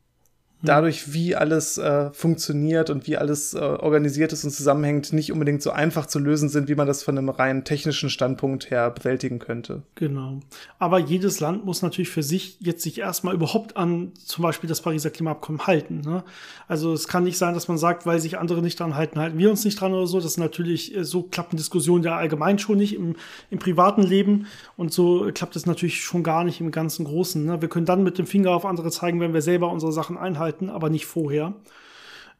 dadurch, wie alles äh, funktioniert und wie alles äh, organisiert ist und zusammenhängt, nicht unbedingt so einfach zu lösen sind, wie man das von einem rein technischen Standpunkt her bewältigen könnte. Genau. Aber jedes Land muss natürlich für sich jetzt sich erstmal überhaupt an zum Beispiel das Pariser Klimaabkommen halten. Ne? Also es kann nicht sein, dass man sagt, weil sich andere nicht dran halten, halten wir uns nicht dran oder so. Das ist natürlich, äh, so klappen Diskussionen ja allgemein schon nicht im, im privaten Leben und so klappt es natürlich schon gar nicht im ganzen Großen. Ne? Wir können dann mit dem Finger auf andere zeigen, wenn wir selber unsere Sachen einhalten halten, aber nicht vorher.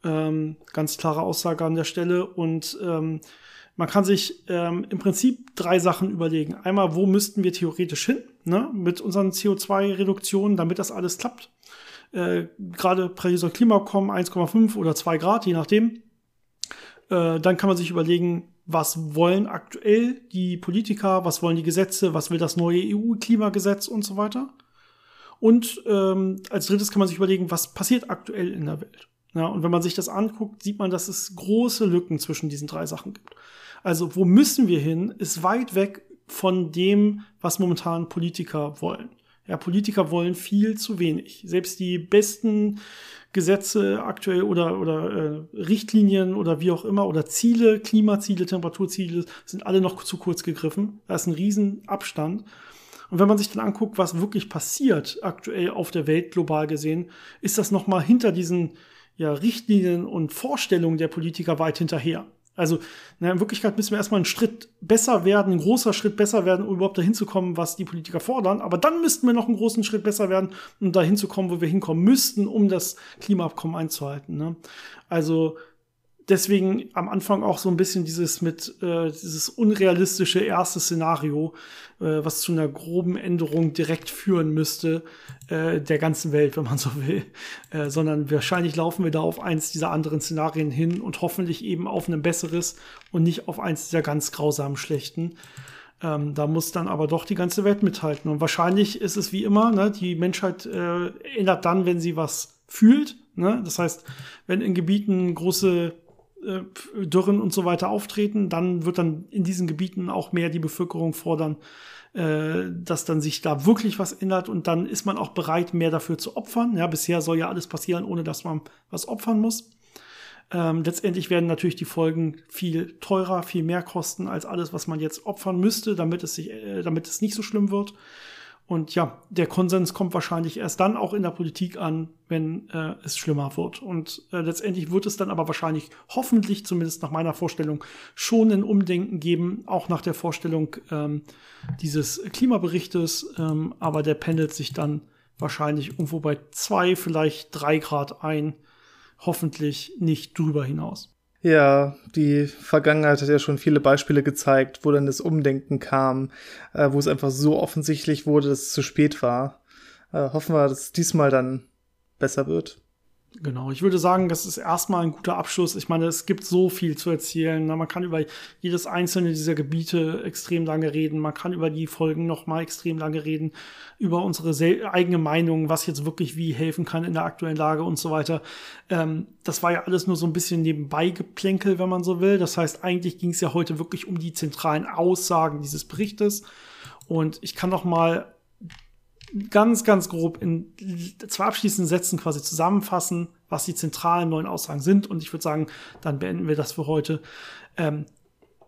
Ähm, ganz klare Aussage an der Stelle. Und ähm, man kann sich ähm, im Prinzip drei Sachen überlegen. Einmal, wo müssten wir theoretisch hin ne, mit unseren CO2-Reduktionen, damit das alles klappt. Äh, Gerade Pariser Klimaabkommen 1,5 oder 2 Grad, je nachdem. Äh, dann kann man sich überlegen, was wollen aktuell die Politiker, was wollen die Gesetze, was will das neue EU-Klimagesetz und so weiter. Und ähm, als drittes kann man sich überlegen, was passiert aktuell in der Welt. Ja, und wenn man sich das anguckt, sieht man, dass es große Lücken zwischen diesen drei Sachen gibt. Also, wo müssen wir hin, ist weit weg von dem, was momentan Politiker wollen. Ja, Politiker wollen viel zu wenig. Selbst die besten Gesetze aktuell oder, oder äh, Richtlinien oder wie auch immer oder Ziele, Klimaziele, Temperaturziele sind alle noch zu kurz gegriffen. Da ist ein Riesenabstand. Und wenn man sich dann anguckt, was wirklich passiert aktuell auf der Welt global gesehen, ist das noch mal hinter diesen ja, Richtlinien und Vorstellungen der Politiker weit hinterher. Also na, in Wirklichkeit müssen wir erstmal einen Schritt besser werden, ein großer Schritt besser werden, um überhaupt dahin zu kommen, was die Politiker fordern. Aber dann müssten wir noch einen großen Schritt besser werden, um dahin zu kommen, wo wir hinkommen müssten, um das Klimaabkommen einzuhalten. Ne? Also deswegen am Anfang auch so ein bisschen dieses mit äh, dieses unrealistische erste Szenario, äh, was zu einer groben Änderung direkt führen müsste äh, der ganzen Welt, wenn man so will, äh, sondern wahrscheinlich laufen wir da auf eins dieser anderen Szenarien hin und hoffentlich eben auf ein besseres und nicht auf eins dieser ganz grausamen schlechten. Ähm, da muss dann aber doch die ganze Welt mithalten. Und wahrscheinlich ist es wie immer, ne, die Menschheit äh, ändert dann, wenn sie was fühlt. Ne? Das heißt, wenn in Gebieten große Dürren und so weiter auftreten, dann wird dann in diesen Gebieten auch mehr die Bevölkerung fordern, äh, dass dann sich da wirklich was ändert und dann ist man auch bereit, mehr dafür zu opfern. Ja, bisher soll ja alles passieren, ohne dass man was opfern muss. Ähm, letztendlich werden natürlich die Folgen viel teurer, viel mehr kosten als alles, was man jetzt opfern müsste, damit es sich, äh, damit es nicht so schlimm wird. Und ja, der Konsens kommt wahrscheinlich erst dann auch in der Politik an, wenn äh, es schlimmer wird. Und äh, letztendlich wird es dann aber wahrscheinlich, hoffentlich zumindest nach meiner Vorstellung, schon ein Umdenken geben, auch nach der Vorstellung ähm, dieses Klimaberichtes. Ähm, aber der pendelt sich dann wahrscheinlich irgendwo bei zwei, vielleicht drei Grad ein. Hoffentlich nicht drüber hinaus. Ja, die Vergangenheit hat ja schon viele Beispiele gezeigt, wo dann das Umdenken kam, äh, wo es einfach so offensichtlich wurde, dass es zu spät war. Äh, hoffen wir, dass es diesmal dann besser wird. Genau, ich würde sagen, das ist erstmal ein guter Abschluss. Ich meine, es gibt so viel zu erzählen. Man kann über jedes einzelne dieser Gebiete extrem lange reden. Man kann über die Folgen noch mal extrem lange reden. Über unsere eigene Meinung, was jetzt wirklich wie helfen kann in der aktuellen Lage und so weiter. Ähm, das war ja alles nur so ein bisschen nebenbei geplänkel, wenn man so will. Das heißt, eigentlich ging es ja heute wirklich um die zentralen Aussagen dieses Berichtes. Und ich kann noch mal ganz, ganz grob in zwei abschließenden Sätzen quasi zusammenfassen, was die zentralen neuen Aussagen sind. Und ich würde sagen, dann beenden wir das für heute. Ähm,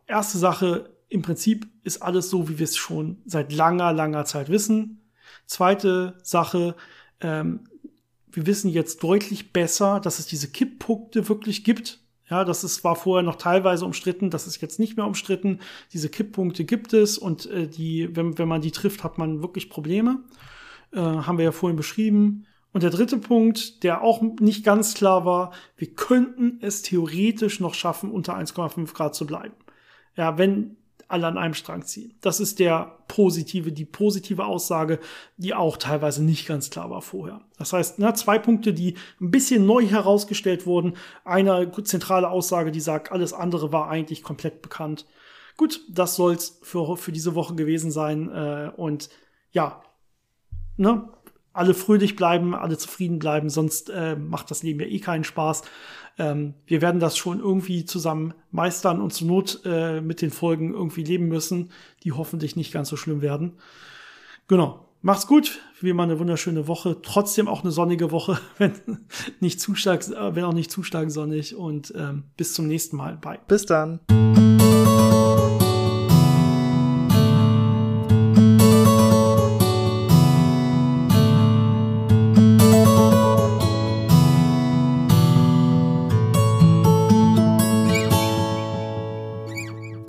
erste Sache, im Prinzip ist alles so, wie wir es schon seit langer, langer Zeit wissen. Zweite Sache, ähm, wir wissen jetzt deutlich besser, dass es diese Kipppunkte wirklich gibt. Ja, das ist, war vorher noch teilweise umstritten, das ist jetzt nicht mehr umstritten. Diese Kipppunkte gibt es und äh, die, wenn, wenn man die trifft, hat man wirklich Probleme. Äh, haben wir ja vorhin beschrieben. Und der dritte Punkt, der auch nicht ganz klar war, wir könnten es theoretisch noch schaffen, unter 1,5 Grad zu bleiben. Ja, wenn alle an einem Strang ziehen. Das ist der positive, die positive Aussage, die auch teilweise nicht ganz klar war vorher. Das heißt, na, zwei Punkte, die ein bisschen neu herausgestellt wurden. Eine zentrale Aussage, die sagt, alles andere war eigentlich komplett bekannt. Gut, das soll's für, für diese Woche gewesen sein. Äh, und ja, ne, alle fröhlich bleiben, alle zufrieden bleiben, sonst äh, macht das Leben ja eh keinen Spaß. Ähm, wir werden das schon irgendwie zusammen meistern und zur Not äh, mit den Folgen irgendwie leben müssen, die hoffentlich nicht ganz so schlimm werden. Genau. Macht's gut, wie immer eine wunderschöne Woche. Trotzdem auch eine sonnige Woche, wenn nicht zu stark, wenn auch nicht zu stark sonnig. Und ähm, bis zum nächsten Mal. Bye. Bis dann.